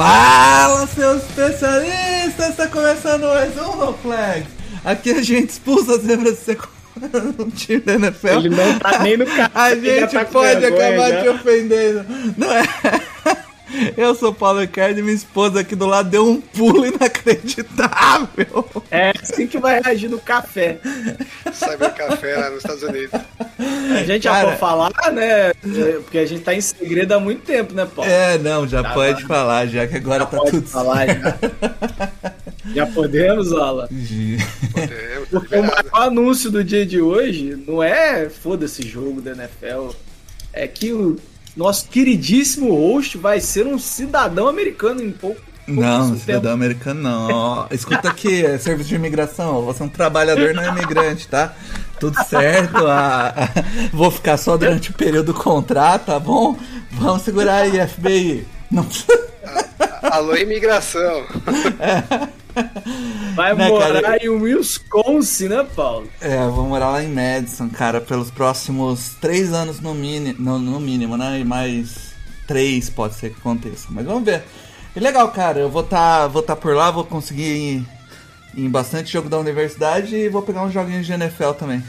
Fala, seus especialistas! Está começando mais um No Flags. Aqui a gente expulsa as zebras de ser um time da NFL. Ele não tá nem no carro. A gente tá pode acabar te ofendendo. Não é? Eu sou o Paulo Ricardo e minha esposa aqui do lado deu um pulo inacreditável. É assim que vai reagir no café. Cyber Café lá nos Estados Unidos. A gente já Cara- pode falar, né? Porque a gente tá em segredo há muito tempo, né, Paulo? É, não, já Tá, pode tá. falar, já que agora tá Pode tudo falar já. Já podemos, Alan? É, Porque o maior anúncio do dia de hoje não é foda-se jogo da NFL. É que o nosso queridíssimo host vai ser um cidadão americano em pouco. Não, cidadão americano não. Escuta aqui, é serviço de imigração. Você é um trabalhador, não é imigrante, tá? Tudo certo. ah, vou ficar só durante o período do contrato, tá bom? Vamos segurar aí, FBI. Não. Alô, imigração. Vai Né, morar cara? em Wisconsin, né, Paulo? É, vou morar lá em Madison, cara, pelos próximos três anos no, mini, no, no mínimo, né? E mais três pode ser que aconteça. Mas vamos ver. E legal, cara. Eu vou estar vou tá por lá, vou conseguir ir em bastante jogo da universidade e vou pegar uns joguinhos de NFL também.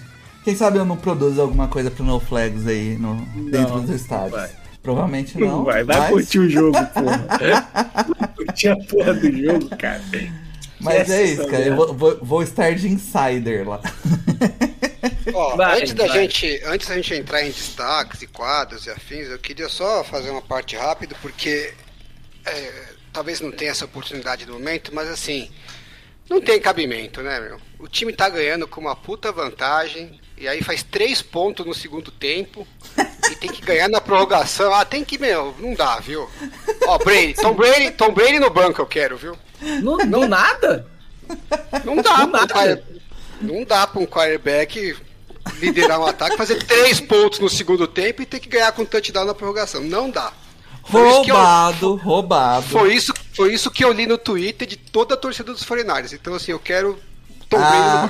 Quem sabe eu não produzo alguma coisa pro No Flags aí no, dentro dos estádios. vai. Provavelmente não. vai, vai mas, curtir o jogo, porra. Vai curtir a porra do jogo, cara. Mas é isso, cara. Eu vou, vou, vou estar de insider lá. Ó, Vai, antes da vai. gente, antes da gente entrar em destaques e quadros e afins, eu queria só fazer uma parte rápida porque é, talvez não tenha essa oportunidade no momento, mas assim, não tem cabimento, né, meu? O time tá ganhando com uma puta vantagem e aí faz três pontos no segundo tempo e tem que ganhar na prorrogação. Ah, tem que, meu, não dá, viu? Ó, Brady, Tom Brady, Tom Brady no banco eu quero, viu? Não, do nada? Não dá, um nada. não dá pra um quarterback liderar um ataque, fazer três pontos no segundo tempo e ter que ganhar com touchdown na prorrogação. Não dá. Foi isso que eu- Roubado, roubado. Foi isso, foi isso que eu li no Twitter de toda a torcida dos 49ers. Então, assim, eu quero Tom Ah.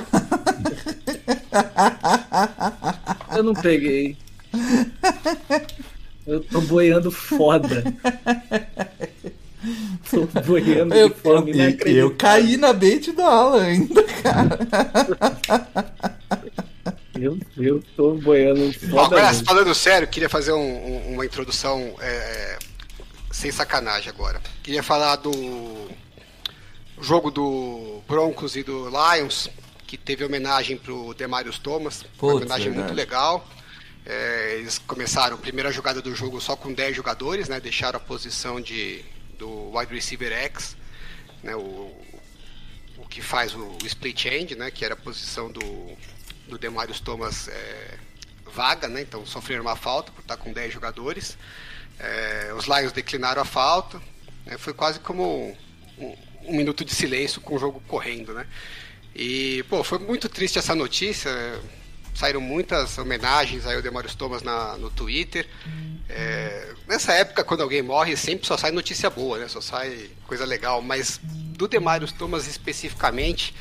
No. Eu não peguei. Eu tô boiando foda. Tô boiando Eu, de forma eu, eu inacreditável. caí na bait do Alan ainda, cara. Eu, eu tô boiando Bom, foda. agora, falando sério, queria fazer um- um- uma introdução é, sem sacanagem agora. Queria falar do jogo do Broncos e do Lions, que teve homenagem pro Demarius Thomas. uma Putz, homenagem verdade. muito legal. É, eles começaram a primeira jogada do jogo só com 10 jogadores, né? Deixaram a posição de, do wide receiver X, né? O, o que faz o, split end, né? Que era a posição do, do Demarius Thomas é, vaga, né? Então sofreram uma falta por estar com 10 jogadores. É, os Lions declinaram a falta. né, foi quase como um, um minuto de silêncio com o jogo correndo, né? E, pô, foi muito triste essa notícia. Saíram muitas homenagens aí ao Demarius Thomas na, no Twitter. É, nessa época, quando alguém morre, sempre só sai notícia boa, né? Só sai coisa legal. Mas do Demarius Thomas especificamente,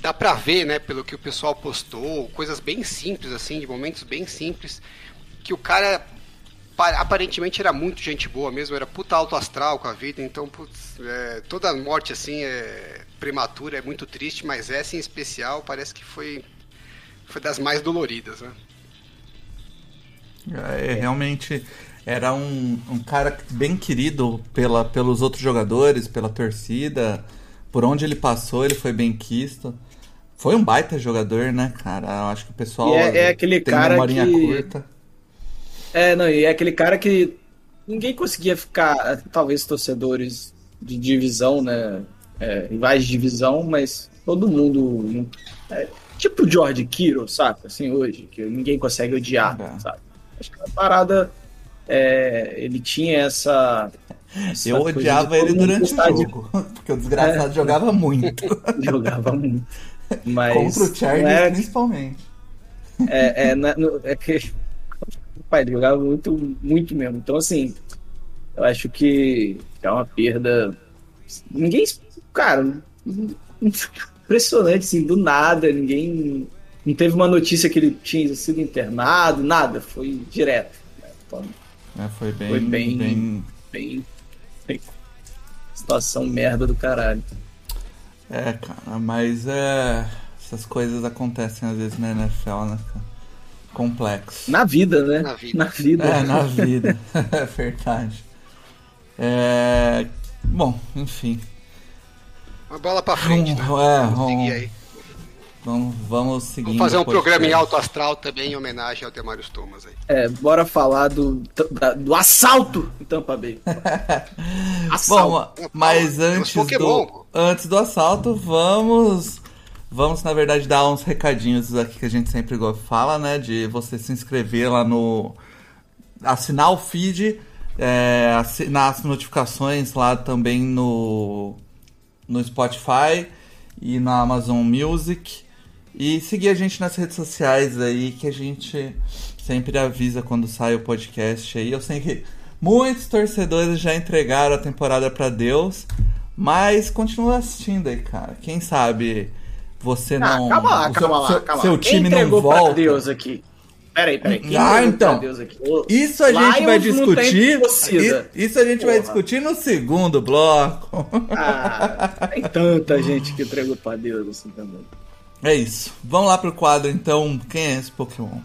dá pra ver, né, pelo que o pessoal postou, coisas bem simples, assim, de momentos bem simples, que o cara pa- aparentemente era muito gente boa mesmo, era puta alto astral com a vida, então, putz, é, toda morte, assim, é prematura, é muito triste, mas essa em especial parece que foi, foi das mais doloridas, né? É, realmente era um, um cara bem querido pela, pelos outros jogadores, pela torcida. Por onde ele passou, ele foi bem quisto. Foi um baita jogador, né, cara? Eu acho que o pessoal é- é aquele tem cara memorinha que- curta. É, não, e é aquele cara que ninguém conseguia ficar, talvez torcedores de divisão, né? É, rivais de divisão, mas todo mundo. é, tipo o George Kittle, sabe? Assim, hoje, que ninguém consegue odiar, É. sabe? Acho que a parada. é, ele tinha essa. Essa Eu odiava ele durante o gostar de- jogo. Porque o desgraçado jogava muito. Jogava muito. Mas Contra o não Chargers, era- principalmente. É, é, na- no- é que o pai ele jogava muito, muito mesmo. Então, assim, eu acho que é uma perda. Ninguém. Cara, impressionante, assim, do nada. Ninguém. Não teve uma notícia que ele tinha sido internado, nada. Foi direto. né? Então, É, foi bem. Foi bem- bem... bem, bem. Situação merda do caralho. É, cara, mas é. Essas coisas acontecem às vezes na NFL, né? cara? Complexo. Na vida, né? Na vida. Na vida. É, na vida. é verdade. É. Bom, enfim. Uma bola pra frente, né? É, Vamos vamos, seguir aí. vamos, vamos seguir. Vamos fazer um programa em alto astral também em homenagem ao Demarius Thomas aí. É, bora falar do, da- do assalto em Tampa Bay. Assalto. Bom, mas antes do, antes do assalto, vamos. Vamos, na verdade, dar uns recadinhos aqui que a gente sempre fala, né? De você se inscrever lá no. Assinar o feed, é, assinar as notificações lá também no, no Spotify e na Amazon Music. E seguir a gente nas redes sociais aí, que a gente sempre avisa quando sai o podcast aí. Eu sei que muitos torcedores já entregaram a temporada pra Deus, mas continua assistindo aí, cara. Quem sabe você Ah, não. calma lá, o calma seu, lá, seu- calma seu lá. time Quem não entregou volta. pra Deus aqui? Peraí, peraí. Quem Ah, então. O- Isso a gente vai Lions não tem discutir. Isso a gente vai Porra. discutir no segundo bloco. Ah, tem tanta gente que entregou pra Deus assim também. É isso. Vamos lá pro quadro então. Quem é esse Pokémon?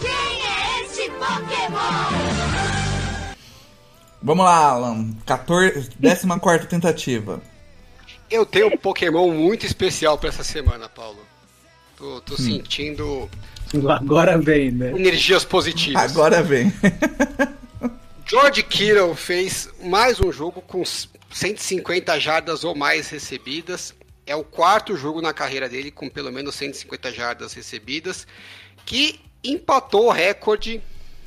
Quem é este Pokémon? Vamos lá, Alan. 14, 14 tentativa. Eu tenho um Pokémon muito especial pra essa semana, Paulo. Tô, Hum. tô sentindo Agora vem, né? energias positivas. Agora vem. George Kittle fez mais um jogo com 150 jardas ou mais recebidas. É o quarto jogo na carreira dele com pelo menos 150 jardas recebidas, que empatou o recorde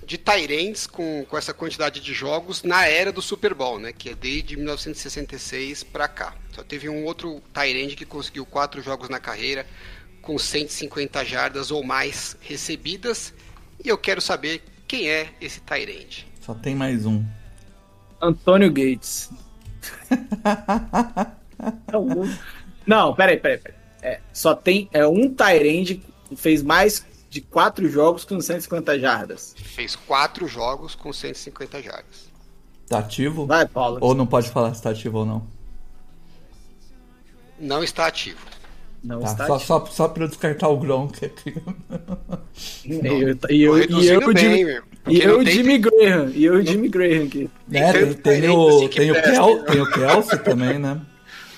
de Tyrants com, com essa quantidade de jogos na era do Super Bowl, né? Que é desde 1966 para cá. Só teve um outro Tyrant que conseguiu quatro jogos na carreira com 150 jardas ou mais recebidas. E eu quero saber quem é esse Tyrant. Só tem mais um. Antônio Gates. Não, Não, peraí, peraí, peraí. É, só tem é, um Tyrande que fez mais de quatro jogos com 150 jardas. Fez quatro jogos com 150 jardas. Tá ativo? Vai, Paulo. Ou não pode falar se tá ativo ou não? Não está ativo. Não Tá, está só, só, só pra eu descartar o Gronk aqui. E eu, e eu, e eu, bem, Jimmy, e eu não tem- Jimmy Graham. E eu, Jimmy Graham aqui. né? Tem, tanto tem Tyrant o, assim tem, o Kel, né? tem o Kelsey também, né?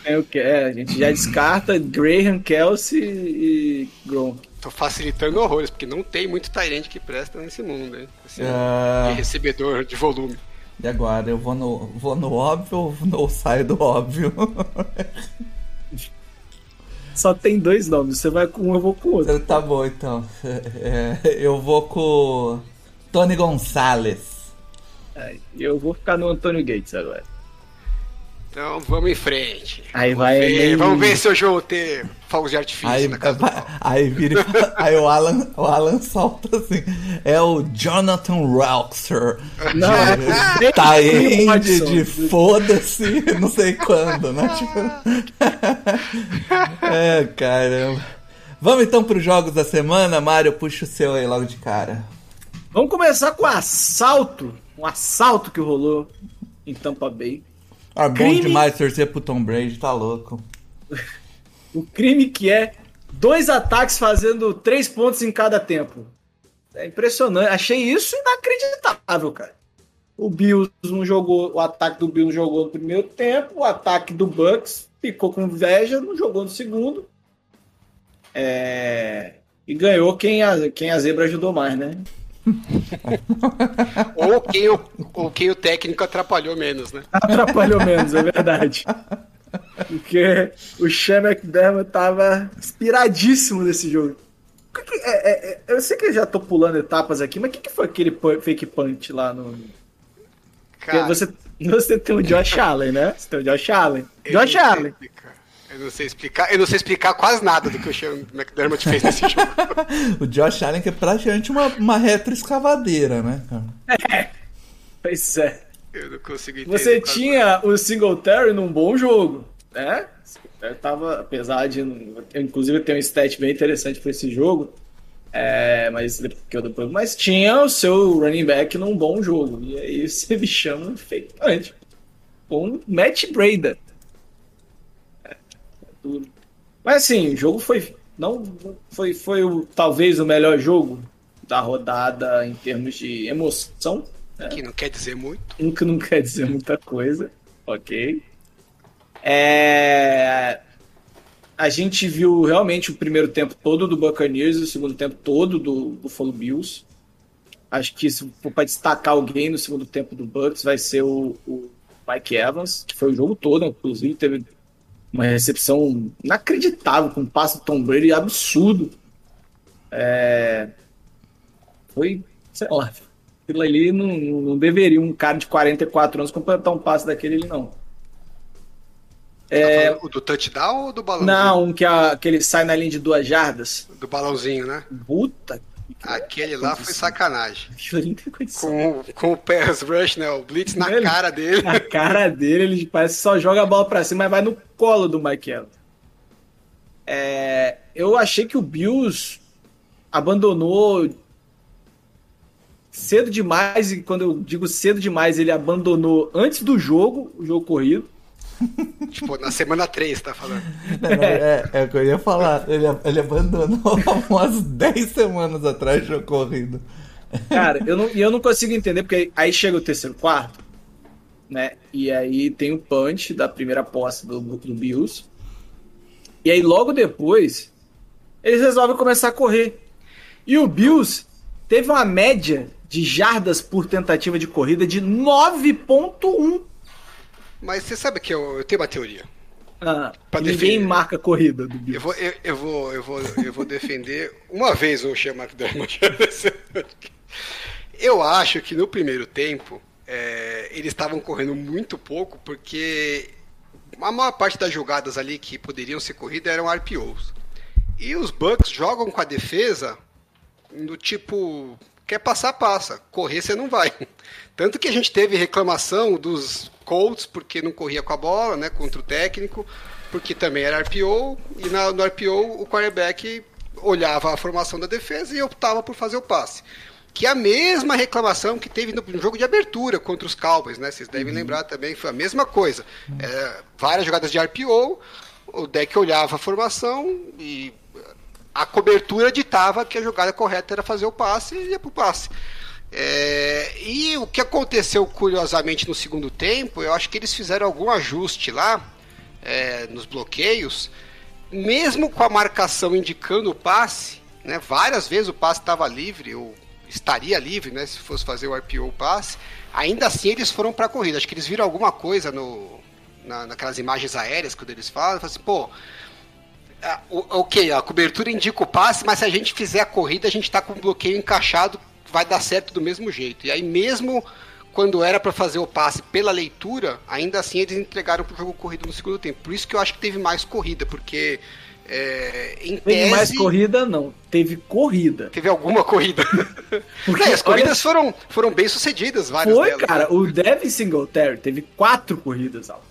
É o que é, a gente já descarta Graham, Kelsey e Gronk. Tô facilitando horrores, porque não tem muito Tyrant que presta nesse mundo, hein? Assim, Ah. De recebedor de volume. E agora? Eu vou no, vou no óbvio ou ou saio do óbvio? Só tem dois nomes, você vai com um, eu vou com o outro. tá bom, então. É, eu vou com Tony Gonçalves. Aí, Eu vou ficar no Antônio Gates agora. Então vamos em frente. Aí vamos vai Ver, Vamos ver se hoje eu vou ter fogos de artifício Aí, na casa aí vira fala- aí o Alan, o Alan solta assim. É o Jonathan Rauxer. Não, é Tá David aí de, de foda-se, não sei quando, né? Tipo... é, caramba. Vamos então pros jogos da semana, Mário. Puxa o seu aí logo de cara. Vamos começar com o assalto. Um assalto que rolou em Tampa Bay. Ah, bom Crime. demais torcer pro Tom Brady, tá louco. O crime que é dois ataques fazendo três pontos em cada tempo. É impressionante. Achei isso inacreditável, cara. O Bills não jogou, o ataque do Bills não jogou no primeiro tempo, o ataque do Bucks ficou com inveja, não jogou no segundo. É, E ganhou quem a, quem a zebra ajudou mais, né? Ou quem, o, ou quem o técnico atrapalhou menos, né? Atrapalhou menos, é verdade. Porque o Sean McDermott tava inspiradíssimo nesse jogo. Que que- é- é- é- eu sei que eu já tô pulando etapas aqui, mas o que, que foi aquele fake punch lá no. Cara, você, você tem o Josh Allen, né? Você tem o Josh Allen. eu Josh sei Allen. Eu não sei explicar. Eu não sei explicar quase nada do que o Sean McDermott fez nesse jogo. O Josh Allen que é praticamente uma, uma retroescavadeira, né, cara? Pois é. Eu não consigo entender. Você tinha o Singletary num bom jogo, né? O Singletary tava, apesar de. Eu, inclusive, tem um stat bem interessante para esse jogo. É, mas que eu depois, mas tinha o seu running back num bom jogo. E aí você me chama um punch. Com Matt Breda. Duro. Mas assim, o jogo foi. Não foi, foi o, talvez o melhor jogo da rodada em termos de emoção. Que não quer dizer muito. Um que não quer dizer muita coisa, ok. É... A gente viu realmente o primeiro tempo todo do Buccaneers e o segundo tempo todo do Buffalo Bills. Acho que se for para destacar alguém no segundo tempo do Bucks vai ser o, o Mike Evans, que foi o jogo todo, inclusive teve uma recepção inacreditável com um passe do Tom Brady absurdo. É... Foi, sei lá, aquilo ali não, não deveria um cara de 44 anos completar um passe daquele ali, não. É... O do touchdown ou do balãozinho? Não, um que, a, que ele sai na linha de duas jardas. Do balãozinho, né? Puta. Aquele lá foi sacanagem. Com, com o pass rush, né? O blitz na Ele- cara dele. Na cara dele, ele parece que só joga a bola pra cima, mas vai no colo do Mike Evans. É, eu achei que o Bills abandonou cedo demais, e quando eu digo cedo demais, ele abandonou antes do jogo, o jogo corrido. tipo, na semana 3, tá falando. É, é, é o que eu ia falar. Ele, ele abandonou há umas 10 semanas atrás o jogo corrido. Cara, eu não, e eu não consigo entender, porque aí chega o terceiro quarto, né? E aí tem o punch da primeira posse do, do Bills. E aí logo depois, eles resolvem começar a correr. E o Bills teve uma média de jardas por tentativa de corrida de 9.1. Mas você sabe que eu, eu tenho uma teoria. Ah, ninguém defender. marca a corrida do Eu vou, eu, eu vou, eu vou, eu vou defender uma vez o Sean McDermott. Eu acho que no primeiro tempo é, eles estavam correndo muito pouco porque a maior parte das jogadas ali que poderiam ser corridas eram RPOs. E os Bucks jogam com a defesa no tipo quer passar passa, correr você não vai. Tanto que a gente teve reclamação dos Colts porque não corria com a bola, né, contra o técnico, porque também era RPO e na, no RPO o quarterback olhava a formação da defesa e optava por fazer o passe. Que é a mesma reclamação que teve no, no jogo de abertura contra os Cowboys, né? Vocês devem lembrar também, foi a mesma coisa. É, várias jogadas de RPO, o deck olhava a formação e a cobertura ditava que a jogada correta era fazer o passe e ia pro passe. É, e o que aconteceu curiosamente no segundo tempo, eu acho que eles fizeram algum ajuste lá é, nos bloqueios, mesmo com a marcação indicando o passe, né, várias vezes o passe estava livre, ou estaria livre, né, se fosse fazer o RPO passe, ainda assim eles foram para a corrida. Acho que eles viram alguma coisa no, na, naquelas imagens aéreas quando eles falam, falam assim, pô, o- ok, a cobertura indica o passe, mas se a gente fizer a corrida, a gente tá com o bloqueio encaixado, vai dar certo do mesmo jeito. E aí, mesmo quando era para fazer o passe pela leitura, ainda assim eles entregaram pro jogo corrido no segundo tempo. Por isso que eu acho que teve mais corrida, porque é, em Teve tese, mais corrida, não. Teve corrida. teve alguma corrida. Porque, É, as olha- corridas foram, foram bem sucedidas, várias Foi, delas. né? cara. O Devin Singletary teve quatro corridas, Al.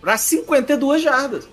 Pra 52 jardas.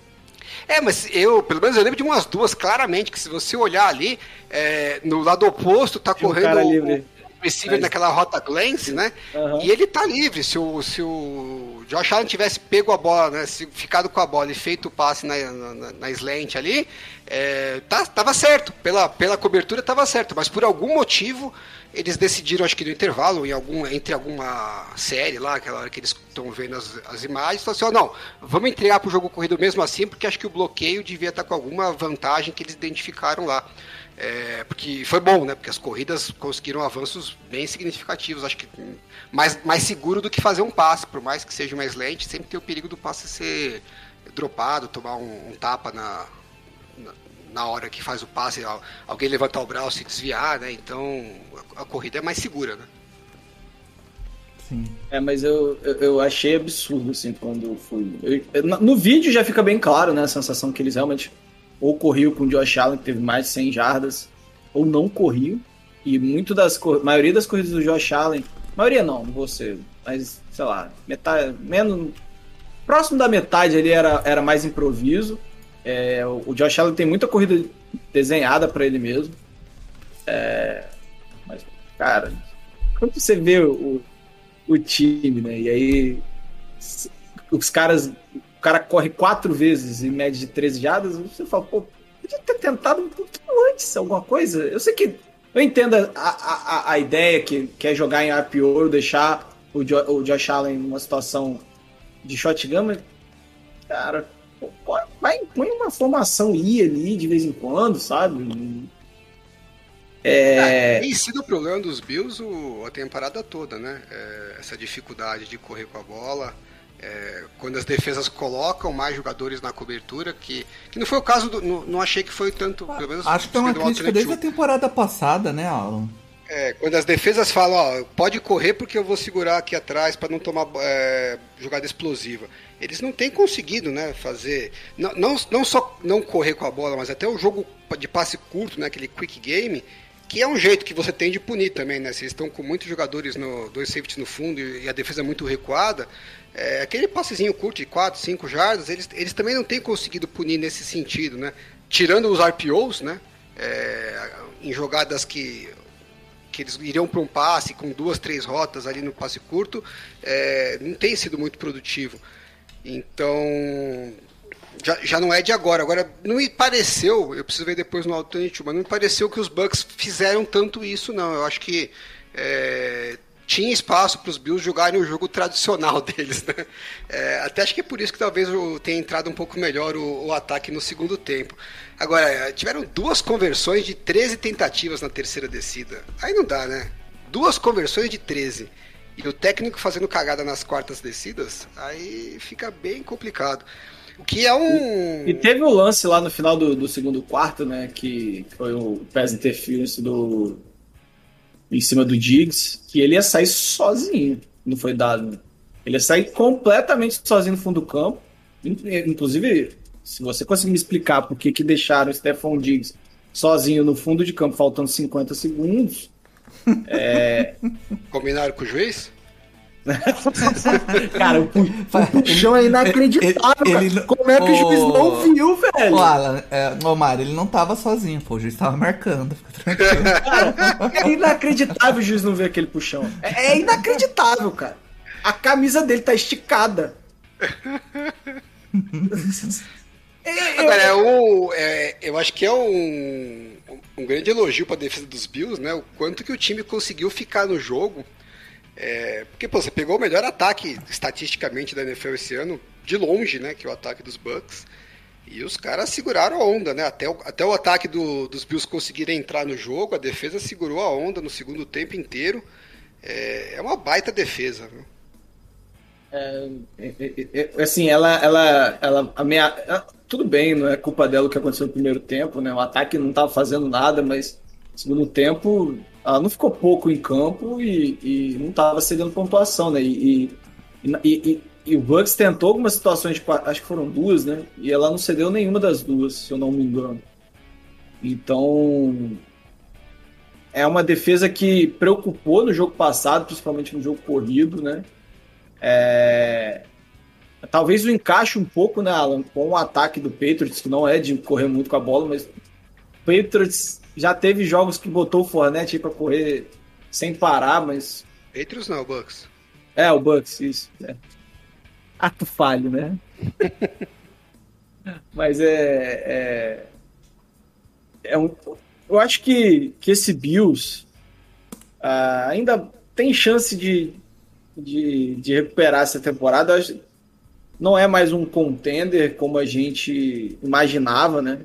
É, mas eu, pelo menos eu lembro de umas duas claramente, que se você olhar ali, é, no lado oposto tá um correndo cara o, livre. o receiver Mas- naquela rota glance, né? Aham. E ele tá livre. Se o, se o Josh Allen tivesse pego a bola, né? Ficado com a bola e feito o passe na, na, na slant ali, é, tá, tava certo. Pela, pela cobertura tava certo. Mas por algum motivo, eles decidiram, acho que no intervalo, em algum, entre alguma série lá, aquela hora que eles estão vendo as, as imagens, falaram assim, não, vamos entregar pro jogo corrido mesmo assim, porque acho que o bloqueio devia estar com alguma vantagem que eles identificaram lá. É, porque foi bom, né? Porque as corridas conseguiram avanços bem significativos. Acho que mais, mais seguro do que fazer um passe, por mais que seja uma slant, sempre tem o perigo do passe ser dropado, tomar um, um tapa na, na, na hora que faz o passe, al- alguém levantar o braço e desviar, né? Então a, a corrida é mais segura, né? Sim. É, mas eu, eu, eu achei absurdo, assim, quando eu fui. Eu- eu- no vídeo já fica bem claro, né? A sensação que eles realmente ou corriam com o Josh Allen, que teve mais de 100 jardas, ou não corriam. E muito das. maioria das corridas do Josh Allen. Maioria não, não vou ser. Mas, sei lá, metade. Menos. Próximo da metade ali era, era mais improviso. É, o Josh Allen tem muita corrida desenhada pra ele mesmo. É, mas, cara, quando você vê o, o time, né? E aí os caras. O cara corre quatro vezes em média de 13 jardas, você fala, pô, podia ter tentado um pouquinho antes, alguma coisa. Eu sei que. Eu entendo a, a, a- ideia que, que é jogar em RPO, deixar o, jo, o Josh Allen numa situação de shotgun, mas, cara, pô, vai, põe uma formação I ali de vez em quando, sabe? É. Tem sido o problema dos Bills o- a temporada toda, né? É, essa dificuldade de correr com a bola. É, quando as defesas colocam mais jogadores na cobertura, que, que não foi o caso do. Não, não achei que foi tanto. Pelo menos Acho que é uma crítica desde a temporada passada, né, Alan? É, quando as defesas falam, ó, pode correr porque eu vou segurar aqui atrás para não tomar é, jogada explosiva. Eles não têm conseguido, né, fazer não, não, não só não correr com a bola, mas até o jogo de passe curto, né, aquele quick game, que é um jeito que você tem de punir também, né? Se eles estão com muitos jogadores no dois safeties no fundo e a defesa é muito recuada, é, aquele passezinho curto de 4, 5 jardas, eles, eles também não têm conseguido punir nesse sentido, né? Tirando os RPOs, né? É, em jogadas que que eles iriam para um passe com duas, três rotas ali no passe curto, é, não tem sido muito produtivo. Então, já, já não é de agora. Agora, não me pareceu, eu preciso ver depois no Alternate, mas não me pareceu que os Bucks fizeram tanto isso, não. Eu acho que é, tinha espaço para os Bills jogarem o jogo tradicional deles, né? É, até acho que é por isso que talvez tenha entrado um pouco melhor o, o ataque no segundo tempo. Agora, tiveram duas conversões de 13 tentativas na terceira descida. Aí não dá, né? Duas conversões de 13. E o técnico fazendo cagada nas quartas descidas, aí fica bem complicado. O que é um. E teve o lance lá no final do, do segundo quarto, né? Que foi o pass interference do. Em cima do Diggs, que ele ia sair sozinho. Não foi dado. Ele ia sair completamente sozinho no fundo do campo. In- Inclusive, se você conseguir me explicar por que, que deixaram o Stephon Diggs sozinho no fundo de campo, faltando 50 segundos. Combinaram com o juiz? Cara, o, pu- o puxão é inacreditável. Ele- cara. ele- Como é que o juiz o- não viu, velho? Ô, Alan, é, Mário, ele não tava sozinho, pô, o juiz tava marcando, fica tranquilo. É inacreditável o juiz não ver aquele puxão. É, é inacreditável, cara. A camisa dele tá esticada. É, Agora, é um, é, eu acho que é um, um grande elogio para a defesa dos Bills, né? O quanto que o time conseguiu ficar no jogo. É, porque, pô, você pegou o melhor ataque estatisticamente da NFL esse ano, de longe, né? Que é o ataque dos Bucks. E os caras seguraram a onda, né? Até o, até o ataque do- dos Bills conseguirem entrar no jogo, a defesa segurou a onda no segundo tempo inteiro. É, é uma baita defesa, viu? É, é, é, assim, ela, ela, ela, amea... ela- tudo bem, não é culpa dela o que aconteceu no primeiro tempo, né? O ataque não tava fazendo nada, mas segundo tempo ela não ficou pouco em campo e, e não tava cedendo pontuação, né? E, e, e, e- e o Bucks tentou algumas situações, tipo, acho que foram duas, né? E ela não cedeu nenhuma das duas, se eu não me engano. Então, é uma defesa que preocupou no jogo passado, principalmente no jogo corrido, né? É, Talvez o encaixe um pouco, né, Alan, com o ataque do Patriots, que não é de correr muito com a bola, mas o Patriots já teve jogos que botou o Fournette aí pra correr sem parar, mas. Patriots não, Bucks. É, o Bucks, isso. É. Ato falho, né? mas é. É, é um, eu acho que, que esse Bills ah, ainda tem chance de, de, de recuperar essa temporada. Não é mais um contender como a gente imaginava, né?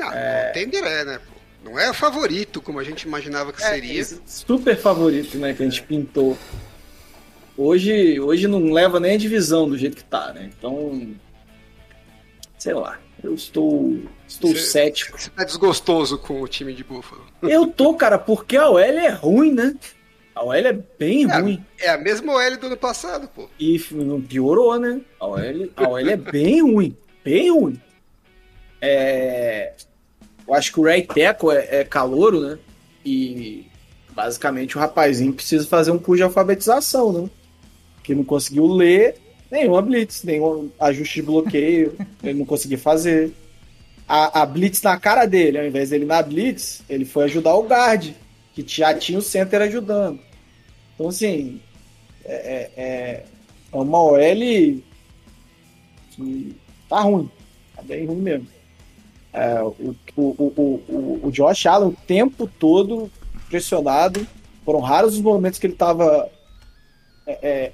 Ah, é... Tender é, né? Não é favorito como a gente imaginava que seria. É, super favorito, né? Que a gente pintou. Hoje, hoje não leva nem a divisão do jeito que tá, né? Então, sei lá. Eu estou, estou Você- cético. Você tá desgostoso com o time de Buffalo. Eu tô, cara, porque a OL é ruim, né? A OL é bem É, ruim. é a mesma OL do ano passado, pô. E piorou, né? A OL, a OL é bem ruim. Bem ruim. É, eu acho que o Ray Teco é, é calouro, né? E basicamente o rapazinho precisa fazer um curso de alfabetização, né? Que não conseguiu ler nenhuma blitz, nenhum ajuste de bloqueio, ele não conseguiu fazer. A, a blitz na cara dele, ao invés dele na blitz, ele foi ajudar o guard, que já tinha o center ajudando. Então, assim, é, é, é uma OL que tá ruim. Tá bem ruim mesmo. É, o, o, o, o, Josh Allen o tempo todo pressionado. Foram raros os momentos que ele tava é, é,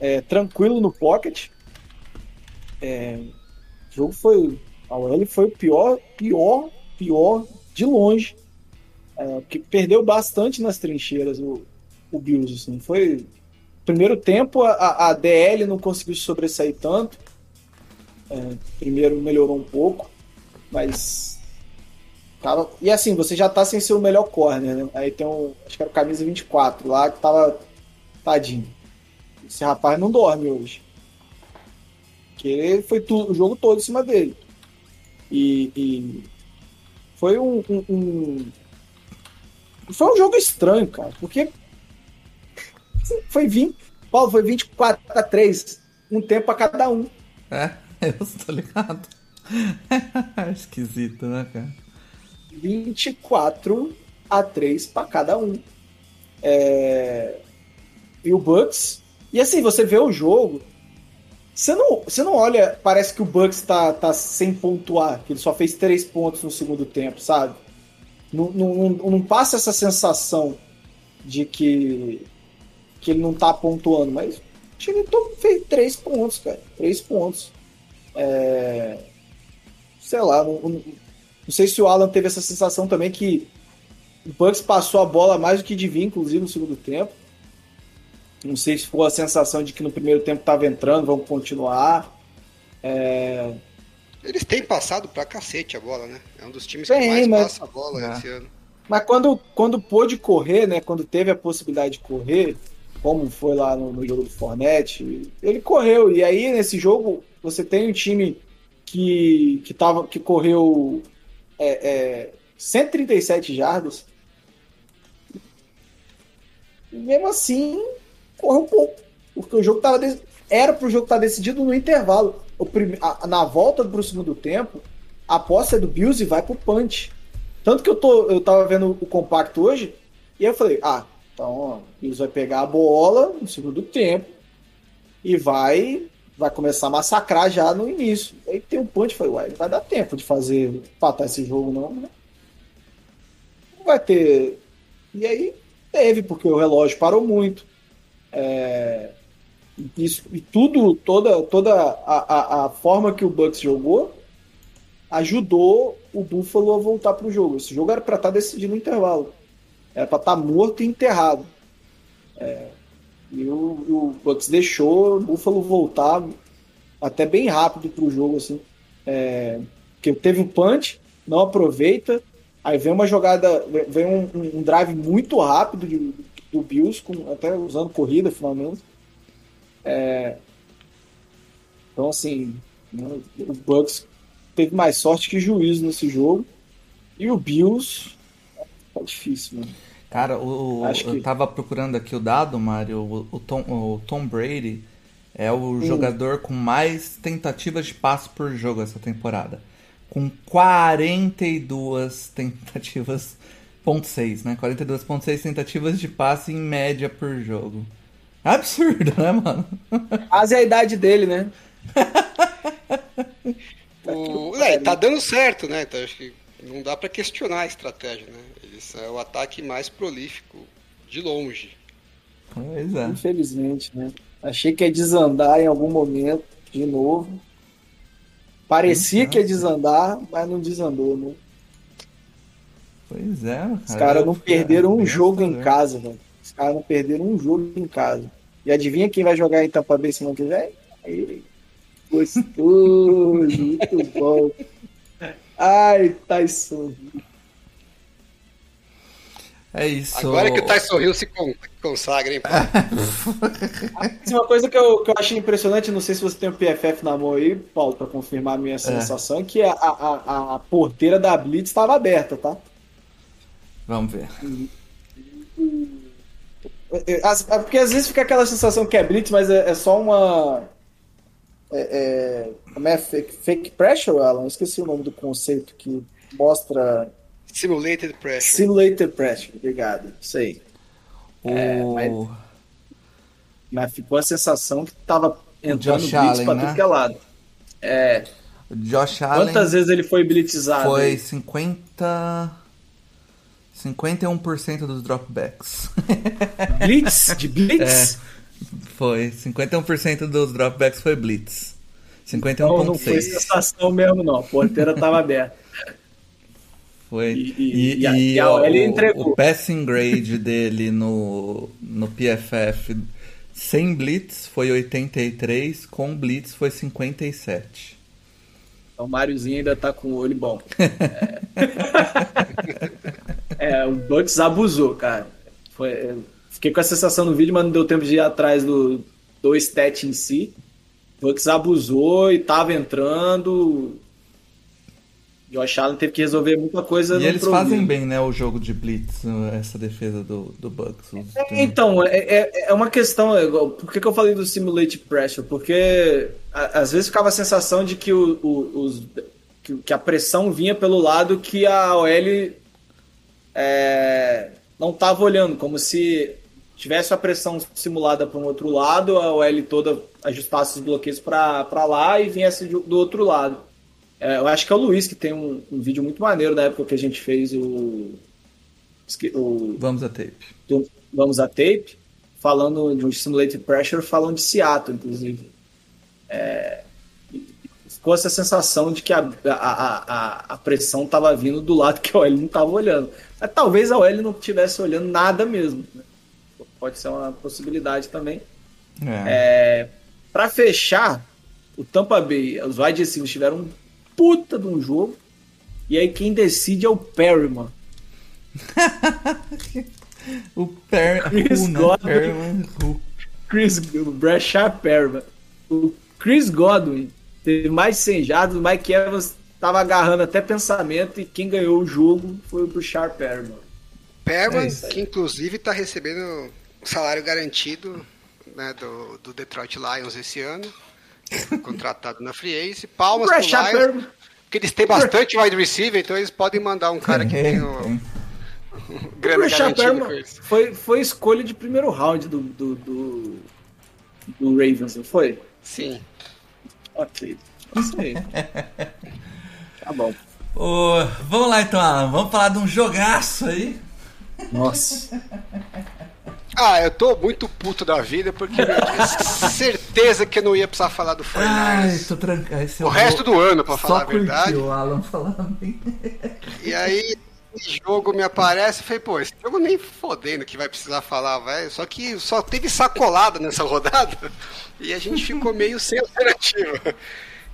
é, tranquilo no pocket. É, o jogo foi. A OL foi o pior, pior, pior de longe. É, que perdeu bastante nas trincheiras o, o Bills. Assim. Foi. Primeiro tempo, a, a DL não conseguiu se sobressair tanto. Primeiro melhorou um pouco, mas. Tava, e assim, você já tá sem ser o melhor corner, né? Aí tem um. Acho que era o camisa 24 lá que tava. Tadinho. Esse rapaz não dorme hoje. Porque foi tu, o jogo todo em cima dele. E. e foi um, um, um- Foi um jogo estranho, cara. Porque. Foi 20. Paulo, foi 24 a 3. Um tempo a cada um. É, eu estou ligado. Esquisito, né, cara? 24 a 3 para cada um. É, E o Bucks. E assim, você vê o jogo. Você não, você não olha, parece que o Bucks tá, tá sem pontuar, que ele só fez três pontos no segundo tempo, sabe? Não, não, não, passa essa sensação de que, que ele não tá pontuando, mas o time fez três pontos, cara. Três pontos. É, Sei lá, não, não- não sei se o Alan teve essa sensação também que o Bucks passou a bola mais do que devia, inclusive no segundo tempo. Não sei se foi a sensação de que no primeiro tempo estava entrando, vamos continuar. É, Eles têm passado pra cacete a bola, né? É um dos times Tem, que mais mas- passa a bola É. esse ano. Mas quando, quando pôde correr, né? Quando teve a possibilidade de correr, como foi lá no, no jogo do Fornette, ele correu. E aí, nesse jogo, você tem um time que, que, tava, que correu é, é, 137 jardas. E mesmo assim, correu um pouco. Porque o jogo tava. de- Era pro jogo estar decidido no intervalo. O prime- a- na volta pro segundo tempo, a posse é do Bills e vai pro punch. Tanto que eu, tô, eu tava vendo o compacto hoje, e eu falei, ah, então o Bills vai pegar a bola no segundo tempo e vai vai começar a massacrar já no início. Aí tem um punch, falei, uai, não vai dar tempo de fazer, empatar esse jogo não, né? Não vai ter... E aí teve, porque o relógio parou muito. É, Isso, e tudo, toda, toda a, a, a forma que o Bucks jogou ajudou o Buffalo a voltar pro jogo. Esse jogo era para estar decidido no intervalo. Era para estar morto e enterrado. É, e o, o Bucks deixou o Buffalo voltar até bem rápido pro jogo, assim. É, porque teve um punch, não aproveita. Aí vem uma jogada, vem um, um drive muito rápido de- do Bills, com, até usando corrida finalmente. É, então, assim, né, o Bucks teve mais sorte que juízo nesse jogo. E o Bills tá difícil, mano. Cara, o, que- eu tava procurando aqui o dado, Mário. O, o Tom, o Tom Brady é o Hum. jogador com mais tentativas de passe por jogo essa temporada. Com 42 tentativas, ponto .6, né? 42.6 tentativas de passe em média por jogo. Absurdo, né, mano? Quase a idade dele, né? O, é, tá dando certo, né? Então acho que não dá pra questionar a estratégia, né? Eles é o ataque mais prolífico de longe. Pois é. Infelizmente, né? Achei que ia desandar em algum momento, de novo. Parecia que ia desandar, mas não desandou, né? Pois é, cara. Os caras não perderam um jogo em casa, velho. Os caras não perderam um jogo em casa. E adivinha quem vai jogar em Tampa Bay semana que vem? Aí, gostoso, muito bom. Ai, Tyson. É isso. Agora que o Tyson Hill se con- consagra, hein? pô? Mas uma coisa que eu, que eu achei impressionante, não sei se você tem o PFF na mão aí, Paulo, pra confirmar a minha sensação, é que a, a, a- a porteira da Blitz estava aberta, tá? Vamos ver. É, é, as- é Porque às vezes fica aquela sensação que é Blitz, mas é, é só uma. É, é- como é? Fake, fake pressure, Alan? Eu esqueci o nome do conceito que mostra. Simulated Pressure. Simulated pressure, obrigado. Isso aí. O... mas- Mas ficou a sensação que tava entrando Josh Blitz Allen, pra né? tudo que é lado. É. o Josh Allen Quantas vezes ele foi blitzado? foi aí? 50... 51% dos dropbacks. Blitz? De Blitz? foi. 51% dos dropbacks foi blitz. Não, não foi 51,6. sensação mesmo, não. A porteira tava aberta. Foi. E- E, e- a- e a o, entregou. o passing grade dele no, no PFF sem blitz foi 83, com blitz foi 57. Então o Máriozinho ainda tá com o olho bom. É, É, o Bucks abusou, cara. Foi, é, fiquei com a sensação no vídeo, mas não deu tempo de ir atrás do, do stat em si. O Bucks abusou e tava entrando. Josh Allen teve que resolver muita coisa E eles problema. fazem bem, né, o jogo de blitz, essa defesa do, do Bucks. Os- Então, é, é, é uma questão. é Por que, que eu falei do simulate pressure? Porque a- às vezes ficava a sensação de que, o, o- os, que, que a pressão vinha pelo lado que a OL é, não estava olhando, como se tivesse a pressão simulada para um outro lado, a OL toda ajustasse os bloqueios para lá e viesse do outro lado. É, eu acho que é o Luiz que tem um, um vídeo muito maneiro da época que a gente fez o. o Vamos a tape. do Vamos a Tape, falando de um Simulated Pressure, falando de Seattle, inclusive. É, ficou essa sensação de que a, a, a, a pressão estava vindo do lado que a OL não estava olhando. Mas talvez a OL não estivesse olhando nada mesmo. né? Pode ser uma possibilidade também. É. Para fechar, o Tampa Bay, os wide receivers tiveram um puta de um jogo. E aí quem decide é o Perryman. O Per... Chris Who, né? Godwin. Who. Chris o Brashard Perman. O Chris Godwin teve mais de 100 jardas, o Mike Evans tava agarrando até pensamento e quem ganhou o jogo foi o Brashard Perman. Perman, É que inclusive está recebendo o salário garantido né, do, do Detroit Lions esse ano. Contratado na Free Agency. Palmas pro Lions, porque eles têm bastante wide receiver, então eles podem mandar um cara que tem o grana garantida foi, foi escolha de primeiro round do, do, do, do Ravens, não foi? Sim. Ok. Isso aí. Tá bom. Ô, vamos lá então, Alan. Vamos falar de um jogaço aí. Nossa. Ah, eu tô muito puto da vida porque eu tinha certeza que eu não ia precisar falar do Ai, 49ers tô tranquilo. o resto do ano, pra falar Só a verdade. o Alan falando. E aí, esse jogo me aparece, eu falei, pô, esse jogo nem fodendo que vai precisar falar, velho. Só que só teve sacolada nessa rodada e a gente ficou meio sem alternativa.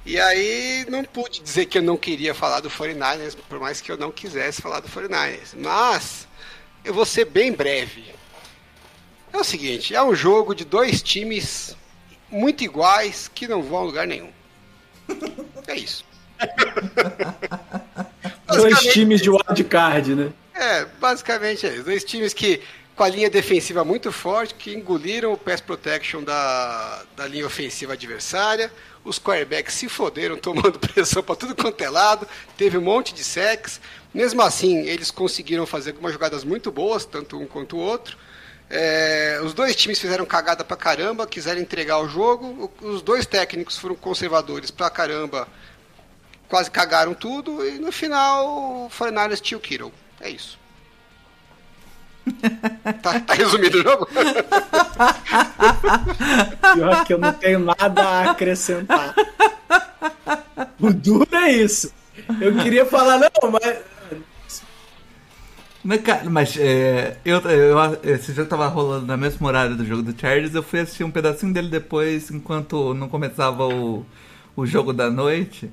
E aí não pude dizer que eu não queria falar do 49ers, por mais que eu não quisesse falar do 49ers. Mas eu vou ser bem breve. É o seguinte, é um jogo de dois times muito iguais que não vão a lugar nenhum. É isso. Dois times de wildcard, né? é, basicamente é isso. Dois times que, com a linha defensiva muito forte, que engoliram o pass protection da, da linha ofensiva adversária. Os quarterbacks se foderam tomando pressão para tudo quanto é lado. Teve um monte de sacks. Mesmo assim, eles conseguiram fazer algumas jogadas muito boas, tanto um quanto o outro. É, os dois times fizeram cagada pra caramba, quiseram entregar o jogo. Os dois técnicos foram conservadores pra caramba, quase cagaram tudo. E no final, o 49ers tinha o Kittle. É isso. tá, tá resumido o jogo? Pior que eu não tenho nada a acrescentar. O duro é isso. Eu queria falar, não, mas. Mas, é, eu, eu, esse jogo tava rolando na mesma horário do jogo do Chargers. Eu fui assistir um pedacinho dele depois, enquanto não começava o, o jogo da noite.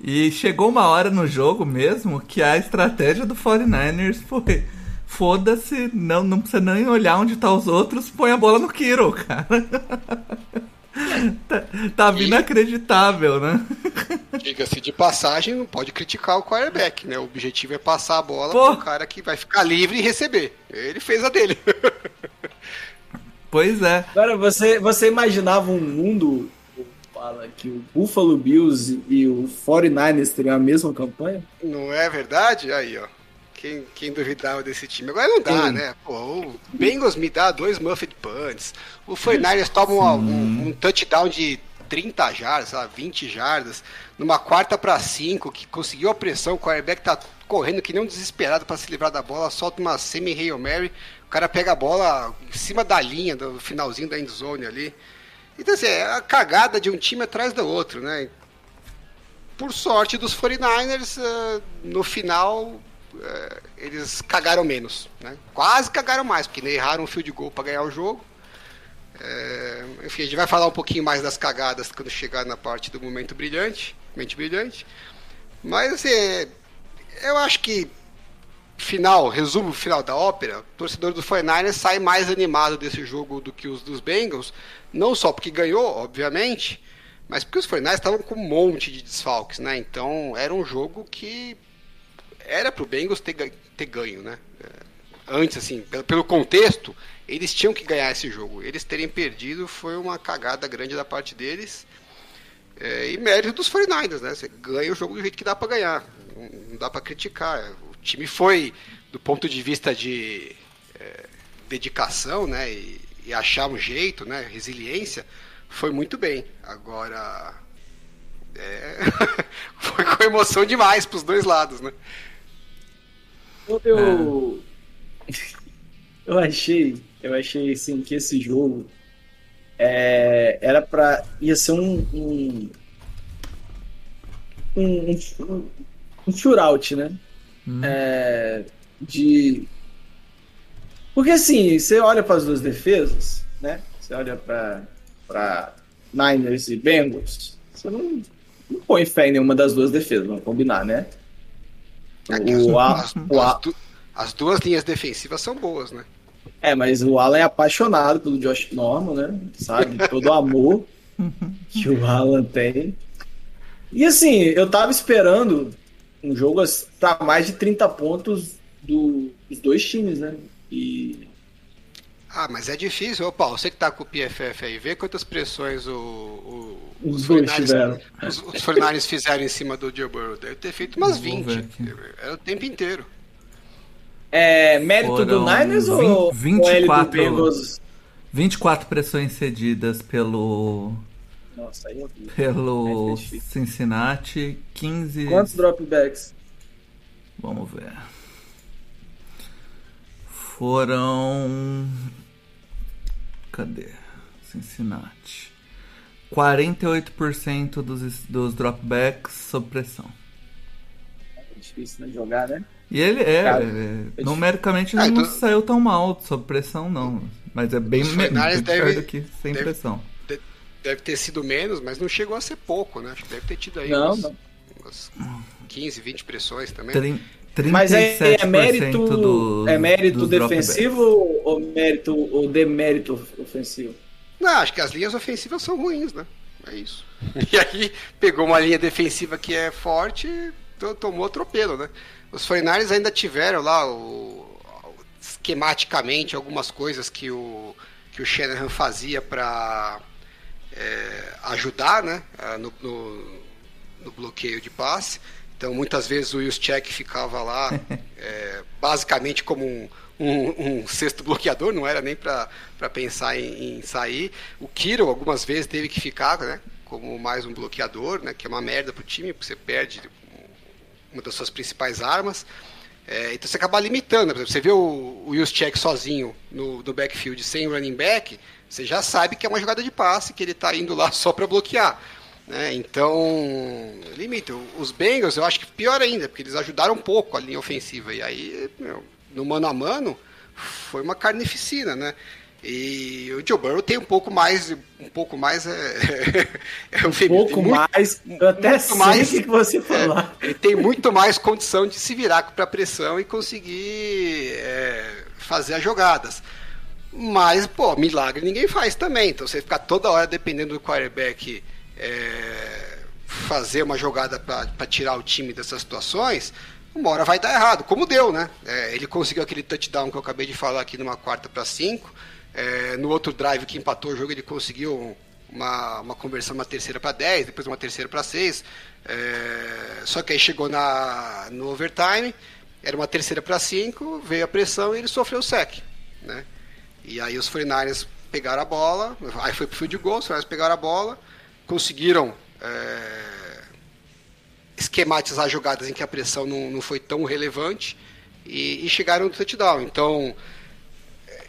E chegou uma hora no jogo mesmo que a estratégia do 49ers foi, foda-se, não, não precisa nem olhar onde tá os outros, põe a bola no Kiro, cara. tá, tá inacreditável, né? Diga-se de passagem, não pode criticar o quarterback, né? O objetivo é passar a bola Pô. pro cara que vai ficar livre e receber. Ele fez a dele. Pois é. Agora, você, você imaginava um mundo fala, que o Buffalo Bills e o 49ers teriam a mesma campanha? Não é verdade? Aí, ó. Quem, quem duvidava desse time? Agora não dá, Sim. né? Pô, o Bengals me dá dois Muffet Punts. O 49ers toma um, um- um touchdown de 30 jardas, sei lá, 20 jardas. Numa quarta pra 5, que conseguiu a pressão. O quarterback tá correndo que nem um desesperado pra se livrar da bola. Solta uma semi-Hail Mary. O cara pega a bola em cima da linha, do finalzinho da endzone ali. Então, assim, é a cagada de um time atrás do outro, né? por sorte dos 49ers, eh, no final eles cagaram menos. Né? Quase cagaram mais, porque erraram um field goal para ganhar o jogo. Eh, enfim, a gente vai falar um pouquinho mais das cagadas quando chegar na parte do momento brilhante. Mente brilhante. Mas assim, eh, eu acho que final, resumo final da ópera, o torcedor do 49ers sai mais animado desse jogo do que os dos Bengals, não só porque ganhou, obviamente, mas porque os 49ers estavam com um monte de desfalques, né? Então era um jogo que era pro Bengals ter, ter ganho, né? É, Antes, assim, pelo, pelo contexto, eles tinham que ganhar esse jogo. Eles terem perdido foi uma cagada grande da parte deles. É, e mérito dos 49ers, né? Você ganha o jogo do jeito que dá pra ganhar. Não, não dá pra criticar. O time foi, do ponto de vista de é, dedicação, né? E, e achar um jeito, né? Resiliência, foi muito bem. Agora. é, foi com emoção demais pros dois lados, né? Eu, eu, eu achei, eu achei assim que esse jogo é, era para ia ser um um, um, um, um shootout, né? É, de porque assim, você olha para as duas defesas, né? Você olha para para Niners e Bengals, você não, não põe fé em nenhuma das duas defesas, vamos combinar, né? É as, O A- as- o as du- as duas linhas defensivas são boas, né? É, mas o Alan é apaixonado pelo Josh Norman, né? Sabe? Todo o amor que o Alan tem. E assim, eu tava esperando um jogo pra mais de 30 pontos do- dos dois times, né? E. Ah, mas é difícil, ô Paulo, você que tá com o PFF aí, vê quantas pressões o, o- Os dois 49ers tiveram. Os, os 49ers fizeram em cima do Joe Burrow. Deve ter feito umas Vou 20. ver aqui. Era o tempo inteiro. É mérito do Foram Niners ou, vinte- ou ele do 24. Bengals? 24 pressões cedidas pelo Nossa, aí eu vi. pelo É. Cincinnati, 15 Quantos dropbacks? Vamos ver. Foram. Cadê? Cincinnati. 48% dos, dos dropbacks sob pressão. É difícil, né? Jogar, né? E ele é, Cara, é, numericamente Ah, não então- saiu tão mal sob pressão, não. Mas é bem Os me- Fornares bem pior deve- do que sem deve- pressão. De- Deve ter sido menos, mas não chegou a ser pouco, né? Acho que deve ter tido aí Não, umas, não. umas 15, 20 pressões também. Trin- 37% Mas é, é mérito, dos, é mérito defensivo ou mérito ou demérito ofensivo? Não, acho que as linhas ofensivas são ruins, né? É isso. E aí pegou uma linha defensiva que é forte e to- tomou atropelo, né? Os 49ers ainda tiveram lá o, esquematicamente algumas coisas que o, que o Shanahan fazia para ajudar, né? ah, No, no, no bloqueio de passe. Então muitas vezes o Juszczyk ficava lá é, basicamente como um, um, um sexto bloqueador, não era nem para pensar em, em sair. O Kiro algumas vezes teve que ficar, né? Como mais um bloqueador, né? Que é uma merda pro time, porque você perde uma das suas principais armas. É, então você acaba limitando. Por exemplo, você vê o, o Juszczyk sozinho no, no backfield sem running back, você já sabe que é uma jogada de passe, que ele está indo lá só para bloquear. Né? Então, limita. Os Bengals, eu acho que pior ainda, porque eles ajudaram um pouco a linha ofensiva. E aí, meu, no mano a mano, foi uma carnificina, né? E o Joe Burrow tem um pouco mais, um pouco mais é, é um pouco muito, mais, eu até sei mais, que você falar. É, ele tem muito mais condição de se virar para a pressão e conseguir é, fazer as jogadas. Mas, pô, milagre ninguém faz também. Então você ficar toda hora dependendo do quarterback é, fazer uma jogada para tirar o time dessas situações, uma hora vai dar errado, como deu, né? É, ele conseguiu aquele touchdown que eu acabei de falar aqui numa quarta para cinco. É, no outro drive que empatou o jogo, ele conseguiu uma, uma conversão, uma terceira para 10, depois uma terceira para 6. É, só que aí chegou na, no overtime, era uma terceira para 5, veio a pressão e ele sofreu o sec. Né? E aí os 49ers pegaram a bola, aí foi pro field goal, os 49ers pegaram a bola, conseguiram é, esquematizar jogadas em que a pressão não, não foi tão relevante e, e chegaram no touchdown. Então,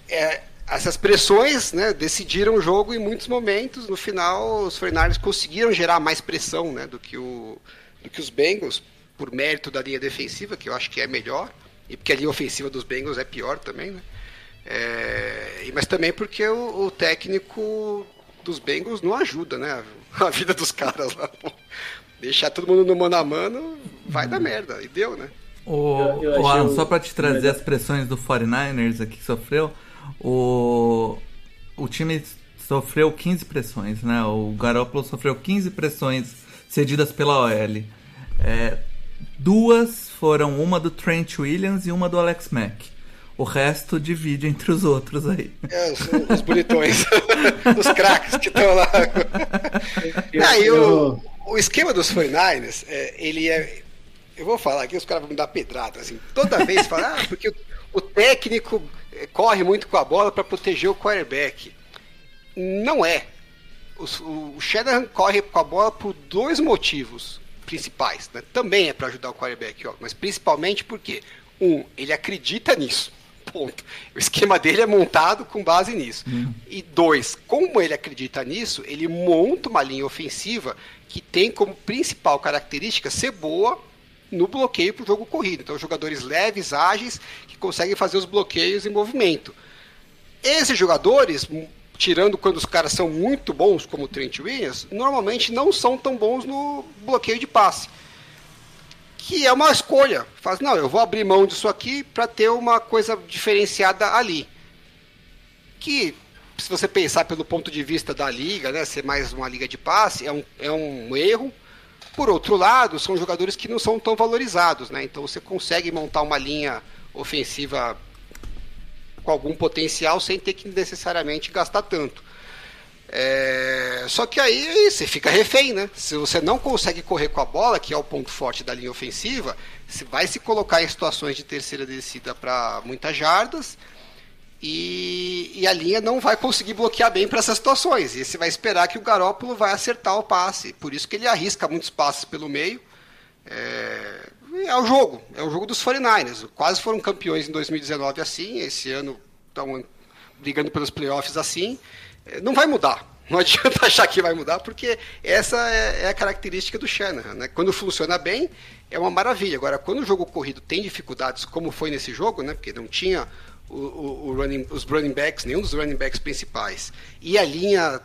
é, essas pressões né, decidiram o jogo em muitos momentos. No final, os 49 conseguiram gerar mais pressão né, do, que o, do que os Bengals, por mérito da linha defensiva, que eu acho que é melhor, e porque a linha ofensiva dos Bengals é pior também. Né? É, mas também porque o, o, técnico dos Bengals não ajuda né, a vida dos caras lá. Pô. Deixar todo mundo no mano a mano vai dar merda. E deu, né? O, eu, eu o Alan, só para te trazer as pressões do 49ers aqui que sofreu, o, o time sofreu 15 pressões, né? O Garoppolo sofreu 15 pressões cedidas pela OL. É, duas foram uma do Trent Williams e uma do Alex Mack. O resto divide entre os outros aí. É, os, os bonitões. os craques que estão lá. Aí o, o esquema dos 49ers, é, ele é. Eu vou falar aqui, os caras vão me dar pedrada. Assim, toda vez falar, ah, porque o, o técnico corre muito com a bola para proteger o quarterback. Não é. O, o Shanahan corre com a bola por dois motivos principais. Né? Também é para ajudar o quarterback, ó, mas principalmente porque, um, ele acredita nisso. Ponto. O esquema dele é montado com base nisso. Hum. E dois, como ele acredita nisso, ele monta uma linha ofensiva que tem como principal característica ser boa no bloqueio para o jogo corrido. Então, jogadores leves, ágeis, que conseguem fazer os bloqueios em movimento. Esses jogadores, tirando quando os caras são muito bons, como o Trent Williams, normalmente não são tão bons no bloqueio de passe. Que é uma escolha. Faz, não, eu vou abrir mão disso aqui para ter uma coisa diferenciada ali. Que, se você pensar pelo ponto de vista da liga, né, ser mais uma liga de passe, é um, é um erro por outro lado, são jogadores que não são tão valorizados, né? Então você consegue montar uma linha ofensiva com algum potencial sem ter que necessariamente gastar tanto. É... Só que aí você fica refém, né? Se você não consegue correr com a bola, que é o ponto forte da linha ofensiva, você vai se colocar em situações de terceira descida para muitas jardas e, e, a linha não vai conseguir bloquear bem para essas situações. E você vai esperar que o Garópolo vai acertar o passe. Por isso que ele arrisca muitos passes pelo meio. É, é o jogo, é o jogo dos 49ers. Quase foram campeões em 2019 assim, esse ano estão brigando pelos playoffs assim. Não vai mudar. Não adianta achar que vai mudar, porque essa é, é a característica do Shanahan. Né? Quando funciona bem, é uma maravilha. Agora, quando o jogo corrido tem dificuldades, como foi nesse jogo, né? porque não tinha o, o, o running, os running backs, nenhum dos running backs principais, e a linha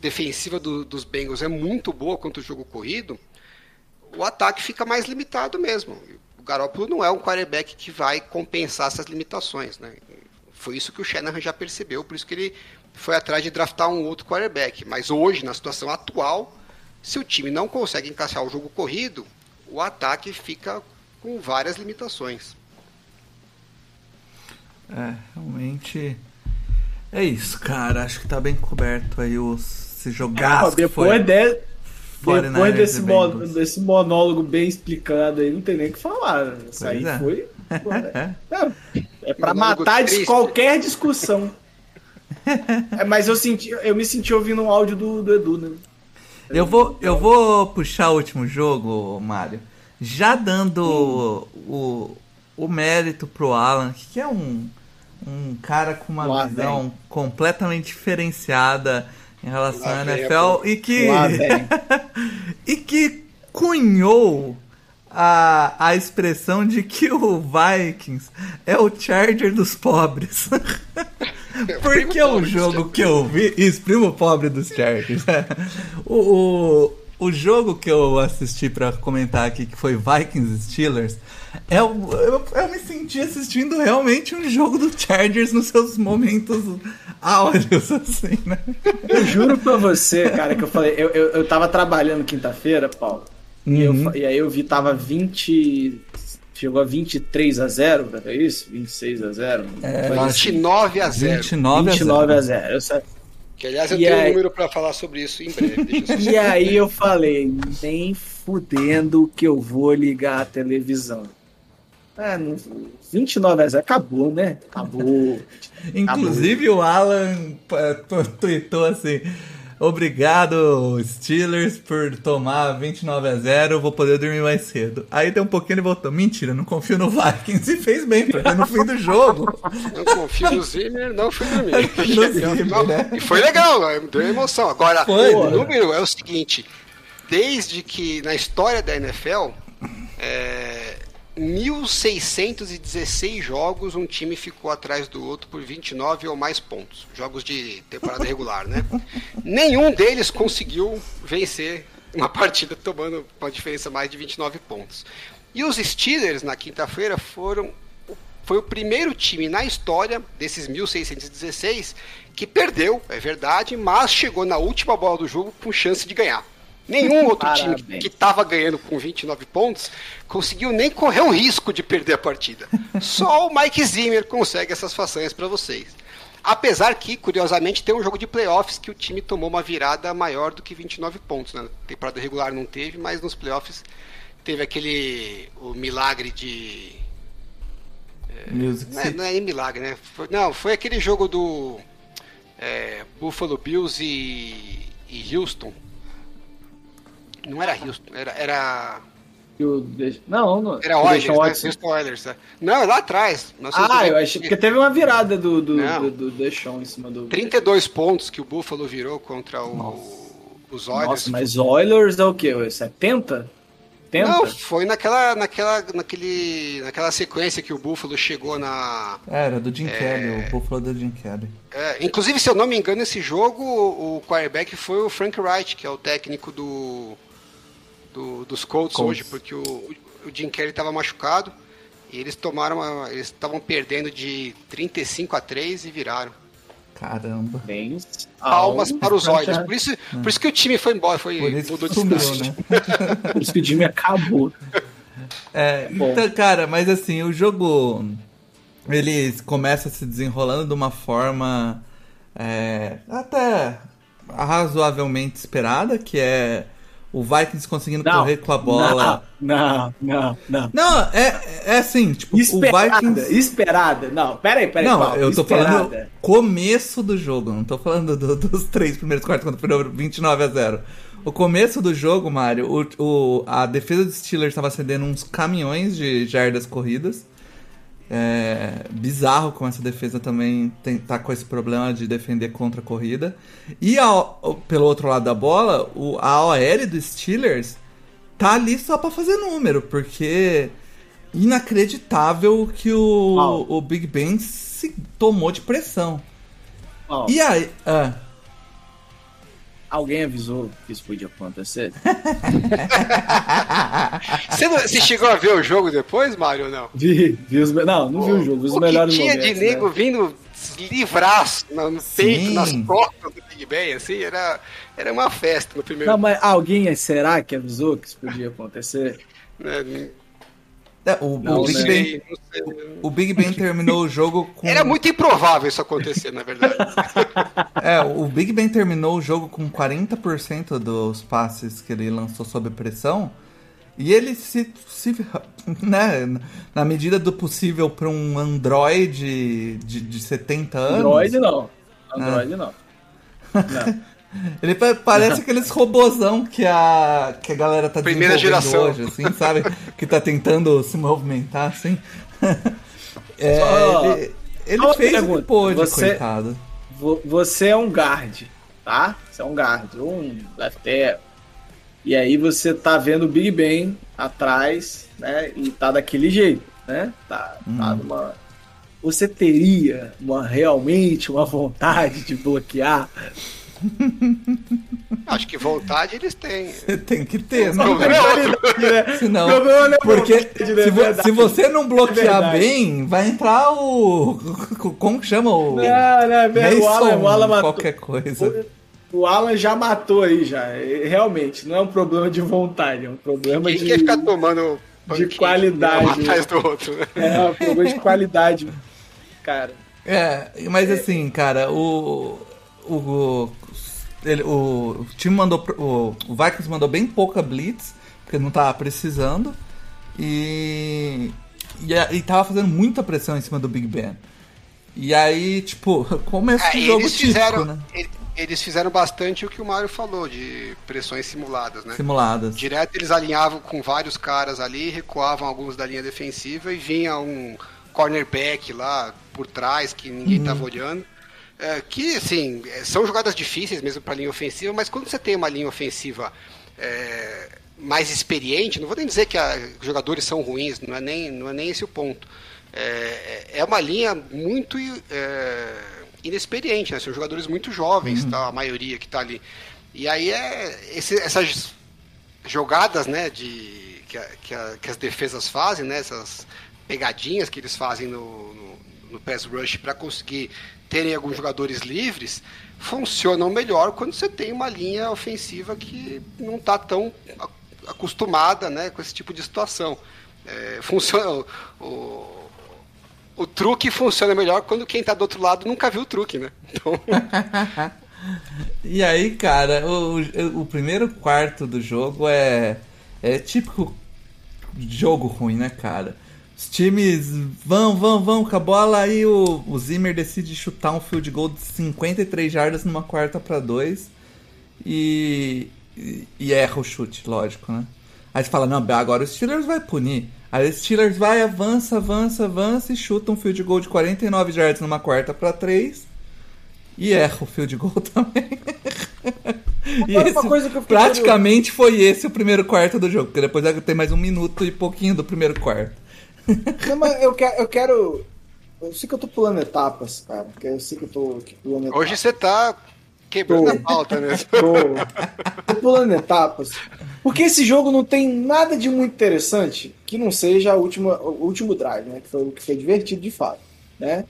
defensiva do, dos Bengals é muito boa contra o jogo corrido, o ataque fica mais limitado mesmo. O Garoppolo não é um quarterback que vai compensar essas limitações. Né? Foi isso que o Shanahan já percebeu, por isso que ele foi atrás de draftar um outro quarterback. Mas hoje, na situação atual, se o time não consegue encaixar o jogo corrido, o ataque fica com várias limitações. É, realmente. É isso, cara. Acho que tá bem coberto aí os se jogar. Ah, depois, de, depois desse, mo, desse monólogo bem explicado aí, não tem nem o que falar. Isso aí é. foi. é, é pra matar de qualquer discussão. é, mas eu senti, eu me senti ouvindo um áudio do, do Edu, né? Eu vou, eu vou puxar o último jogo, Mário. Já dando hum. o, o mérito pro Alan, que é um, um cara com uma Lá visão vem. completamente diferenciada em relação Lá à NFL e que e que cunhou a, a expressão de que o Vikings é o Charger dos pobres. Porque o jogo que eu vi. Isso, primo pobre dos Chargers. o, o, o jogo que eu assisti pra comentar aqui, que foi Vikings Steelers, é, o- eu, eu me senti assistindo realmente um jogo do Chargers nos seus momentos áureos, assim, né? Eu juro pra você, cara, que eu falei, eu, eu, eu tava trabalhando quinta-feira, Paulo, e, eu Uhum. e aí eu vi, tava 20. Chegou a 23 a 0, é isso? 26 a 0? É, Foi eu isso? acho- 29 a 0. 29 a 29 a 0. 0. Eu sa- Que aliás eu E tenho um aí- número pra falar sobre isso em breve. Deixa eu só E aí eu falei, nem fudendo que eu vou ligar a televisão. É, não- 29 a 0, acabou, né? Acabou. Inclusive o Alan eh, tweetou assim. Obrigado, Steelers, por tomar 29 a 0 vou poder dormir mais cedo. Aí deu um pouquinho e voltou. Mentira, não confio no Vikings e fez bem, porque no fim do jogo. Não confio no Zimmer, não fui dormir. No Zimmer, Não, né? E foi legal, deu emoção. Agora, Foi, o né? número é o seguinte: desde que na história da NFL, é, 1.616 jogos um time ficou atrás do outro por 29 ou mais pontos. Jogos de temporada regular, né? Nenhum deles conseguiu vencer uma partida tomando uma diferença mais de 29 pontos. E os Steelers, na quinta-feira, foram foi o primeiro time na história desses 1616 que perdeu, é verdade, mas chegou na última bola do jogo com chance de ganhar. Nenhum outro time Parabéns. que estava ganhando com 29 pontos conseguiu nem correr o risco de perder a partida. Só o Mike Zimmer consegue essas façanhas para vocês. Apesar que, curiosamente, tem um jogo de playoffs que o time tomou uma virada maior do que 29 pontos. Né? Temporada regular não teve, mas nos playoffs teve aquele o milagre de Music não é, não é milagre, né? Foi- não, foi aquele jogo do é, Buffalo Bills e, e Houston. Não era Houston, era, era, E o De- Não, não. era o Oilers, né? Watson. Houston Oilers. né? Não, é lá atrás. Ah, 1990. eu achei. Porque teve uma virada do, do, Não. do, do Deshaun em cima do. 32 pontos que o Buffalo virou contra o, os Oilers. Nossa, mas Oilers é o quê? 70? 70? Não, foi naquela, naquela, naquele, naquela sequência que o Buffalo chegou na, Era do Jim Kelly, o Buffalo do Jim Kelly. É, inclusive, se eu não me engano, esse jogo, o o quarterback foi o Frank Wright, que é o técnico do, do- dos Colts, Colts. hoje, porque o, o Jim Kelly estava machucado e eles tomaram, uma- eles estavam perdendo de 35 a 3 e viraram. Caramba. Bem, Palmas alto, para os bastante- Oilers. Por isso, por isso que o time foi embora, foi, Por isso mudou sumiu, né? Por isso que o time acabou. É, então, cara, mas assim, o jogo ele começa se desenrolando de uma forma é, até razoavelmente esperada, que é o Vikings conseguindo correr com a bola. Não, não, não. Não, é, é assim, tipo, o Esperada, Vikings. esperada. Não, peraí, peraí. Não, Paulo, eu tô esperada. falando começo do jogo, não tô falando do- dos três primeiros quartos quando foi 29 a 0. O começo do jogo, Mário, o, o- a defesa dos Steelers estava cedendo uns caminhões de jardas corridas. É, bizarro como essa defesa também tem, tá com esse problema de defender contra a corrida. E a- pelo outro lado da bola, o, a OL dos Steelers tá ali só pra fazer número, porque inacreditável que o, Uau. o Big Ben se tomou de pressão. Ó, E aí. ah, Alguém avisou que isso podia acontecer? Você, não- você chegou a ver o jogo depois, Mário, ou não? Vi, vi os. Não, não vi o jogo, vi os o melhores que tinha momentos. de nego né? vindo livraço no, no peito, nas costas do Big Ben, assim, era, era uma festa no primeiro Não, mas alguém será que avisou que isso podia acontecer? é, o, Não, o Big né? Ben, sei. o Big Ben terminou o jogo com. Era muito improvável isso acontecer, na verdade. É, o Big Ben terminou o jogo com 40% dos passes que ele lançou sob pressão. E ele se, se né, na medida do possível para um Android de, de 70 anos. Android não. Android não. Não. Ele pa- parece aqueles robozão que a, que a galera tá Primeira desenvolvendo geração. hoje, assim, sabe? que tá tentando se movimentar, assim. É, Só- ele ele só fez o que pergunta. pôde, Você- coitado. Vo- Você é um guard, tá? Você é um guard, um left tackle. E aí você tá vendo o Big Ben atrás, né? E tá daquele jeito, né? Tá, tá Uhum. numa. você teria uma, realmente uma vontade de bloquear? Acho que vontade eles têm. Tem que ter, né? Não, é outro. Né? Senão, não é porque vontade, né? se, se você não bloquear Verdade. bem, vai entrar o. Como que chama o. Não, não, velho, o Alan, o Alan matou. qualquer coisa. O Alan já matou aí já. E, Realmente, não é um problema de vontade, é um problema Quem de. quer ficar tomando panquinho qualidade. um atrás do outro, né? É um problema de qualidade. Cara. É, mas assim, cara. O, o, ele- o, o time mandou. O, o Vikings mandou bem pouca blitz, porque não tava precisando. E. E, e tava fazendo muita pressão em cima do Big Ben. E aí, tipo, começa É, o jogo eles típico, fizeram, né? ele- eles fizeram bastante o que o Mário falou, de pressões simuladas, né? Simuladas. Direto eles alinhavam com vários caras ali, recuavam alguns da linha defensiva e vinha um cornerback lá por trás que ninguém tava olhando. É, que, assim, é, são jogadas difíceis mesmo para linha ofensiva, mas quando você tem uma linha ofensiva é, mais experiente, não vou nem dizer que a- os jogadores são ruins, não é nem, não é nem esse o ponto. É, é uma linha muito é, inexperiente, né? São jogadores muito jovens, tá? a maioria que está ali. E aí é esse- essas jogadas né, de, que, a- que, a- que as defesas fazem, né, essas pegadinhas que eles fazem no, no, no pass rush para conseguir terem alguns jogadores livres, funcionam melhor quando você tem uma linha ofensiva que não está tão acostumada né, com esse tipo de situação. É, funciona, o, o, o truque funciona melhor quando quem está do outro lado nunca viu o truque, né? Então, E aí, cara, o, o primeiro quarto do jogo é, é típico jogo ruim, né, cara? Os times vão, vão, vão com a bola, aí o, o Zimmer decide chutar um field goal de 53 jardas numa quarta pra dois e, e, e erra o chute, lógico, né? Aí você fala, não, agora o Steelers vai punir. Aí o Steelers vai, avança, avança, avança e chuta um field goal de 49 jardas numa quarta pra três e erra o field goal também. e esse- praticamente foi esse o primeiro quarto do jogo, porque depois tem mais um minuto e pouquinho do primeiro quarto. Não, mas eu quero, eu quero. Eu sei que eu tô pulando etapas, cara. Porque eu sei que eu tô aqui pulando etapas. hoje você está quebrando Tô. a pauta, né? Tô, tô pulando etapas. Porque esse jogo não tem nada de muito interessante que não seja a última, o último drive, né? Que foi o que foi divertido de fato, né?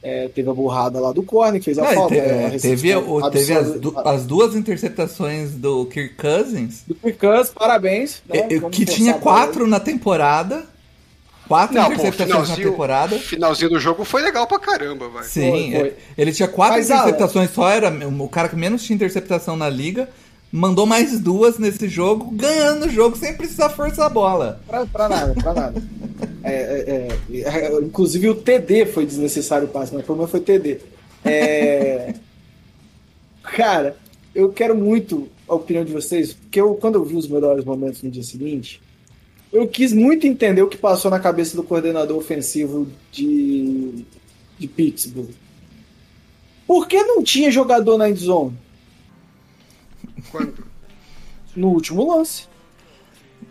É, teve a burrada lá do Corner, que fez a Não, falta. te- é, teve o- teve as, du- as duas interceptações do Kirk Cousins, do Picantes, parabéns. Né? é, Vamos que tinha quatro na temporada. Quatro Não, pô, o interceptações na finalzinho, temporada. finalzinho do jogo foi legal pra caramba, vai. Sim, Foi, foi. é, ele tinha quatro Mas, Alan- interceptações, só era o cara que menos tinha interceptação na liga. Mandou mais duas nesse jogo, ganhando o jogo sem precisar forçar a bola. Pra, pra nada, pra nada. É, é, é, é, inclusive o TD foi desnecessário o passe, mas o problema foi TD. É, cara, eu quero muito a opinião de vocês, porque eu, quando eu vi os melhores momentos no dia seguinte, eu quis muito entender o que passou na cabeça do coordenador ofensivo de, de Pittsburgh. Por que não tinha jogador na endzone Quando? no último lance?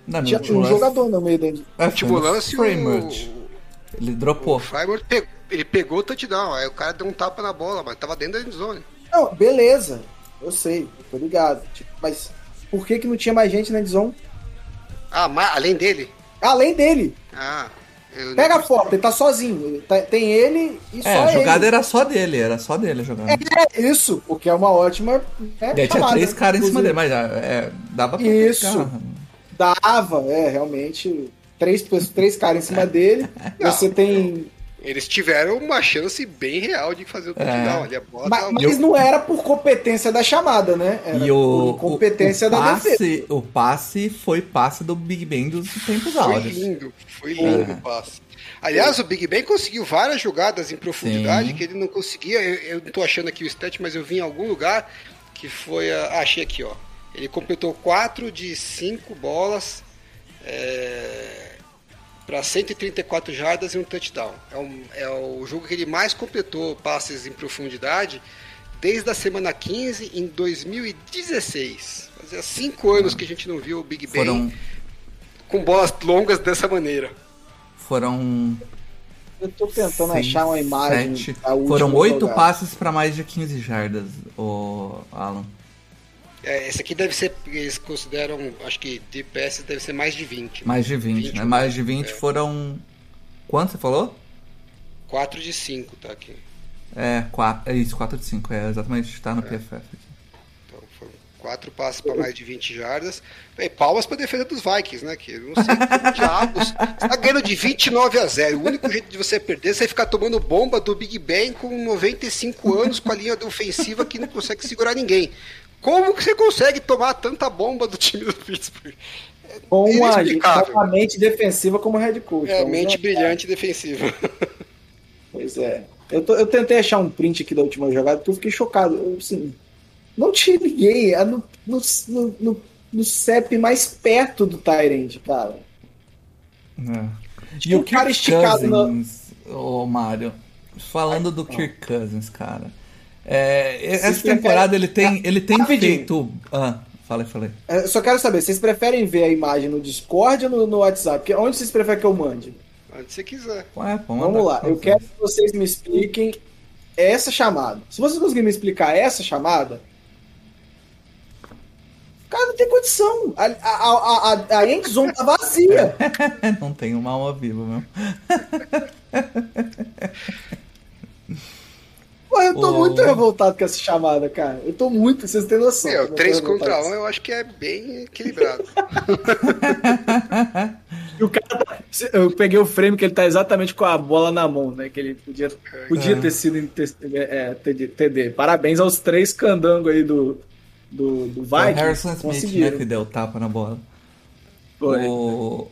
Não, Tinha um lance- jogador no meio da endzone. é, Último no lance, Framework. o, Ele o dropou. Freiburg pegou, ele pegou o touchdown, aí o cara deu um tapa na bola, mas tava dentro da endzone. Não, beleza. Eu sei, tô ligado. Tipo, mas por que, que não tinha mais gente na endzone? Ah, mas além dele? Além dele. Ah, eu Pega a foto, ele tá sozinho. Ele tá- tem ele e só É, a jogada ele. era só dele, era só dele a jogada. É isso, o que é uma ótima. Né, Daí tinha chamada, três caras em cima dele, mas é, dava pra Isso. pegar. Dava, é, realmente. Três, três caras em cima dele. Não. Você tem. Eles tiveram uma chance bem real de fazer o touchdown ali. A bola Mas, mas não era por competência da chamada, né? Era E o, por competência o, o da passe, defesa. o passe foi passe do Big Ben dos tempos Foi áureos. lindo, foi lindo o passe. Aliás, o Big Ben conseguiu várias jogadas em profundidade Sim. que ele não conseguia. Eu, eu não tô achando aqui o stat, mas eu vi em algum lugar que foi. A, ah, achei aqui, ó. Ele completou 4 de 5 bolas para 134 jardas e um touchdown. É, um- é o jogo que ele mais completou passes em profundidade desde a semana 15 em 2016. Fazia 5 anos que a gente não viu o Big Ben Foram, com bolas longas dessa maneira. foram Eu tô tentando seis, achar uma imagem. Foram oito passes pra mais de 15 jardas, o Alan. É, esse aqui deve ser, eles consideram, acho que de passes deve ser mais de 20. Mais de 20, né? Mais de 20 foram. Quanto você falou? 4 de 5 tá aqui. É, 4, é isso, 4 de 5, é exatamente, tá no PFF aqui. Então foram 4 passes para mais de 20 jardas. E palmas para defesa dos Vikings, né? Que não sei como diabos. Você tá ganhando de 29 a 0. O único jeito de você perder é você ficar tomando bomba do Big Ben com 95 anos com a linha ofensiva que não consegue segurar ninguém. Como que você consegue tomar tanta bomba do time do Pittsburgh? Com uma, uma mente defensiva como head coach. É, Vamos mente brilhante defensiva. Pois é. Eu, tô- eu tentei achar um print aqui da última jogada porque eu fiquei chocado. Eu, assim, não tinha ninguém é no, no, no, no, no CEP mais perto do Tyrant, cara. É. Tinha um cara esticado na- Cousins, ô Mário, falando do Kirk Cousins, cara. É, essa temporada ele tem, ele tem Rapidinho. feito. Ah, falei, falei. É, Eu só quero saber, vocês preferem ver a imagem no Discord ou no, no WhatsApp? Porque onde vocês preferem que eu mande? Onde você quiser. Ué, Vamos lá, eu quero que vocês me expliquem essa chamada. Se vocês conseguirem me explicar essa chamada, cara, não tem condição. A, a, a, a, a end zone tá vazia. Não tem uma alma viva mesmo. Pô, eu tô Ô. muito revoltado com essa chamada, cara. Eu tô muito, vocês têm noção. Meu, Eu tô 3 revoltado contra com 1 eu acho que é bem equilibrado. E o cara, tá- eu peguei o frame que ele tá exatamente com a bola na mão, né? Que ele podia, podia É. ter sido em te- é, TD. Parabéns aos três candangos aí do, do, do Foi o Vikings. Harrison Smith, né, que deu tapa na bola. Foi. O...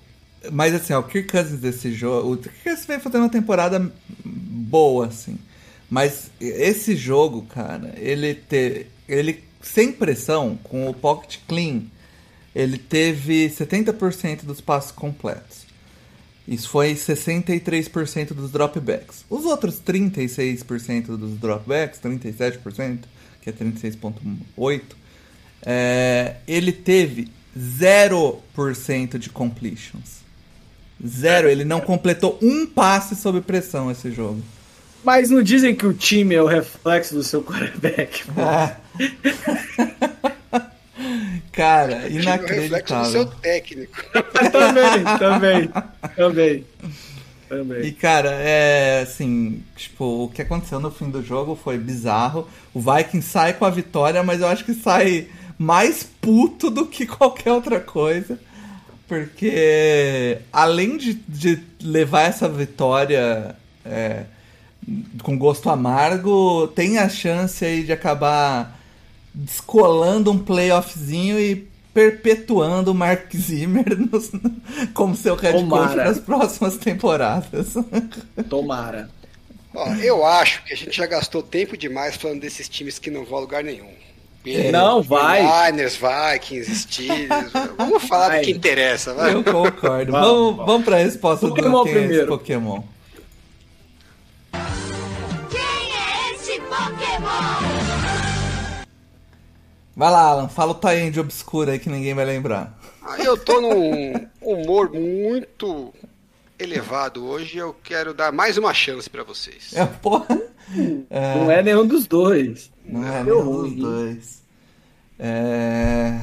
Mas assim, ó, o Kirk Cousins desse jogo. O Kirk Cousins vem fazendo uma temporada boa, assim. Mas esse jogo, cara, ele te... ele sem pressão, com o pocket clean, ele teve 70% dos passos completos. Isso foi 63% dos dropbacks. Os outros 36% dos dropbacks, 37%, que é 36,8%, é, ele teve 0% de completions. Zero, ele não completou um passe sob pressão esse jogo. Mas não dizem que o time é o reflexo do seu quarterback. pô. Cara, Time é o reflexo do seu inacreditável. técnico. também, também, também. E Também. cara, é assim, tipo, o que aconteceu no fim do jogo foi bizarro. O Viking sai com a vitória, mas eu acho que sai mais puto do que qualquer outra coisa. Porque além de, de levar essa vitória é, com gosto amargo, tem a chance aí de acabar descolando um playoffzinho e perpetuando o Mark Zimmer nos- como seu head coach Tomara. nas próximas temporadas. Tomara. Ó, eu acho que a gente já gastou tempo demais falando desses times que não vão a lugar nenhum. Bills, Não, vai. Niners, Vikings, Steelers. Vamos falar Vai. do que interessa, vai. Eu concordo. Vamos, vamos, vamos. vamos pra resposta Pokémon do é primeiro. Pokémon. Pokémon? Vai lá, Alan, fala o Tyrande obscuro aí que ninguém vai lembrar. Ah, Eu tô num humor muito elevado hoje e eu quero dar mais uma chance pra vocês. É, porra. É, Não é nenhum dos dois. não é Deu nenhum dos dois. É...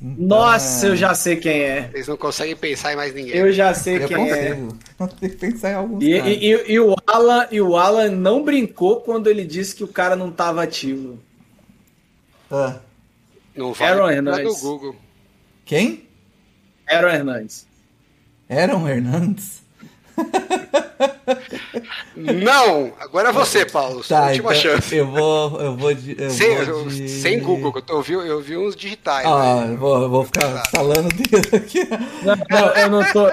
Nossa, é, eu já sei quem é. Vocês não conseguem pensar em mais ninguém. Eu já sei Eu quem é. consigo. Eu tenho que pensar em alguns E, e, e- e o Alan, e o Alan não brincou quando ele disse que o cara não tava ativo. Ah, Não vai Aaron Hernandes. no Google. Quem? Aaron Hernandes. Aaron Hernandes? Não! Agora é você, Paulo. Sua Tá, última então chance. eu vou... Eu vou de, eu Sem, vou de... sem Google, eu, tô, eu, vi, eu vi uns digitais. Ah, né? eu vou, eu vou ficar falando dedo aqui. Não, não, eu não tô.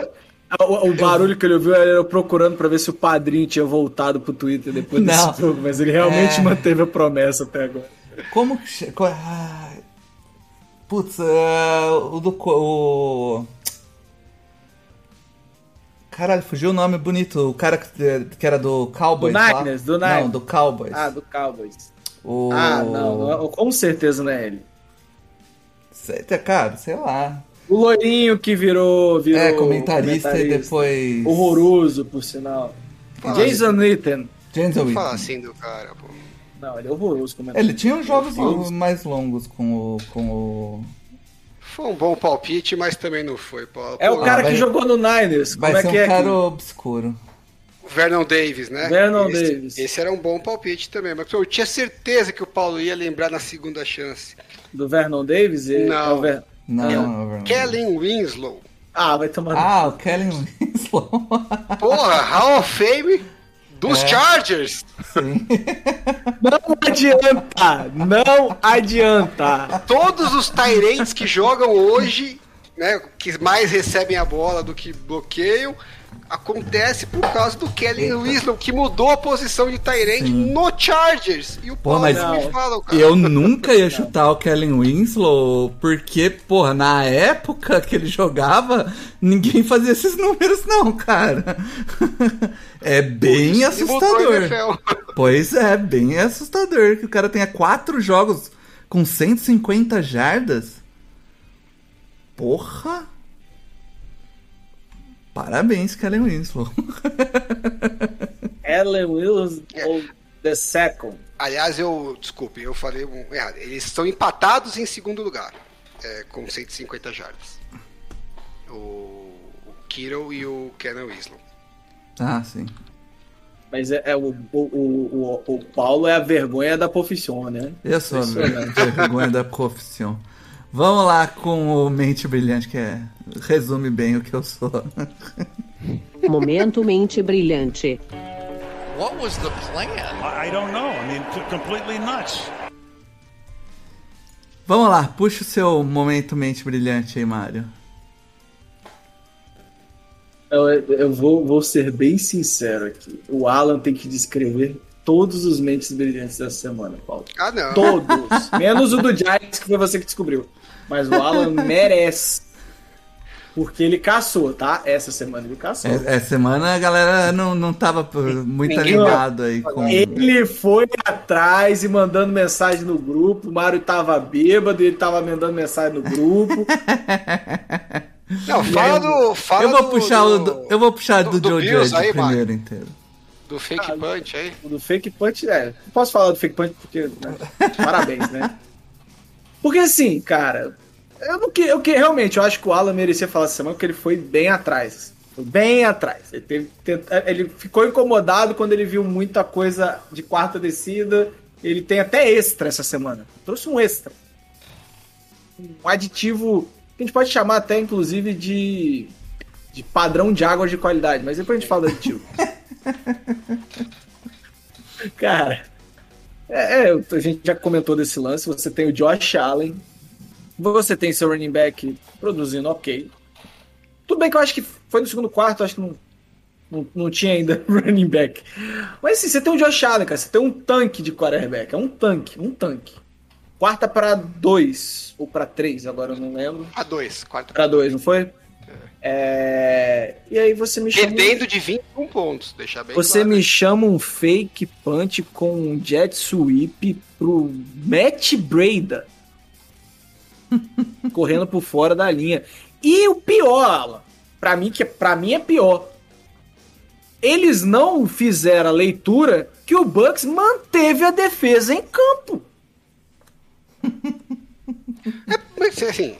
O, o barulho que ele ouviu era eu procurando pra ver se o padrinho tinha voltado pro Twitter depois Não. desse jogo, mas ele realmente É. manteve a promessa até agora. Como que. qual- ai. Putz, é, o do. O... Caralho, fugiu o nome bonito. O cara que, que era do Cowboys. Do. Niners, do Não, do Cowboys. Ah, do Cowboys. O... Ah, não, com certeza não é ele. Sei- Cara, sei lá. O loirinho que virou, virou é, comentarista, e comentarista. depois. Horroroso, por sinal. Fala Jason Witten. James Não Witten. fala assim do cara, pô. Não, ele é horroroso como Ele tinha uns jogos mais longos com o. Com o... Foi um bom palpite, mas também não foi. Pô, É o cara vai- que jogou no Niners. Vai como ser é que um é? cara que- obscuro. o Vernon Davis, né? Vernon esse, Davis. Esse era um bom palpite também, mas eu tinha certeza que o Paulo ia lembrar na segunda chance. Do Vernon Davis? Ele- Não. é o Ver- Não, É. não, não. Kellen Winslow. Ah, vai tomar. Ah, o Kellen Winslow. Porra, Hall of Fame dos É. Chargers. Sim. Não adianta! Não adianta! Todos os Tyrants que jogam hoje, né, que mais recebem a bola do que bloqueiam, acontece por causa do Kellen Winslow, que mudou a posição de Tyrant Sim. no Chargers. E o Pô, mas me fala, cara. Eu nunca ia chutar o Kellen Winslow, porque, porra, na época que ele jogava, ninguém fazia esses números, não, cara. É bem assustador. Pois é, bem assustador que o cara tenha quatro jogos com 150 jardas. Porra! Parabéns, Kellen Winslow. Ellen Willis É. ou The Second. Aliás, eu. Desculpe, eu falei um- errado. Eles estão empatados em segundo lugar, é, com 150 jardas. O, o Kittle e o Kenan Winslow. Ah, sim. Mas é, é o, o, o, o, o Paulo é a vergonha da profissão, né? Eu sou a vergonha da profissão. Vamos lá com o Mente Brilhante, que é, resume bem o que eu sou. Momento mente brilhante. What was the plan? I don't know. I mean, completely nuts. Vamos lá, puxa o seu momento Mente Brilhante aí, Mário. Eu, eu vou, vou ser bem sincero aqui. O Alan tem que descrever todos os mentes brilhantes dessa semana, Paulo. Ah, não. Todos. Menos o do Giants, que foi você que descobriu. Mas o Alan merece. Porque ele caçou, tá? Essa semana ele caçou. É- Essa semana a galera não, não tava muito animado aí com. Ele foi atrás e mandando mensagem no grupo. O Mário tava bêbado, ele tava mandando mensagem no grupo. Não, fala do. Fala Eu vou do- puxar o do- do, eu vou puxar do, do Joe Judge aí, primeiro inteiro. do fake Ah, punch aí. O do fake punch, é. Não posso falar do fake punch porque. né, Parabéns, né? Porque assim, cara, eu não que, eu que realmente eu acho que o Alan merecia falar essa semana porque ele foi bem atrás. Foi bem atrás. Ele, teve- tenta- ele ficou incomodado quando ele viu muita coisa de quarta descida. Ele tem até extra essa semana. Trouxe um extra. Um aditivo que a gente pode chamar até, inclusive, de, de padrão de água de qualidade. Mas depois a gente fala do aditivo. Cara, é, é, a gente já comentou desse lance. Você tem o Josh Allen, você tem seu running back produzindo ok. Tudo bem que eu acho que foi no segundo quarto, acho que não, não, não tinha ainda running back. Mas assim, você tem o Josh Allen, cara, você tem um tanque de quarterback, é um tanque, um tanque. Quarta para dois, ou para três, agora eu não lembro. A dois, quarta. Para dois, não foi? É, E aí você me chama. Perdendo de 21 pontos, deixar bem Você claro. me chama um fake punch com um jet sweep pro Matt Breda. correndo por fora da linha. E o pior, Alan, pra mim, que para mim é pior. Eles não fizeram a leitura que o Bucks manteve a defesa em campo. Mas assim.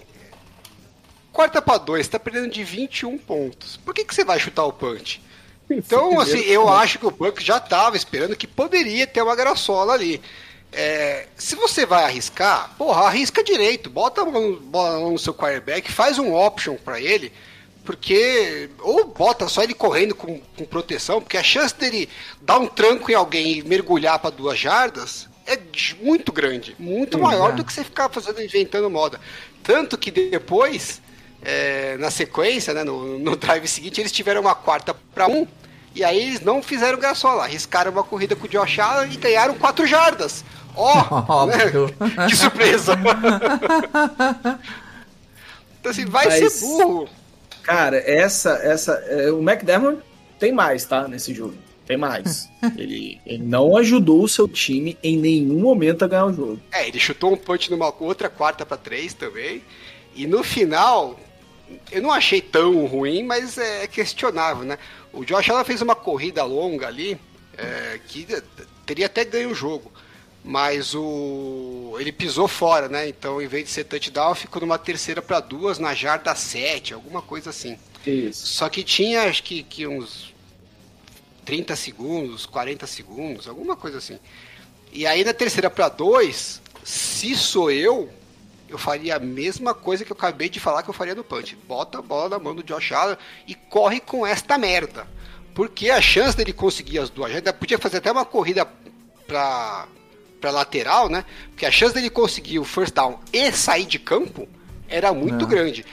Quarta pra dois, tá perdendo de 21 pontos. Por que, que você vai chutar o punch? Então, assim, eu acho que o Bucks já tava esperando que poderia ter uma graçola ali. É, se você vai arriscar, porra, arrisca direito. Bota a mão, bola no seu quarterback, faz um option pra ele, porque. Ou bota só ele correndo com, com proteção, porque a chance dele dar um tranco em alguém e mergulhar pra duas jardas é muito grande. Muito maior Exato. do que você ficar fazendo, inventando moda. Tanto que depois, é, na sequência, né, no, no drive seguinte, eles tiveram uma quarta pra um. E aí eles não fizeram graçola, arriscaram uma corrida com o Josh Allen e ganharam quatro jardas. Ó, né? Óbvio. que surpresa! então assim, vai Mas- ser burro. Cara, essa. essa é, o McDermott tem mais, tá? Nesse jogo. Tem mais. ele, ele não ajudou o seu time em nenhum momento a ganhar o jogo. É, ele chutou um punch numa outra quarta pra três também. E no final, eu não achei tão ruim, mas é questionável, né? O Josh Allen fez uma corrida longa ali, é, que teria até ganho o jogo. Mas o ele pisou fora, né? Então, em vez de ser touchdown, ficou numa terceira para duas na jarda 7, alguma coisa assim. Isso. Só que tinha, acho que, que uns 30 segundos, 40 segundos, alguma coisa assim. E aí na terceira para dois, se sou eu, eu faria a mesma coisa que eu acabei de falar que eu faria no punch. Bota a bola na mão do Josh Allen e corre com esta merda. Porque a chance dele conseguir as duas, ainda podia fazer até uma corrida pra, pra lateral, né? Porque a chance dele conseguir o first down e sair de campo era muito É. grande.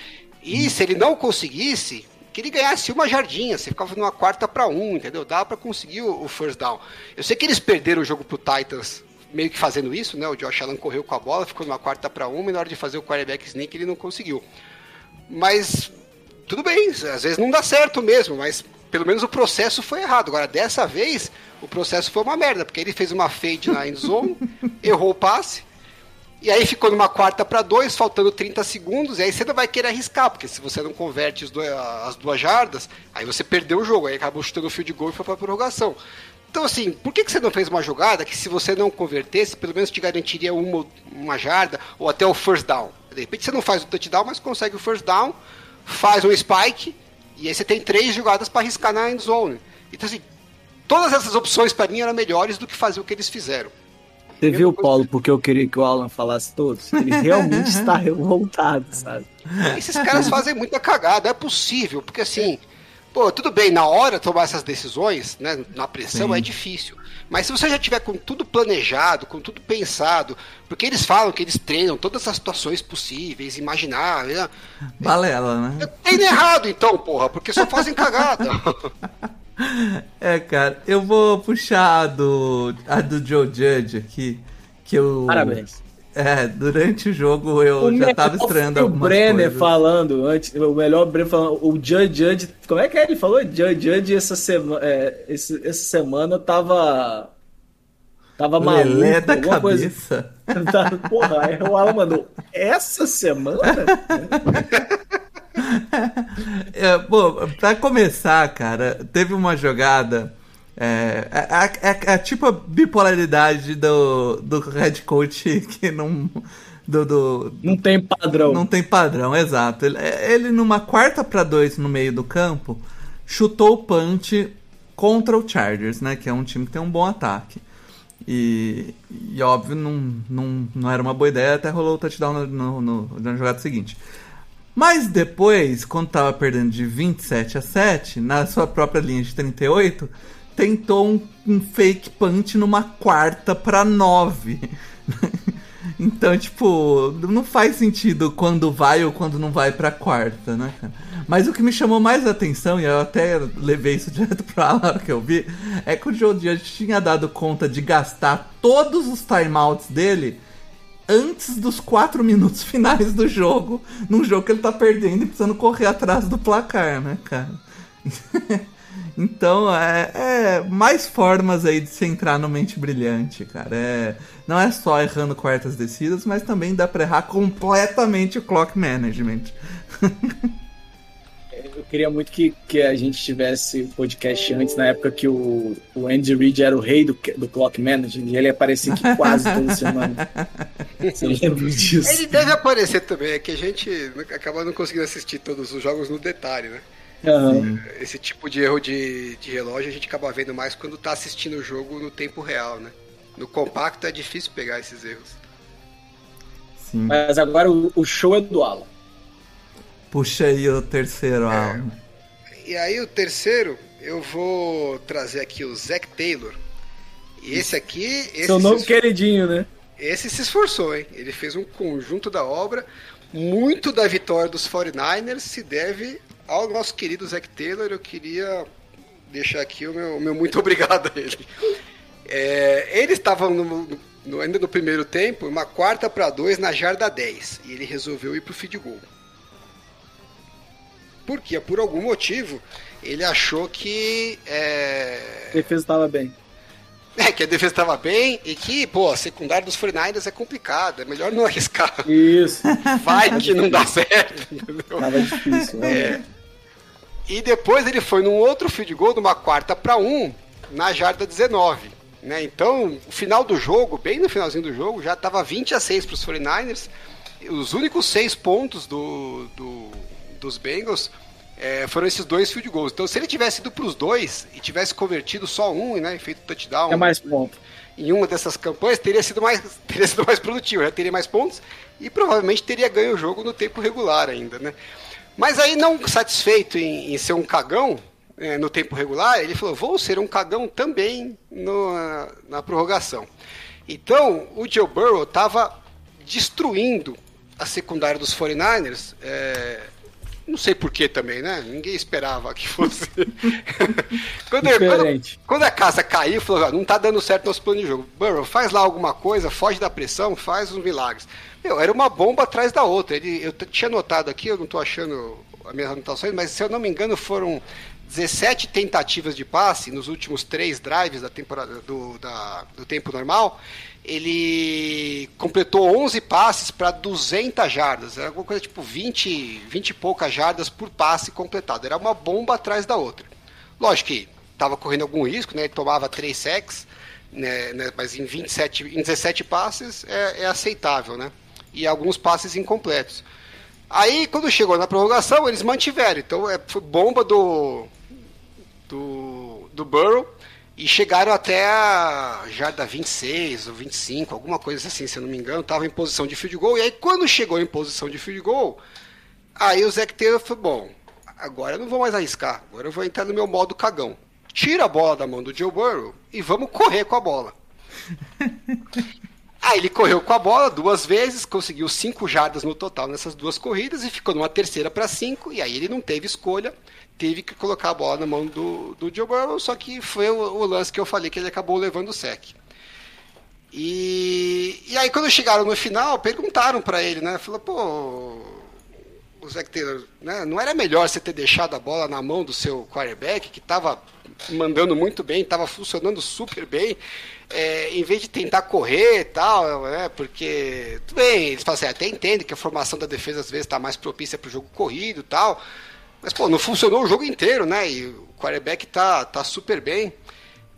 E se ele não conseguisse, que ele ganhasse uma jardinha, você ficava numa quarta para um, entendeu? Dava para conseguir o, o first down. Eu sei que eles perderam o jogo pro Titans meio que fazendo isso, né? O Josh Allen correu com a bola, ficou numa quarta para uma e na hora de fazer o quarterback sneak ele não conseguiu. Mas tudo bem, às vezes não dá certo mesmo, mas pelo menos o processo foi errado. Agora, dessa vez, o processo foi uma merda, porque ele fez uma fade na end zone, errou o passe, e aí ficou numa quarta para dois, faltando 30 segundos, e aí você não vai querer arriscar, porque se você não converte as duas, as duas jardas, aí você perdeu o jogo, aí acabou chutando o fio de gol e foi pra prorrogação. Então, assim, por que, que você não fez uma jogada que se você não convertesse, pelo menos te garantiria uma, uma jarda ou até o first down? De repente você não faz o touchdown, mas consegue o first down, faz um spike, e aí você tem três jogadas para arriscar na end zone. Então, assim, todas essas opções para mim eram melhores do que fazer o que eles fizeram. Você viu, Paulo, porque eu queria que o Alan falasse todos? Ele realmente está revoltado, sabe? Esses caras fazem muita cagada, é possível, porque assim, pô, tudo bem, na hora tomar essas decisões, né, na pressão Sim. é difícil. Mas se você já tiver com tudo planejado, com tudo pensado, porque eles falam que eles treinam todas as situações possíveis, imaginar, né? Balela, né? Tem errado então, porra, porque só fazem cagada. É, cara, eu vou puxar a do, a do Joe Judge aqui, que eu... Parabéns. É, durante o jogo eu já tava estranhando foi o algumas Brenner coisas. falando antes, o melhor Brenner falando, o Judge Judge, como é que é? ele falou? Judge Judge essa semana, é, esse- essa semana tava tava maluco, Lelé da alguma coisa. cabeça. Tá, Porra, aí o Alan mandou, essa semana? É, bom, pra começar, cara, teve uma jogada. É, é, é- é tipo a bipolaridade do, do head coach que não. Do, do- Não tem padrão. não tem padrão, exato. Ele, ele numa quarta pra dois no meio do campo, chutou o punch contra o Chargers, né? Que é um time que tem um bom ataque. E, e óbvio, não, não, não era uma boa ideia, até rolou o touchdown no, no, no- na jogada seguinte. Mas depois, quando tava perdendo de 27 a 7, na sua própria linha de 38, tentou um, um fake punch numa quarta pra 9. então, tipo, não faz sentido quando vai ou quando não vai pra quarta, né, cara? Mas o que me chamou mais atenção, e eu até levei isso direto pra lá que eu vi, é que o Joe Judge tinha dado conta de gastar todos os timeouts dele antes dos quatro minutos finais do jogo, num jogo que ele tá perdendo e precisando correr atrás do placar, né, cara? Então, é, é mais formas aí de se entrar no Mente Brilhante, cara. É, não é só errando quartas descidas, mas também dá pra errar completamente o clock management. Eu queria muito que, que a gente tivesse o podcast antes, na época que o, o Andy Reid era o rei do, do Clock Manager, e ele aparecia aqui quase toda semana. Você lembra disso? Ele deve aparecer também, é que a gente acaba não conseguindo assistir todos os jogos no detalhe, né? Aham. Esse tipo de erro de, de relógio a gente acaba vendo mais quando tá assistindo o jogo no tempo real, né? No compacto é difícil pegar esses erros. Sim. Mas agora o, o show é do Alan. Puxa aí o terceiro Alan. E aí o terceiro, eu vou trazer aqui o Zac Taylor. E esse aqui, esse, Seu novo se, queridinho, né? esse se esforçou, hein? Ele fez um conjunto da obra. Muito da vitória dos 49ers se deve ao nosso querido Zac Taylor. Eu queria deixar aqui o meu, o meu muito obrigado a ele. É, ele estava no- no- ainda no primeiro tempo, uma quarta para dois na jarda 10. E ele resolveu ir pro feed goal. Porque, por algum motivo, ele achou que. é, A defesa estava bem. É, que a defesa estava bem e que, pô, a secundária dos 49ers é complicado, é melhor não arriscar. Isso. Vai que não dá certo, entendeu? Tava difícil, né? E depois ele foi num outro field goal, numa quarta para um, na jarda 19. Né? Então, o final do jogo, bem no finalzinho do jogo, já estava 20 a 6 para os 49ers. Os únicos seis pontos do, do- dos Bengals é, foram esses dois field goals. Então, se ele tivesse ido para os dois e tivesse convertido só um né, e feito touchdown É mais ponto. em uma dessas campanhas, teria sido mais, teria sido mais produtivo, já teria mais pontos e provavelmente teria ganho o jogo no tempo regular ainda, né? Mas aí, não satisfeito em, em ser um cagão eh, no tempo regular, ele falou: vou ser um cagão também no- na prorrogação. Então, o Joe Burrow estava destruindo a secundária dos 49ers. eh, não sei porquê também, né? Ninguém esperava que fosse. quando, quando, quando a casa caiu, falou: "Ah, não tá dando certo nosso plano de jogo. Burrow, faz lá alguma coisa, foge da pressão, faz uns milagres. Meu, era uma bomba atrás da outra. Ele, eu tinha notado aqui, eu não tô achando as minhas anotações, mas se eu não me engano, foram 17 tentativas de passe nos últimos três drives da temporada do, da- do tempo normal. Ele completou 11 passes para 200 jardas. Era alguma coisa tipo 20, 20 e poucas jardas por passe completado. Era uma bomba atrás da outra. Lógico que estava correndo algum risco, né? Ele tomava 3 sacks, né? né, Mas em, 27, em 17 passes é, é aceitável, né? E alguns passes incompletos. Aí, quando chegou na prorrogação, eles mantiveram. Então, é, foi bomba do, do, do Burrow e chegaram até a jarda 26 ou 25, alguma coisa assim, se eu não me engano. Estava em posição de field goal. E aí, quando chegou em posição de field goal, aí o Zac Taylor falou: Bom, agora eu não vou mais arriscar. Agora eu vou entrar no meu modo cagão. Tira a bola da mão do Joe Burrow e vamos correr com a bola. Aí ele correu com a bola duas vezes, conseguiu cinco jardas no total nessas duas corridas e ficou numa terceira para cinco. E aí ele não teve escolha, teve que colocar a bola na mão do, do Joe Burrow. Só que foi o, o lance que eu falei que ele acabou levando o sec. E, e aí quando chegaram no final, perguntaram para ele, né? Falou, pô, né? Não era melhor você ter deixado a bola na mão do seu quarterback, que estava mandando muito bem, estava funcionando super bem, é, em vez de tentar correr e tal, né? Porque, tudo bem, eles falam assim, até entendem que a formação da defesa às vezes está mais propícia para o jogo corrido e tal, mas, pô, não funcionou o jogo inteiro, né? E o quarterback tá, tá super bem.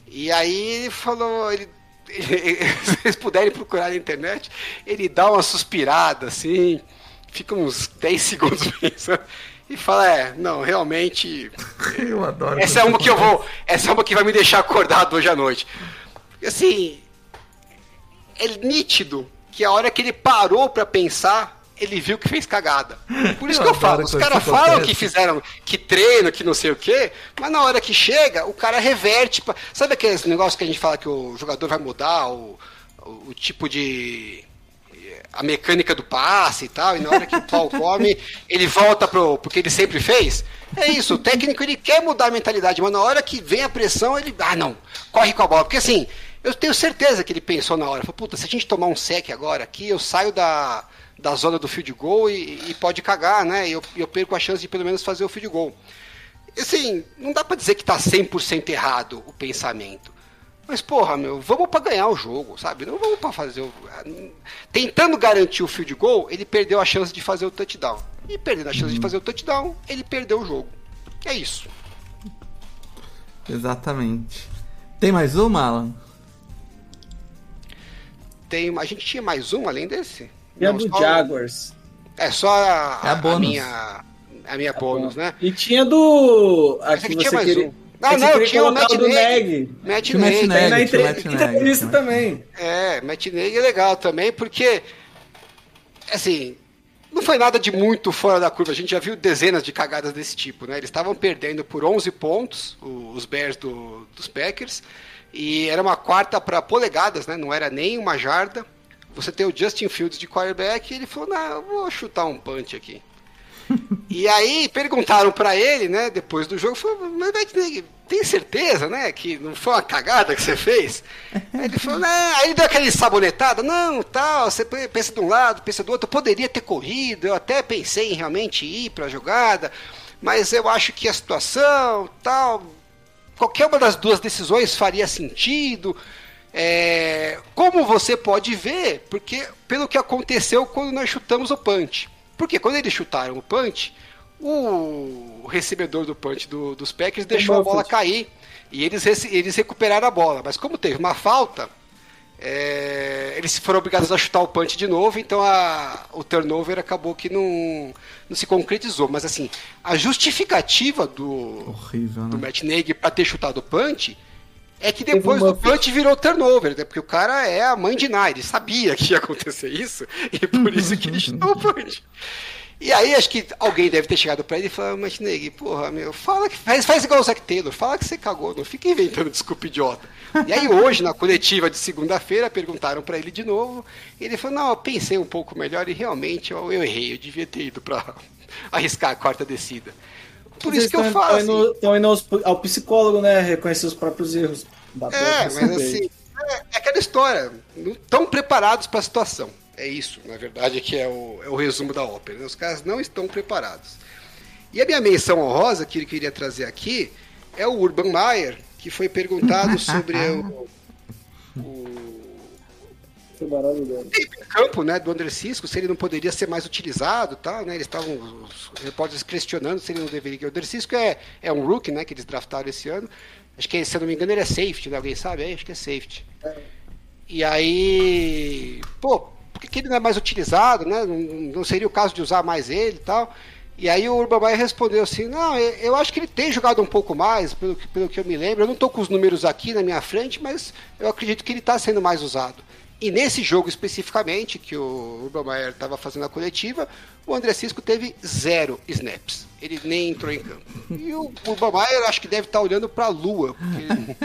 E aí ele falou, ele, se vocês puderem procurar na internet, ele dá uma suspirada assim, fica uns 10 segundos pensando e fala, é, não, realmente. Eu adoro. Essa é uma que eu vou. Essa é uma que vai me deixar acordado hoje à noite. Assim, é nítido que a hora que ele parou pra pensar, ele viu que fez cagada. Por isso Eu que eu falo, os caras falam que fizeram, que treino, que não sei o quê, mas na hora que chega, o cara reverte. pra- Sabe aqueles negócios que a gente fala que o jogador vai mudar o, o, o tipo de. A mecânica do passe e tal, e na hora que o pau come, ele volta pro, pro que ele sempre fez? É isso, o técnico ele quer mudar a mentalidade, mas na hora que vem a pressão, ele. Ah, não, corre com a bola. Porque assim, eu tenho certeza que ele pensou na hora, falou, puta, se a gente tomar um sec agora aqui, eu saio da, da zona do field goal e, e pode cagar, né? E eu, eu perco a chance de pelo menos fazer o field goal. Assim, não dá pra dizer que tá 100% errado o pensamento. Mas, porra, meu, vamos pra ganhar o jogo, sabe? Não vamos pra fazer o. Tentando garantir o field goal, ele perdeu a chance de fazer o touchdown. E perdendo a chance de fazer o touchdown, ele perdeu o jogo. É isso. Exatamente. Tem mais uma, Alan? Tem, uma- a gente tinha mais um além desse? E a Não, do só- Jaguars. É só a, É a bônus. minha. A minha bônus, né? E tinha do. Aqui aqui você tinha mais queria... um. É Não, não, tinha o Matt. Neg. Matt o Matt na Neg, Matt Neg, entrevista Matt também. É, matinê é legal também, porque, assim, não foi nada de muito fora da curva. A gente já viu dezenas de cagadas desse tipo, né? Eles estavam perdendo por 11 pontos, os Bears do- dos Packers, e era uma quarta para polegadas, né? Não era nem uma jarda. Você tem o Justin Fields de quarterback e ele falou, não, eu vou chutar um punch aqui. E aí perguntaram pra ele, né, depois do jogo, falou, mas Matt, tem certeza, né, que não foi uma cagada que você fez? Aí ele falou, não, aí ele deu aquela sabonetada, não, tal, você pensa de um lado, pensa do outro, eu poderia ter corrido, eu até pensei em realmente ir pra jogada, mas eu acho que a situação, tal, qualquer uma das duas decisões faria sentido. É, como você pode ver, porque pelo que aconteceu quando nós chutamos o punch. Porque quando eles chutaram o punch, o recebedor do punch do- dos Packers deixou a bola cair e eles, eles recuperaram a bola. Mas como teve uma falta, é, eles foram obrigados a chutar o punch de novo, então a- o turnover acabou que não, não se concretizou. Mas assim, a justificativa do, Horrível, do né? Matt Nagy pra ter chutado o punch é que depois do punch virou turnover, né? porque o cara é a mãe de Nai, ele sabia que ia acontecer isso, e por isso que ele chutou o punch. E aí acho que alguém deve ter chegado pra ele e falado, Matt Nagy, porra, meu, fala que faz, faz igual o Zac Taylor, fala que você cagou, não fica inventando desculpa idiota. E aí hoje, na coletiva de segunda-feira, perguntaram pra ele de novo, e ele falou, não, eu pensei um pouco melhor e realmente eu, eu errei, eu devia ter ido pra arriscar a quarta descida. Por isso que eu falo, assim, Estão indo, tão indo ao psicólogo, né? Reconhecer os próprios erros. É, mas assim, é, é aquela história. Não estão preparados para a situação. É isso, na verdade, que é o, é o resumo da ópera. né? Os caras não estão preparados. E a minha menção honrosa que eu queria trazer aqui é o Urban Meyer, que foi perguntado sobre o, Foi maravilhoso. campo né, do André Cisco, se ele não poderia ser mais utilizado tal, né? Eles estavam, os repórteres questionando se ele não deveria. O André Cisco é, é um rookie, né? Que eles draftaram esse ano. Acho que, se eu não me engano, ele é safety, né? Alguém sabe? aí? acho que é safety. E aí, pô, por que, ele não é mais utilizado, né? Não, não seria o caso de usar mais ele e tal. E aí o Urban Meyer respondeu assim, não, eu, eu acho que ele tem jogado um pouco mais, pelo que, pelo que eu me lembro. Eu não estou com os números aqui na minha frente, mas eu acredito que ele está sendo mais usado. E nesse jogo especificamente, que o Urban Meyer estava fazendo a coletiva, o André Cisco teve zero snaps. Ele nem entrou em campo. E o Urban Meyer acho que deve estar olhando para a lua, ele,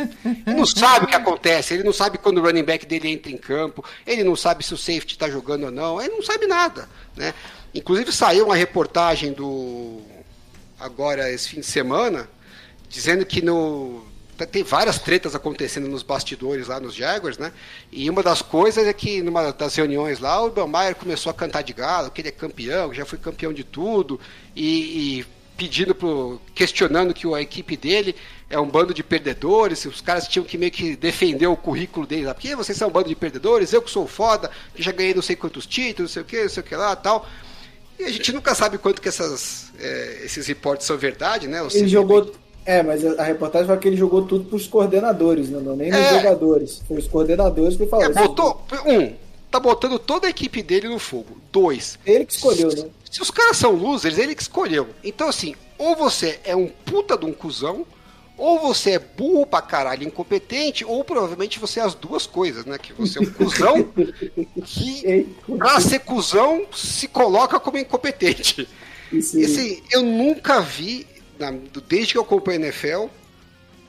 ele não sabe o que acontece, ele não sabe quando o running back dele entra em campo, ele não sabe se o safety está jogando ou não, ele não sabe nada. Né? Inclusive saiu uma reportagem do. agora esse fim de semana, dizendo que no. Tem várias tretas acontecendo nos bastidores lá nos Jaguars, né? E uma das coisas é que numa das reuniões lá, o Urban Meyer começou a cantar de galo, que ele é campeão, que já foi campeão de tudo, e, e pedindo pro. questionando que a equipe dele é um bando de perdedores, os caras tinham que meio que defender o currículo deles lá, porque vocês são um bando de perdedores, eu que sou foda, que já ganhei não sei quantos títulos, não sei o que, não sei o que lá tal. E a gente nunca sabe quanto que essas, é, esses reportes são verdade, né? Ou Ele jogou. É, mas a reportagem fala que ele jogou tudo pros coordenadores, né? não nem nos É. jogadores. Foi os coordenadores que É, falaram. botou, um, tá botando toda a equipe dele no fogo. Dois, Ele que escolheu, né? se os caras são losers, ele que escolheu. Então, assim, ou você é um puta de um cuzão, ou você é burro pra caralho, incompetente, ou provavelmente você é as duas coisas, né? Que você é um cuzão que, pra ser cuzão, se coloca como incompetente. E assim, eu nunca vi, na- desde que eu acompanho a NFL,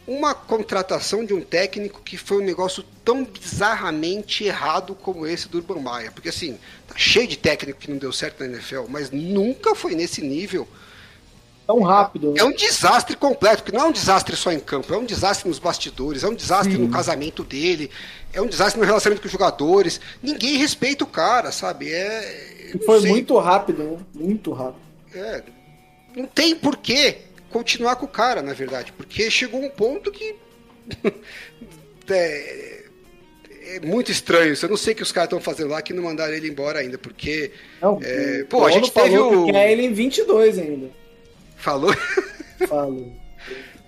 uma contratação de um técnico que foi um negócio tão bizarramente errado como esse do Urban Meyer. Porque assim, tá cheio de técnico que não deu certo na NFL, mas nunca foi nesse nível. tão rápido, né? É um desastre completo, porque não é um desastre só em campo, é um desastre nos bastidores, é um desastre no casamento dele, é um desastre no relacionamento com os jogadores. Ninguém respeita o cara, sabe? É, Foi sei. muito rápido, né? Muito rápido. É, não tem porquê continuar com o cara, na verdade, porque chegou um ponto que é, é muito estranho. isso. Eu não sei o que os caras estão fazendo lá que não mandaram ele embora ainda, porque Não, É, o pô, a gente teve falou o- que quer ele em 22 ainda. falou. Falou.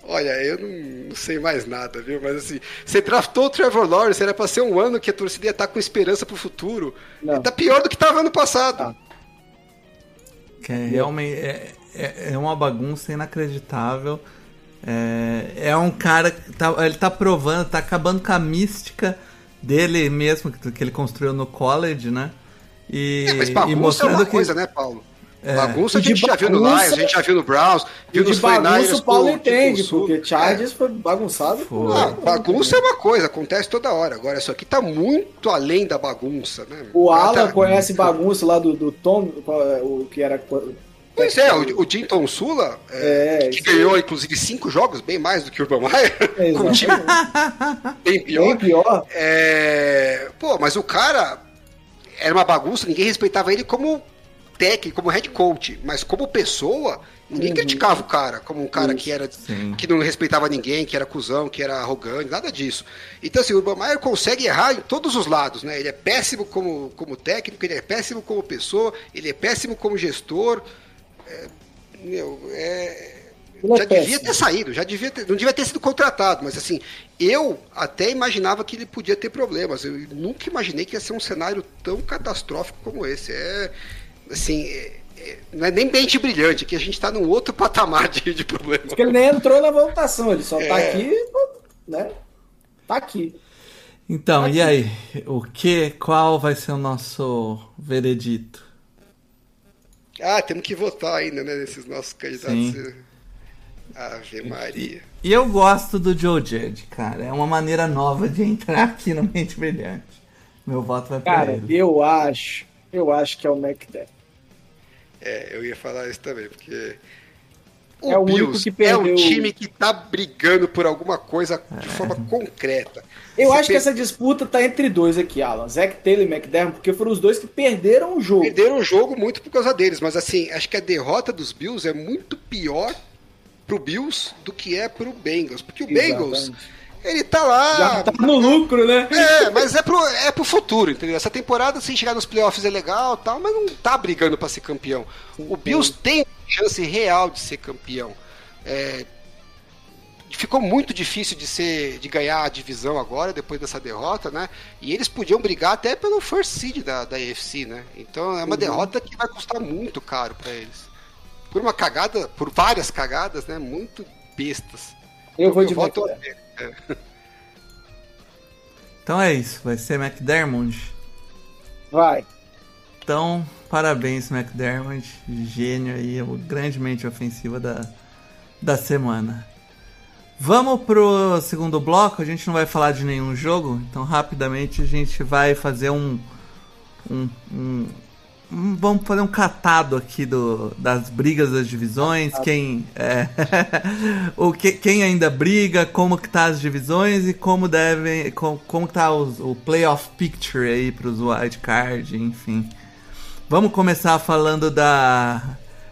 Olha, eu não, não sei mais nada, viu? Mas assim, você draftou o Trevor Lawrence, era pra ser um ano que a torcida ia estar com esperança pro futuro. Não. Tá pior do que tava ano passado. Ah. Que é realmente é, é, é uma bagunça inacreditável. É, é um cara que tá, ele tá provando, tá acabando com a mística dele mesmo, que, que ele construiu no college, né? E, É, mas e bagunça é mostrando uma que. coisa, né, Paulo? Bagunça a E gente já viu no bagunça- Lions, a gente já viu no Browns, viu E nos bagunça 49ers o Paulo entende, Tipo porque Chargers foi bagunçado. Foi. Ah, bagunça é uma coisa, acontece toda hora. Agora, isso aqui tá muito além da bagunça, né? O Alan Tá- conhece bagunça lá do, do Tom, o que era. Pois é, o, o Jinton Sula, é, É, que ganhou inclusive cinco jogos, bem mais do que o Urban Meyer, com um time bem pior. Bem pior. É, Pô, mas o cara era uma bagunça, ninguém respeitava ele como técnico, como head coach, mas como pessoa, ninguém criticava o cara como um cara que era Sim. que não respeitava ninguém, que era cuzão, que era arrogante, nada disso. Então assim, o Urban Meyer consegue errar em todos os lados, né? Ele é péssimo como, como técnico, ele é péssimo como pessoa, ele é péssimo como gestor. É, meu, é, é já devia ter saído, já devia ter, não devia ter sido contratado, mas assim, eu até imaginava que ele podia ter problemas. Eu nunca imaginei que ia ser um cenário tão catastrófico como esse. É assim, é- é- não é nem mente brilhante, que a gente está num outro patamar de, de problemas. Porque ele nem entrou na votação, ele só tá É. aqui, né? Tá aqui. Então, e aí? O que, qual vai ser o nosso veredito? Ah, temos que votar ainda, né, nesses nossos candidatos. Sim. Ave Maria. E eu gosto do Joe Judge, cara. É uma maneira nova de entrar aqui no Mente Brilhante. Meu voto vai pra Cara, ele. eu acho, eu acho que é o McDermott. É, eu ia falar isso também, porque. É o único que perdeu- É um time que tá brigando por alguma coisa de forma concreta. Eu acho que per- essa disputa tá entre dois aqui, Alan. Zack Taylor e McDermott, porque foram os dois que perderam o jogo. Perderam o jogo muito por causa deles, mas assim, acho que a derrota dos Bills é muito pior pro Bills do que é pro Bengals. Porque o Bengals, Exatamente. ele tá lá. Já tá no lucro, né? É, mas é pro, é pro futuro, entendeu? Essa temporada, se chegar nos playoffs é legal tal, mas não tá brigando pra ser campeão. O Bills tem chance real de ser campeão. É, ficou muito difícil de ser de ganhar a divisão agora, depois dessa derrota, né? E eles podiam brigar até pelo first seed da, da AFC, né? Então é uma derrota que vai custar muito caro pra eles. Por uma cagada, por várias cagadas, né? Muito bestas. Eu vou de voto é. Então é isso, vai ser McDermott. Vai. Então, parabéns, McDermott. Gênio aí, o grande mente ofensiva da, da semana. Vamos pro segundo bloco. A gente não vai falar de nenhum jogo, então rapidamente a gente vai fazer um. um, um- um- vamos fazer um catado aqui do, das brigas das divisões, quem é, o que, quem ainda briga, como que tá as divisões e como devem, como, como tá os- o playoff picture aí pros wild card, enfim. Vamos começar falando da,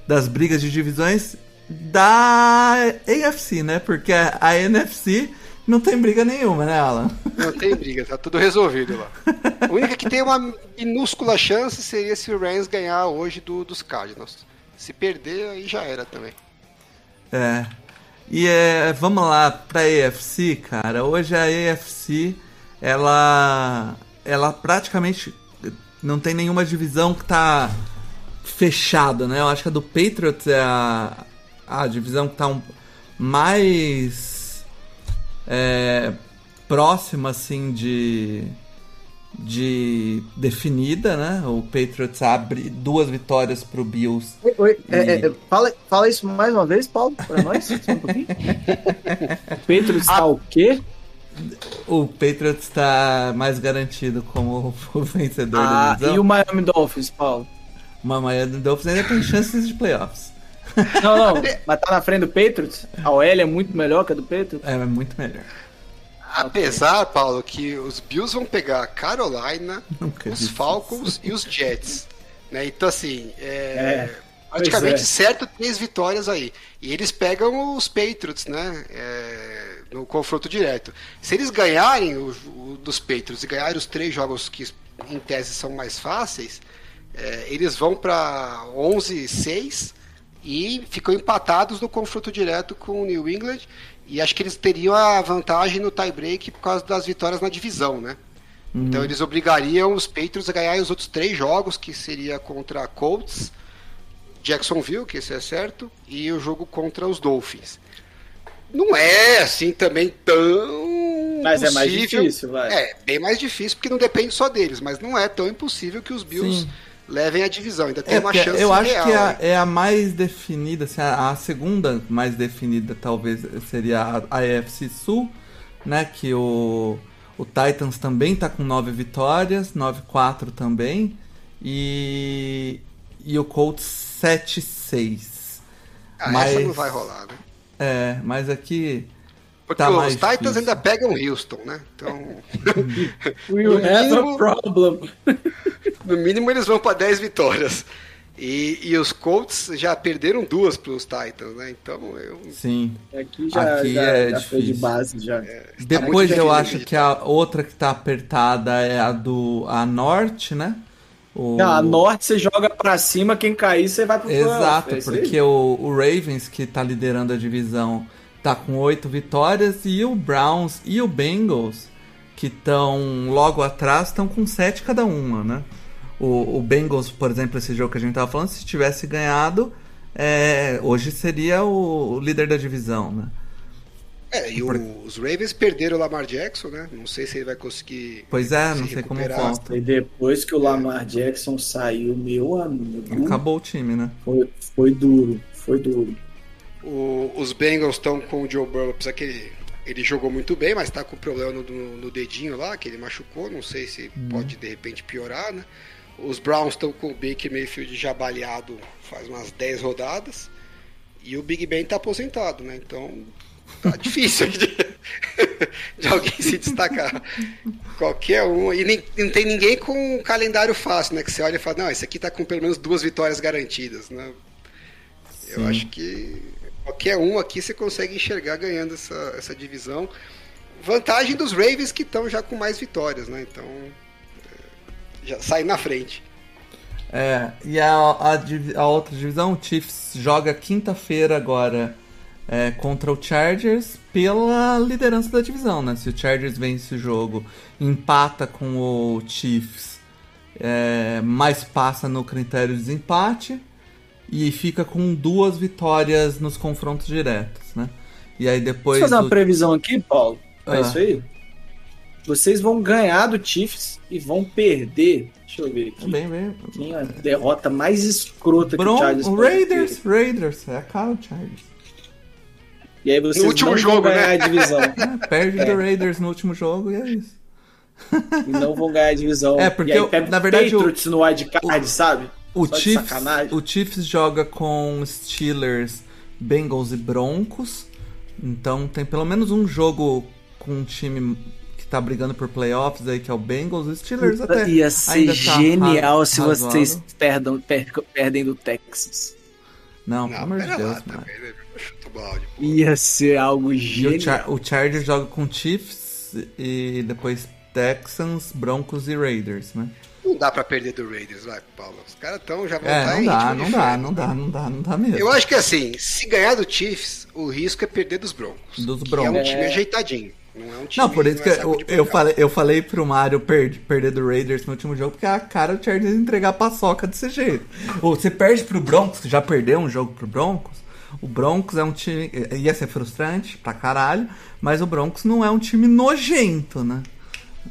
das brigas de divisões da AFC, né? Porque a, NFC não tem briga nenhuma, né, Alan? Não tem briga, tá tudo resolvido lá. A única que tem uma minúscula chance seria se o Rams ganhar hoje do, dos Cardinals. Se perder, aí já era também. É. E é, vamos lá pra AFC, cara. Hoje a AFC, ela ela praticamente não tem nenhuma divisão que tá fechada, né? Eu acho que a do Patriots é a, a divisão que tá um, mais é, próxima, assim, de de definida, né? O Patriots abre duas vitórias pro Bills Oi, oi, é, E- é, é, fala, fala isso mais uma vez, Paulo, pra nós. Um. O Pedro está o quê? O Patriots está mais garantido como o vencedor Ah, da divisão. e o Miami Dolphins, Paulo? Mas o Miami Dolphins ainda tem chances de playoffs. Não, não, mas tá na frente do Patriots? A OL é muito melhor que a do Patriots? É, é muito melhor. Apesar, Paulo, que os Bills vão pegar a Carolina, os Falcons e os Jets. Né? Então, assim, é, É, praticamente é. certo três vitórias aí. E eles pegam os Patriots, né? é, no confronto direto. Se eles ganharem o, o dos Patriots e ganharem os três jogos que em tese são mais fáceis, é, eles vão para 11-6 e ficam empatados no confronto direto com o New England. E acho que eles teriam a vantagem no tie-break por causa das vitórias na divisão, né? Então eles obrigariam os Patriots a ganhar os outros três jogos, que seria contra Colts, Jacksonville, que esse é certo, e o jogo contra os Dolphins. Não é assim também tão. Mas é mais difícil, vai. É, bem mais difícil, porque não depende só deles, mas não é tão impossível que os Bills Sim. Levem a divisão. Ainda tem É, uma chance eu acho real. que a- né? é a mais definida, assim, a, a segunda mais definida talvez seria a, a AFC Sul, né? Que o, o Titans também tá com nove vitórias, 9-4 também, e, e o Colts 7-6. Ah, mas- essa não vai rolar, né? É, mas aqui Porque tá os mais Titans difícil. ainda pegam Houston, né? Então, We have mínimo- a problem. no mínimo eles vão para 10 vitórias. E, e os Colts já perderam duas para os Titans, né? Então eu. Sim. Aqui já, Aqui já, é já foi de base já. Depois muito eu difícil acho de que a outra que tá apertada é a do a Norte, né? O... Não, a Norte você joga pra cima, quem cair você vai pro playoff, Exato, é porque o, o Ravens, que tá liderando a divisão, tá com oito vitórias, e o Browns e o Bengals, que estão logo atrás, estão com sete cada uma, né? O, o Bengals, por exemplo, esse jogo que a gente tava falando, se tivesse ganhado, é, hoje seria o, o líder da divisão, né? É, e o- os Ravens perderam o Lamar Jackson, né? Não sei se ele vai conseguir. Pois é, se não sei como recuperar. volta. E depois que o Lamar Jackson saiu, meu amigo, Acabou o time, né? foi, foi duro, foi duro. O- os Bengals estão com o Joe Burrow, apesar que ele, ele jogou muito bem, mas tá com problema no, no- dedinho lá, que ele machucou. Não sei se pode de repente piorar, né? Os Browns estão com o Baker Mayfield já baleado faz umas 10 rodadas. E o Big Ben tá aposentado, né? Então tá difícil de, de alguém se destacar. Qualquer um. E nem, não tem ninguém com um calendário fácil, né? Que você olha e fala, não, esse aqui tá com pelo menos duas vitórias garantidas, né? Eu acho que qualquer um aqui você consegue enxergar ganhando essa, essa divisão. Vantagem dos Ravens que estão já com mais vitórias, né? Então é, já sai na frente. É, e a, a, a outra divisão, o Chiefs joga quinta-feira agora é, contra o Chargers pela liderança da divisão, né? Se o Chargers vence o jogo, empata com o Chiefs, é, mas passa no critério de desempate e fica com duas vitórias nos confrontos diretos, né? E aí depois. Deixa eu fazer uma o- previsão aqui, Paulo. É Ah. isso aí? Vocês vão ganhar do Chiefs e vão perder. Deixa eu ver aqui. Bem, bem. Quem é a derrota mais escrota que o Bron Chargers o pode Raiders, ter. Raiders, é a cara do Chargers. E aí vocês No último não jogo, vão ganhar né? a divisão. É, perde do Raiders no último jogo e é isso. e não vão ganhar a divisão. É, porque e aí eu- na verdade, o- Patriots no wildcard, sabe? O Só de Chiefs, sacanagem. o Chiefs joga com Steelers, Bengals e Broncos. Então tem pelo menos um jogo com um time que tá brigando por playoffs aí, que é o Bengals. Os Steelers até Ia ser ainda tá genial se vocês perdam, per- perdem do Texas. Não, pelo Não, amor de Deus, lá mano. o balde. Ia ser algo E o, genial. Char o Chargers joga com Chiefs e depois Texans, Broncos e Raiders, né? Não dá pra perder do Raiders, vai, Paulo. Os caras tão, já vão É, estar não em dá, não dá, não dá, não dá, não dá mesmo. Eu acho que assim, se ganhar do Chiefs, o risco é perder dos Broncos. Dos que Broncos. é um time É. ajeitadinho. Não é um time Não, por isso não que é eu, eu, falei, eu falei pro Mario per- perder do Raiders no último jogo, porque a cara do Chargers entregar a paçoca desse jeito. Ou você perde pro Broncos, já perdeu um jogo pro Broncos. O Broncos é um time. ia ser frustrante pra caralho, mas o Broncos não é um time nojento, né?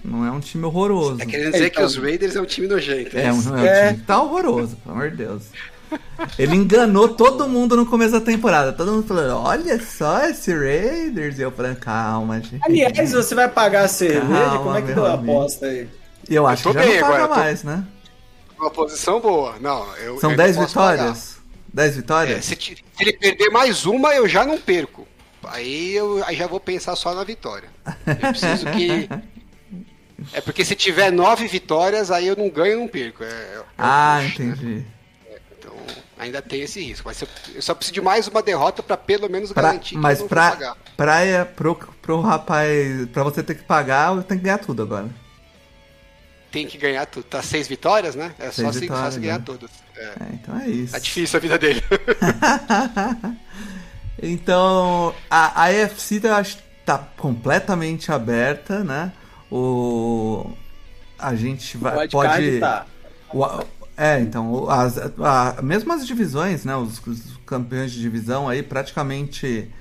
Não é um time horroroso. Tá querendo dizer que Então- os Raiders é um time nojento. É, um, isso? é um É. time que tá horroroso, pelo amor de Deus. Ele enganou todo mundo no começo da temporada. Todo mundo falando, olha só esse Raiders. E eu falando, calma, gente. Aliás, você vai pagar a cerveja? Calma, Como é que deu a aposta aí? E eu acho Eu que tô já bem não paga agora, eu tô- mais, né? Uma posição boa. Não, eu, São eu 10 não posso vitórias? 10 pagar. É, vitórias? se, ti- se ele perder mais uma, eu já não perco. Aí eu aí já vou pensar só na vitória. Eu preciso que. É porque se tiver nove vitórias, aí eu não ganho e não perco. É, é- ah, puxa, né? entendi. Então ainda tem esse risco. Mas eu, eu só preciso de mais uma derrota pra pelo menos Pra- garantir que mas eu pra, pagar. praia, pro, pro rapaz, pra você ter que pagar, tem que ganhar tudo agora. Tem que ganhar tudo. Tá seis vitórias, né? É só Seis se, só vitórias, se ganhar né? todas. É. É, então é isso. Tá difícil a vida dele. então, a, a AFC eu acho que tá completamente aberta, né? O, a gente vai, O pode... tá. O- é, então, as, a, mesmo as divisões, né? Os, os campeões de divisão aí, praticamente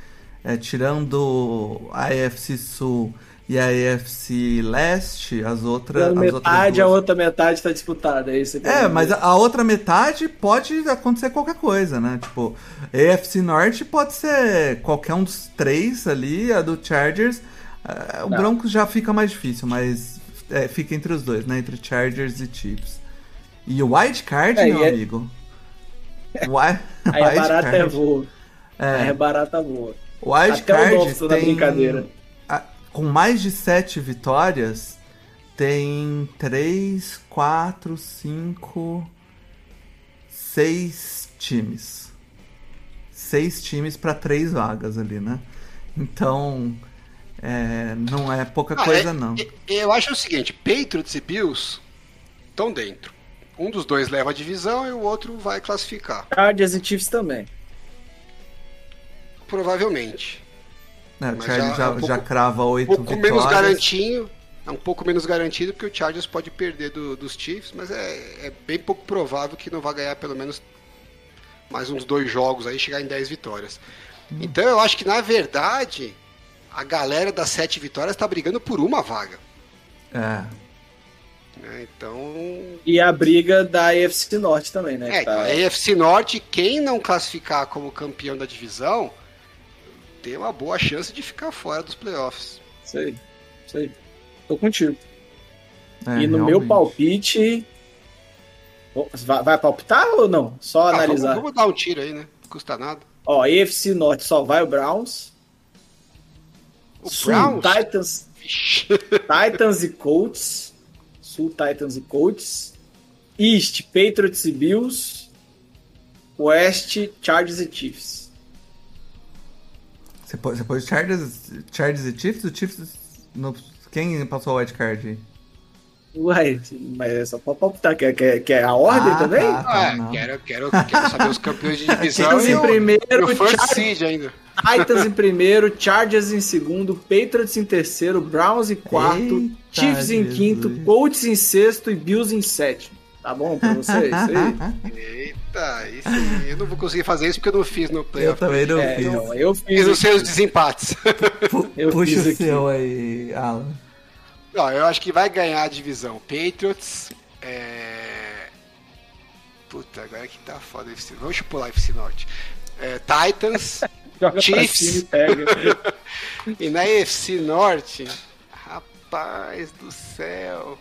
é, tirando a AFC Sul e a AFC Leste, as outras. Pela as outras metade, a duas- outra metade tá disputada. É, isso É, mas a, a outra metade pode acontecer qualquer coisa, né? Tipo, AFC Norte pode ser qualquer um dos três ali, a do Chargers. Eh, o Não. Broncos já fica mais difícil, mas é, fica entre os dois, né? Entre Chargers e Chiefs. E o Wild Card, É, meu é- amigo. Wi- Aí Wild barata é Card. É. Aí a barata voa. Wild Até o Card Dolphins tá na tem, brincadeira. a- com mais de sete vitórias, tem três, quatro, cinco, seis times. Seis times para três vagas ali, né? Então, é, não é pouca Ah, coisa, é- não. Eu acho o seguinte: Patriots e Bills estão dentro. Um dos dois leva a divisão e o outro vai classificar. Chargers e Chiefs também. Provavelmente. É, o mas Charlie já já, é um pouco- já crava Um oito pouco vitórias. menos garantinho. É um pouco menos garantido porque o Chargers pode perder do- dos Chiefs, mas é, é bem pouco provável que não vai ganhar pelo menos mais uns dois jogos aí e chegar em 10 vitórias. Hum. Então eu acho que na verdade a galera das sete vitórias está brigando por uma vaga. É, né? Então E a briga da AFC Norte também, né? É, Tá- a AFC Norte, quem não classificar como campeão da divisão, tem uma boa chance de ficar fora dos playoffs. Isso aí. Isso aí. Tô contigo. é, e no meu realmente. palpite. Ô, Vai, vai palpitar ou não? Só Ah, analisar. vamos, vamos dar um tiro aí, né? Não custa nada. Ó, AFC Norte só vai o Browns. O Sul, Browns. Titans. Titans e Colts. Sul, Titans e Colts. East, Patriots e Bills. West, Chargers e Chiefs. Você pôs, você pôs Chargers, Chargers e Chiefs? O Chiefs. No, quem passou o wildcard aí? Uai, mas é só pra palpitar. Quer, quer, quer a ordem Ah, também? tá. Ah, não. quero, quero, quero saber os campeões de divisão e em o, primeiro, e o first Chargers- seed ainda. Titans em primeiro, Chargers em segundo, Patriots em terceiro, Browns em quarto, Eita, Chiefs em Jesus. quinto, Colts em sexto e Bills em sétimo. Tá bom pra vocês? Isso aí? Eita, isso, aí, eu não vou conseguir fazer isso porque eu não fiz no Eu playoff. também não É, fiz. não, eu Fiz os seus desempates. Pu- eu Puxa fiz o aqui. seu aí, Alan. Não, eu acho que vai ganhar a divisão Patriots. É... Puta, agora que tá foda. FC. Vamos pular FC Norte. É, Titans. Joga pra Chiefs. cima e pega. e na FC Norte. Rapaz do céu.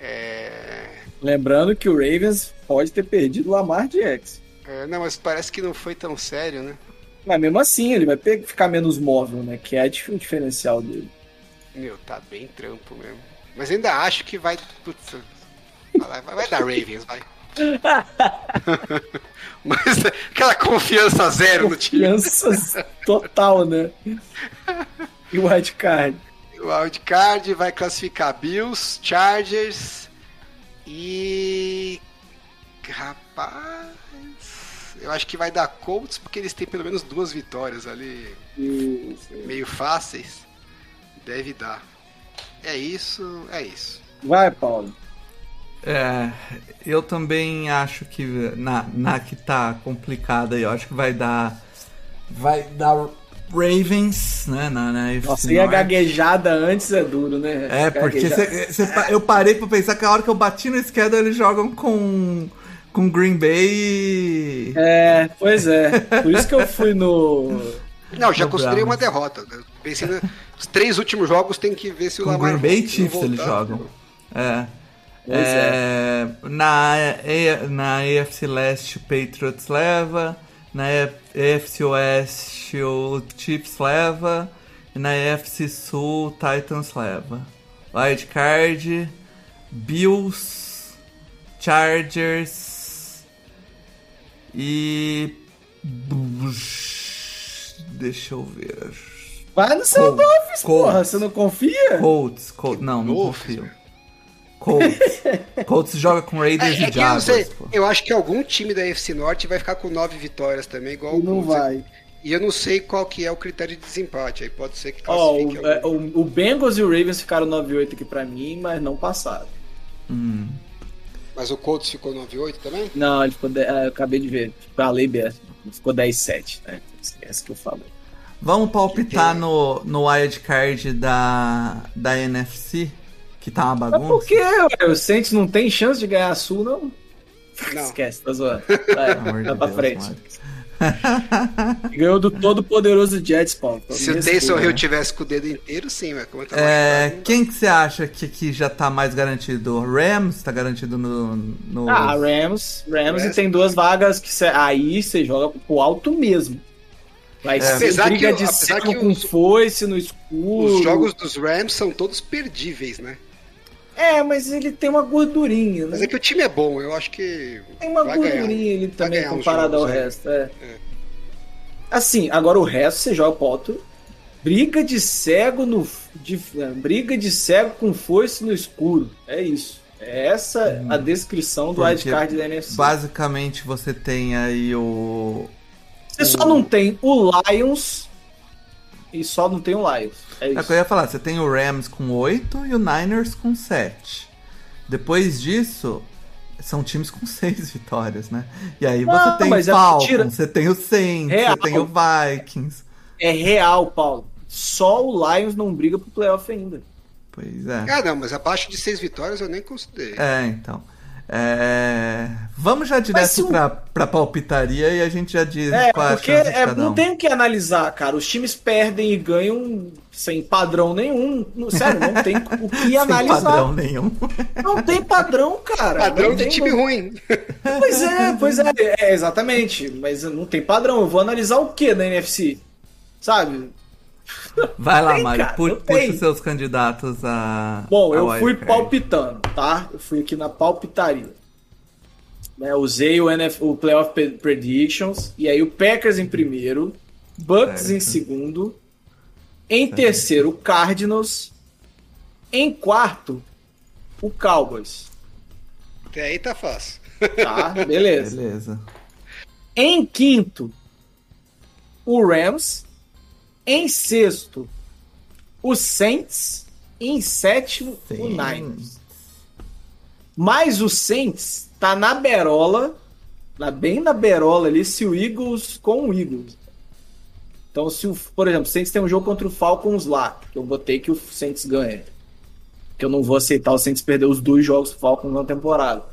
É... Lembrando que o Ravens pode ter perdido o Lamar Jackson. é, Não, mas parece que não foi tão sério, né? Mas mesmo assim, ele vai ficar menos móvel, né? Que é o diferencial dele. Meu, tá bem trampo mesmo. Mas ainda acho que vai. Putz, vai, vai- vai dar Ravens, vai. Mas aquela confiança zero no time. Confiança total, né? E o wildcard. O wildcard vai classificar Bills, Chargers e. Rapaz. Eu acho que vai dar Colts porque eles têm pelo menos duas vitórias ali E- meio fáceis. Deve dar. É isso, é isso. Vai, Paulo. É, eu também acho que na, na que tá complicada aí, eu acho que vai dar. Vai dar Ravens, né? Na, na AFC Nossa, e a gaguejada antes é duro, né? É, porque cê- cê eu parei pra pensar que a hora que eu bati no schedule eles jogam com, com Green Bay e. É, pois é. Por isso que eu fui no. Não, já considerei uma derrota. Eu Pensei na- os três últimos jogos tem que ver se o Com Lamar Green Bay e Chiefs eles jogam. É. Pois É, na, na AFC Leste, o Patriots leva. Na AFC Oeste, o Chiefs leva. E na AFC Sul, o Titans leva. Wild Card, Bills, Chargers e. Deixa eu ver. Vai no seu Dolphins, porra. Você não confia? Colts, Colts. Não, não Dolphins, confio. Colts. Colts joga com Raiders É, é e eu Jaguars, pô. eu acho que algum time da FC Norte vai ficar com nove vitórias também, igual E o não Colts. vai. E eu não sei qual que é o critério de desempate, aí pode ser que classifique o, é, algum. o, o Bengals e o Ravens ficaram 9-8 aqui pra mim, mas não passaram. Mas o Colts ficou 9-8 também? Não, ele ficou. de- ah, eu acabei de ver. Falei bem. Ficou 10-7, né? Esquece que eu falei. Vamos palpitar no, no wild card da, da NFC, que tá uma Mas bagunça. por que? ué? O Saints não tem chance de ganhar a Sul, não? Não. Esquece, tá zoando. Vai, de pra Deus, frente. Ganhou do todo poderoso Jets, Paulo. Então, Se o Taysom. Hill tivesse com o dedo inteiro, sim, mas como tá É, machucado, quem que você acha que, que já tá mais garantido? O Rams tá garantido no. no... Ah, Rams. Rams e Rams. tem duas vagas que cê- aí você joga pro alto mesmo. Vai ser Apesar briga que- de apesar que com os- foice no escuro. Os jogos dos Rams são todos perdíveis, né? É, mas ele tem uma gordurinha, né? Mas é que o time é bom, eu acho que. Tem uma vai gordurinha ganhar. ali Vai também comparado ao jogos, é. resto. É. Assim, agora o resto você joga pro alto. Briga de cego no. De, é, briga de cego com foice no escuro. É isso. É essa a descrição do Porque wildcard da NFC. Basicamente você tem aí o. Você só não tem o Lions e só não tem o Lions. É É o isso. que eu ia falar, você tem o Rams com 8 e o Niners com 7. Depois disso, são times com 6 vitórias, né? E aí Não, você tem é Falcons, tira- você tem o Saints, Real. você tem o Vikings. É real, Paulo. Só o Lions não briga pro playoff ainda. Pois é. Ah, não, mas abaixo de seis vitórias eu nem considerei. É, então. É, Vamos já direto o- pra, pra palpitaria e a gente já diz É, qual é a porque chance de é, cada não um. tem o que analisar, cara. Os times perdem e ganham sem padrão nenhum. Não- Sério, não tem o que Sem analisar. padrão nenhum. Não tem padrão, cara. Padrão Não de time ruim. Pois é, pois é, é, exatamente. Mas não tem padrão. Eu vou analisar o que na NFC? Sabe? Vai lá, Tem, Mário, cara, pu- puxa os seus candidatos a. Bom, a eu fui palpitando, tá? Eu fui aqui na palpitaria. Né, usei o, NF, o Playoff Predictions. E aí o Packers em primeiro. Bucks Certo. em segundo. Em terceiro, o Cardinals. Em quarto, o Cowboys. Até aí tá fácil. Tá? Beleza. Beleza. Em quinto, o Rams. Em sexto, o Saints. E em sétimo, o Sim. Niners. Mas o Saints tá na berola, na- bem na berola ali, se o Eagles com o Eagles. Então, se o, por exemplo, o Saints tem um jogo contra o Falcons lá, que eu botei que o Saints ganha. Que eu não vou aceitar o Saints perder os dois jogos do Falcons na temporada.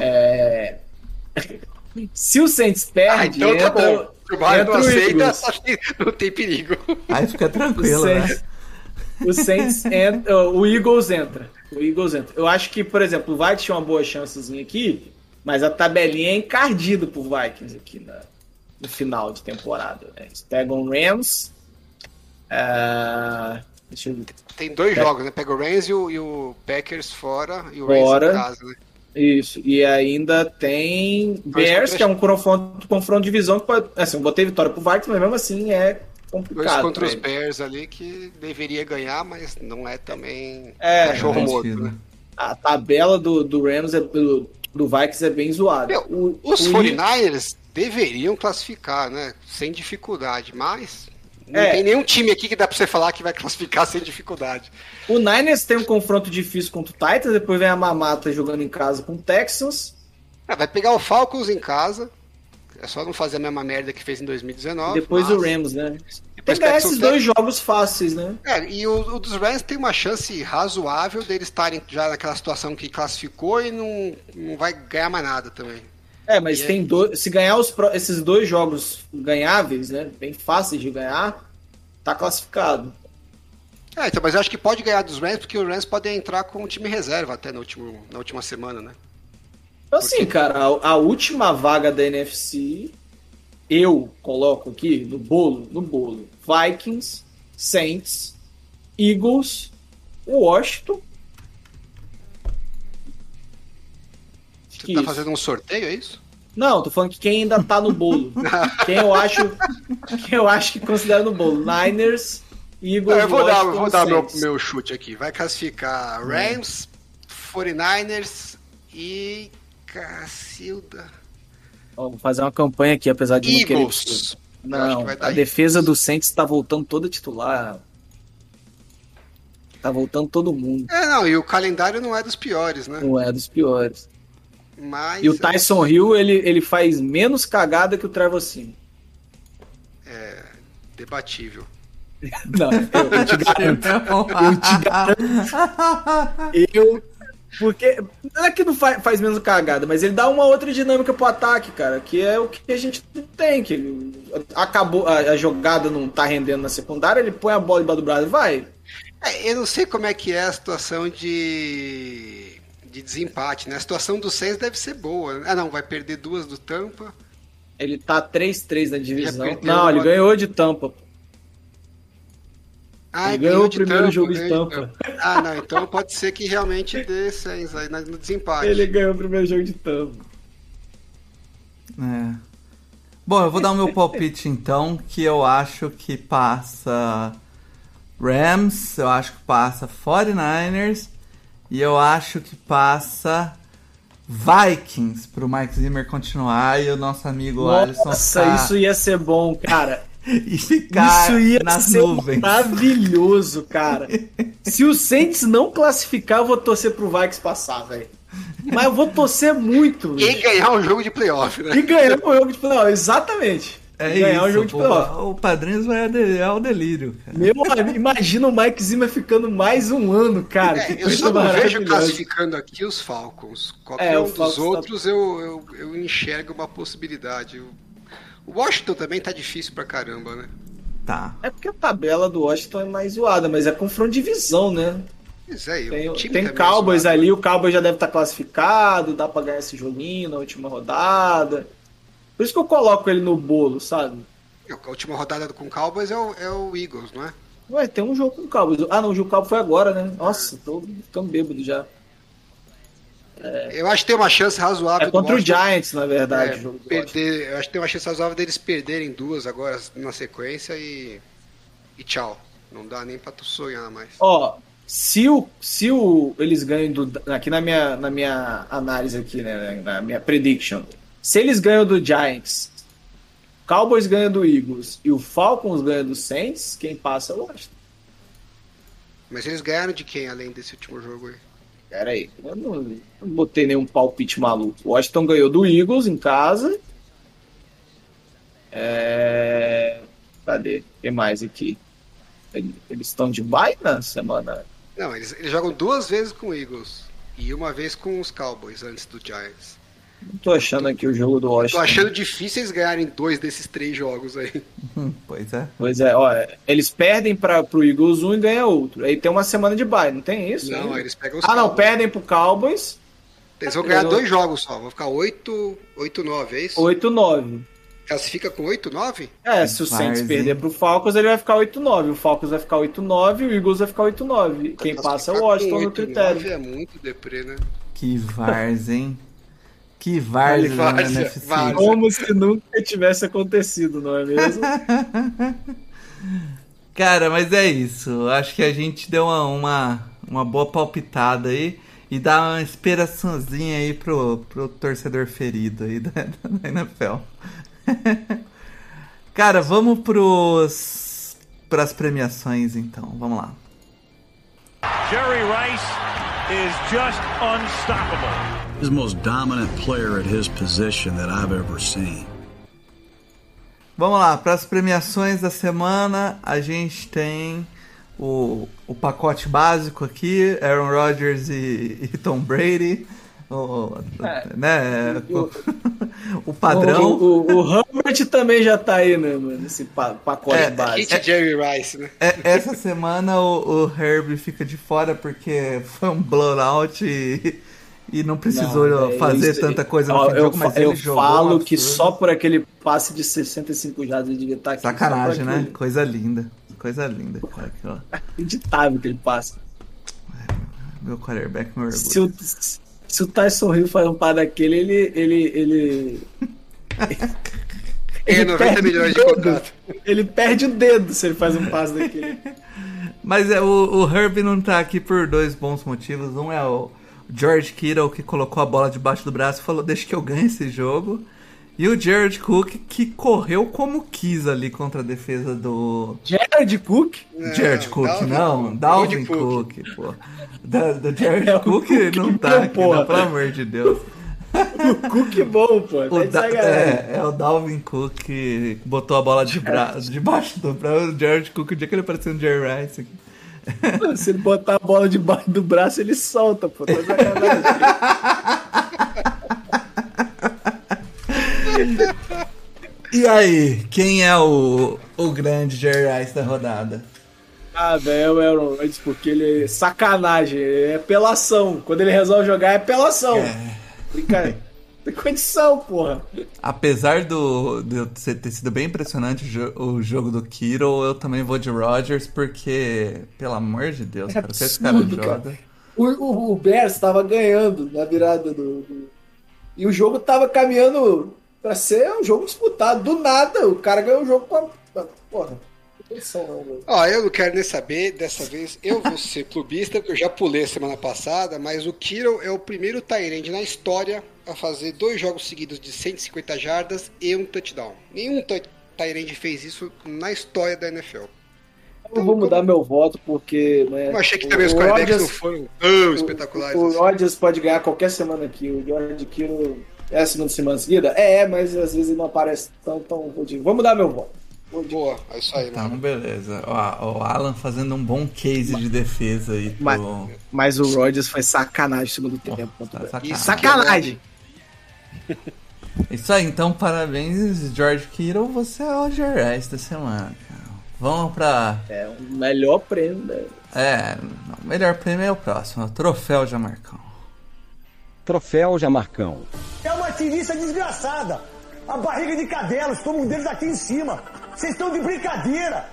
É... se o Saints perde, Ah, então tá entra, bom. Se o Mário não aceita, Eagles. acho que não tem perigo. Aí fica tranquilo, o né? Saints, o Saints entra, o Eagles entra. O Eagles entra. Eu acho que, por exemplo, o Vikings tinha uma boa chancezinha aqui, mas a tabelinha é encardida pro Vikings aqui na- no final de temporada. né? Eles pegam o Rams. deixa eu ver. Tem dois É. jogos, né? Pega o Rams e o, e o Packers fora e o Fora. Rams em casa, né? Isso. E ainda tem Bears, contra- que é um confronto, confronto de divisão que pode. Assim, eu botei vitória pro Vikings, mas mesmo assim é Dois complicado. contra pra os. Bears ali que deveria ganhar, mas não é também É, cachorro não. morto, né? A tabela do, do Rams, é, do, do Vikings é bem zoada. Meu, O- Os o 49ers deveriam classificar, né? Sem dificuldade, mas não É. tem nenhum time aqui que dá pra você falar que vai classificar sem dificuldade. O Niners tem um confronto difícil contra o Titans, depois vem a Mamata jogando em casa com o Texans, É, vai pegar o Falcons em casa. É só não fazer a mesma merda que fez em 2019. depois mas- o Rams, né? Tem Depois que ganhar pega esses dois jogos fáceis, né? É, e o, o dos Rams tem uma chance razoável deles estarem já naquela situação que classificou e não, não vai ganhar mais nada também. É, mas E tem aí? dois, se ganhar os, esses dois jogos ganháveis, né? Bem fáceis de ganhar, tá classificado. É, então, mas eu acho que pode ganhar dos Rams, porque os Rams podem entrar com o time reserva até no último, na última semana, né? Então, assim, cara, a, a última vaga da NFC, eu coloco aqui no bolo, no bolo, Vikings, Saints, Eagles, Washington. Você tá fazendo um sorteio, é isso? Não, tô falando que quem ainda tá no bolo. quem eu acho, quem eu acho que considera no bolo, Niners, Eagles, Não, eu vou dar, Washington, vou dar meu, meu chute aqui. Vai classificar Rams, 49ers e. Cacilda. Ó, Vou fazer uma campanha aqui, apesar de não querer. Eagles. Não, que vai dar a defesa do Saints tá voltando toda titular. Tá voltando todo mundo. É, não, e o calendário não é dos piores, né? Não é dos piores. Mas. E o Tyson Hill, ele, ele faz menos cagada que o Trevor Sim. É debatível. Não, eu, eu te garanto. Eu. Porque. Não é que não faz, faz menos cagada, mas ele dá uma outra dinâmica pro ataque, cara. Que é o que a gente tem. Que ele, acabou, a, a jogada não tá rendendo na secundária, ele põe a bola debaixo do braço e vai. É, eu não sei como é que é a situação de, de desempate, né? A situação do Saints deve ser boa. Ah, não, vai perder duas do Tampa. Ele tá 3-3 na divisão. Não, ele uma- ganhou de tampa. Ah, Ele ganhou o primeiro Tampa, jogo de ganhou Tampa. Ah, não, então pode ser que realmente dê Saints aí no desempate. Ele ganhou o primeiro jogo de Tampa. É. Bom, eu vou dar o meu palpite então, que eu acho que passa Rams, eu acho que passa 49ers e eu acho que passa Vikings pro Mike Zimmer continuar e o nosso amigo Alisson Nossa, ficar, isso ia ser bom, cara. e ficar Isso ia nas ser nuvens. maravilhoso, cara. Se o Saints não classificar, eu vou torcer pro Vikings passar, velho. Mas eu vou torcer muito. E ganhar um jogo de playoff, né? E ganhar o jogo de playoff, exatamente. É ganhar isso, o jogo de playoff. o, Padrinhos vai ade- ao delírio, cara. Meu amigo, imagina o Mike Zimmer ficando mais um ano, cara. É, eu só não vejo classificando aqui os Falcons. Qualquer É, um dos Falcons tá- outros eu, eu, eu enxergo uma possibilidade. O Washington também tá difícil pra caramba, né? Tá. É porque a tabela do Washington é mais zoada, mas é confronto de divisão, né? Pois é, e Tem, o tem é Cowboys ali, o Cowboys já deve estar classificado, dá pra ganhar esse joguinho na última rodada. Por isso que eu coloco ele no bolo, sabe? A última rodada com o Cowboys é o, é o Eagles, não é? Ué, tem um jogo com o Cowboys. Ah, não, o jogo Cowboys foi agora, né? Nossa, tô ficando bêbado já. Eu acho que tem uma chance razoável É contra o Giants, na verdade, é, jogo perder. Eu acho que tem uma chance razoável deles perderem duas agora na sequência e. E tchau. Não dá nem pra tu sonhar mais. Ó, se o, se o eles ganham do aqui na minha na minha análise aqui, né, na minha prediction. Se eles ganham do Giants, Cowboys ganha do Eagles e o Falcons ganha do Saints, quem passa é o Washington. Mas eles ganharam de quem além desse último jogo aí? Pera aí, eu não, não botei nenhum palpite maluco. O Washington ganhou do Eagles em casa. É... Cadê? O que mais aqui? Ele- Eles estão de bye na semana Não, eles, eles jogam duas vezes com o Eagles. E uma vez com os Cowboys antes do Giants. Não tô achando aqui o jogo do Tô Washington. achando difícil eles ganharem dois desses três jogos aí. Hum, pois é. Pois é, ó, eles perdem para pro Eagles um e ganham outro. Aí tem uma semana de bye, não tem isso? Não, ainda? eles pegam os Ah, não, Cowboys. perdem pro Cowboys, Eles vão ganhar Eu- dois jogos só. Vão ficar 8, 8 9, é isso? 8-9. Classifica com 8, 9? É, se o Saints perder pro Falcons, ele vai ficar 8-9. O Falcons vai ficar 8-9 e o Eagles vai ficar 8-9. Quem passa é o Washington no critério. É muito deprê, né? Que Vars, hein? Que Vars na Várzea, NFC. várzea. Como se nunca tivesse acontecido, não é mesmo? Cara, mas é isso. Acho que a gente deu uma, uma, uma boa palpitada aí e dá uma inspiraçãozinha aí pro, pro torcedor ferido aí da, da NFL. Cara, vamos pros pras premiações então. Vamos lá. Jerry Rice is just unstoppable. He's the most dominant player at his position that I've ever seen. Vamos lá, para as premiações da semana, a gente tem o, o pacote básico aqui, Aaron Rodgers e, e Tom Brady, o, É. né, O- o, padrão. O, o, o Herbert também já tá aí, né, mano? Esse pa- pacote É, básico. Hit Jerry Rice, né? É, essa semana o, o Herb fica de fora porque foi um blowout e, e não precisou Não, é fazer isso- tanta coisa no Ó, fim do eu, jogo, mas ele eu jogou falo um que absurdo. só por aquele passe de 65 jardas ele devia estar aqui. Sacanagem, né? Coisa linda. Coisa linda. Cara, aqui, ó. Acreditável que ele passa. Meu quarterback, meu orgulho. Se o, se o Tyson Hill faz um par daquele, ele. ele, ele... É 90 perde milhões o de dedo. contrato. Ele perde o dedo se ele faz um passe daquele. Mas é, o, o Herb não tá aqui por dois bons motivos. Um é o George Kittle que colocou a bola debaixo do braço e falou: Deixa que eu ganhe esse jogo. E o Jared Cook que correu como quis ali contra a defesa do. Jared Cook? Jared Cook, Dalvin não, Cook. Dalvin Dalvin Cook, pô. Da, do Jared É, o Cook Cook não bom, tá aqui, não, pelo amor de Deus. O Cook bom, pô. O Da- é, é o Dalvin Cook que botou a bola de bra... debaixo do braço. O Jared Cook, o dia que ele apareceu no Jerry Rice aqui. Se ele botar a bola debaixo do braço, ele solta, pô. Tá sacanagem. E aí, quem é o, o grande Jerry Rice da rodada? Ah, velho, é o Aaron Rodgers, porque ele é sacanagem, é pelação. Quando ele resolve jogar, é pelação. Brincadeira. Tem condição, porra. Apesar do, ser- ter sido bem impressionante o, jo- o jogo do Kiro, eu também vou de Rodgers, porque, pelo amor de Deus, É cara, o que esse cara absurdo, joga. cara. O, o, o Bears tava ganhando na virada do, do- E o jogo tava caminhando pra ser um jogo disputado. Do nada, o cara ganhou o jogo com a. Porra, não não, mano. Ó, eu não quero nem saber, dessa vez eu vou ser clubista, porque eu já pulei semana passada, mas o Kiro é o primeiro Tyrande na história a fazer dois jogos seguidos de 150 jardas e um touchdown. Nenhum Tyrande fez isso na história da NFL. Eu vou mudar meu voto porque. Né, Eu achei que o- também os o quarterbacks não Rodgers- foram tão espetaculares. O assim. Rodgers pode ganhar qualquer semana aqui. O George Kiro é a segunda semana seguida? É, mas às vezes ele não aparece tão, tão rodinho. Vou mudar meu voto. Boa, é isso aí, Então, mano. beleza. Ó, o Alan fazendo um bom case de defesa aí pro... Mas- Mas o Rodgers foi sacanagem no segundo tempo. tá contra o sacanagem. Sacanagem. Isso aí, então parabéns, George Kittle, você é o Gerais da semana, cara. Vamos pra... É o melhor prêmio. Né? É, o melhor prêmio é o próximo, é o Troféu Jamarcão. Troféu Jamarcão. É uma tirista desgraçada. A barriga de cadela, estou um deles aqui em cima. Vocês estão de brincadeira.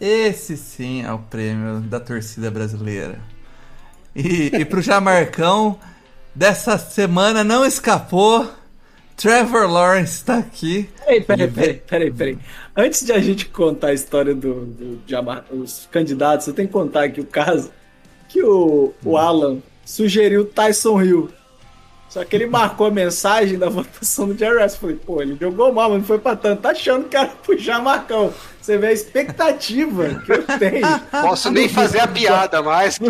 Esse sim é o prêmio da torcida brasileira. E, e pro Jamarcão, dessa semana não escapou. Trevor Lawrence tá aqui. Peraí, peraí, peraí, peraí, peraí. Antes de a gente contar a história do, do Jamar, os candidatos, eu tenho que contar aqui o caso que o, o Alan sugeriu Tyson Hill. Só que ele marcou a mensagem da votação do Jerry Rice. Eu Falei, pô, ele jogou mal, mas não foi pra tanto. Tá achando que era pro Jamarcão. Você vê a expectativa que eu tenho Posso nem fazer a piada mais, que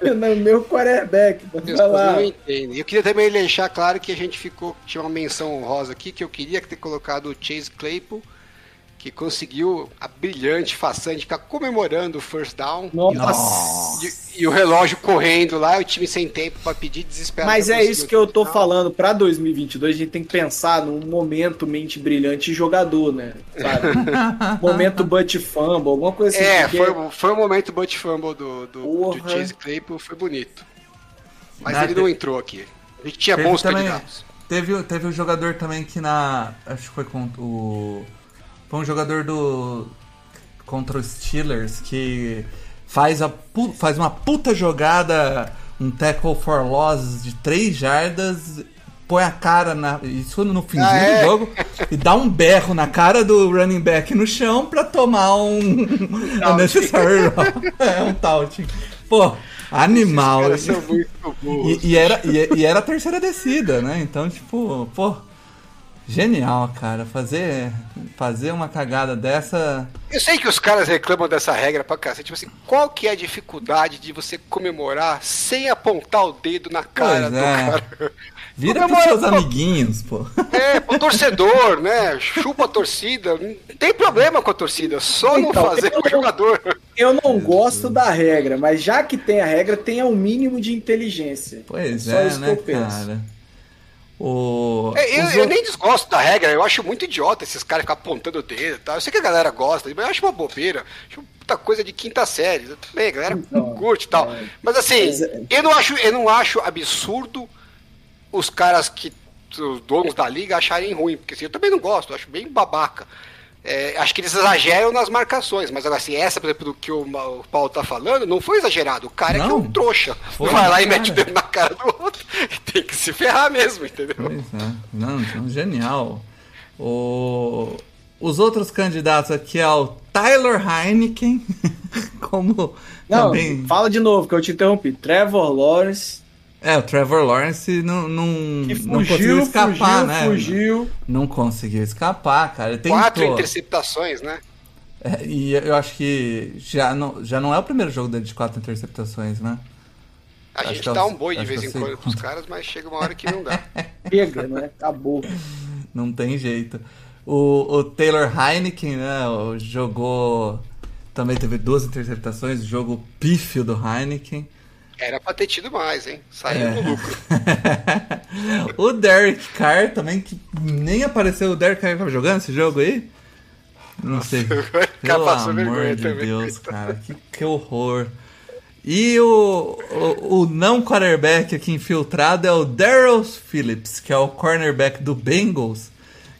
eu, no meu quarterback. As lá. não entendem. Eu queria também deixar claro que a gente ficou. Tinha uma menção honrosa aqui que eu queria ter colocado o Chase Claypool, que conseguiu a brilhante façanha de ficar comemorando o first down. Nossa. E, e o relógio correndo lá, o time sem tempo pra pedir desesperado. Mas é isso que eu tô touchdown. falando. Pra 2022, a gente tem que pensar num momento mente brilhante jogador, né? Sabe? momento butt fumble, alguma coisa assim. É, porque- foi, foi o momento butt fumble do, do, do. Chase Claypool, foi bonito. Mas Nada. ele não entrou aqui. A gente tinha Teve bons também- candidatos. Teve, teve um jogador também que na. Acho que foi contra o. Foi um jogador do. Contra os Steelers que faz, a, faz uma puta jogada, um tackle for loss de 3 jardas, põe a cara na. Isso no finzinho Ah, é? do jogo, e dá um berro na cara do running back no chão pra tomar um. unnecessary. É um taunting. Pô, animal. E, e era, e, e era a terceira descida, né? Então, tipo, pô. Genial, cara. Fazer, fazer uma cagada dessa. Eu sei que os caras reclamam dessa regra pra cacete, tipo assim, qual que é a dificuldade de você comemorar sem apontar o dedo na cara Pois do é. cara? Vira pros Comemora, seus pô. amiguinhos, pô. É, pro torcedor, né? Chupa a torcida. Não tem problema com a torcida, só não Então, fazer eu com o não- jogador. Eu não gosto da regra, mas já que tem a regra, tenha um mínimo de inteligência. Pois Só é, isso que né, eu penso. cara? O... É, eu, os eu nem desgosto da regra, eu acho muito idiota esses caras ficar apontando o dedo e tal. Eu sei que a galera gosta, mas eu acho uma bobeira. Acho puta coisa de quinta série. Também, a galera Então, curte e tal. é. Mas assim, Mas é- eu, não acho, eu não acho absurdo os caras que. os donos da liga acharem ruim, porque assim, eu também não gosto, eu acho bem babaca. É, acho que eles exageram nas marcações, mas agora assim, essa, por exemplo, do que o, Paulo tá falando, não foi exagerado. O cara é que é Não. um trouxa. Foi, vai lá e cara. mete o dedo na cara do outro. Tem que se ferrar mesmo, entendeu? Pois é. Não, não, genial. O... Os outros candidatos aqui é o Tyler Heineken, como Não, também... fala de novo, que eu te interrompi. Trevor Lawrence, É, o Trevor Lawrence não, não, que não conseguiu fugiu, escapar, fugiu, né? fugiu. Não conseguiu escapar, cara. Ele Tentou. Quatro interceptações, né? É, e eu acho que já não, já não é o primeiro jogo dele de quatro interceptações, né? A Acho gente é dá um boi de acho vez em é quando pros segundo. caras, mas chega uma hora que não dá. Chega, né? Acabou. Não tem jeito. O, o Taylor Heineken, né? Jogou. Também teve duas interceptações, jogo pífio do Heineken. Era pra ter tido mais, hein? Saiu É. no lucro. o Derek Carr também, que nem apareceu. O Derek Carr tava jogando esse jogo aí? Não sei. Cara, Pelo amor de também, Deus, cara. Que, que horror. E o, o, o não quarterback aqui infiltrado é o Daryl Phillips, que é o cornerback do Bengals,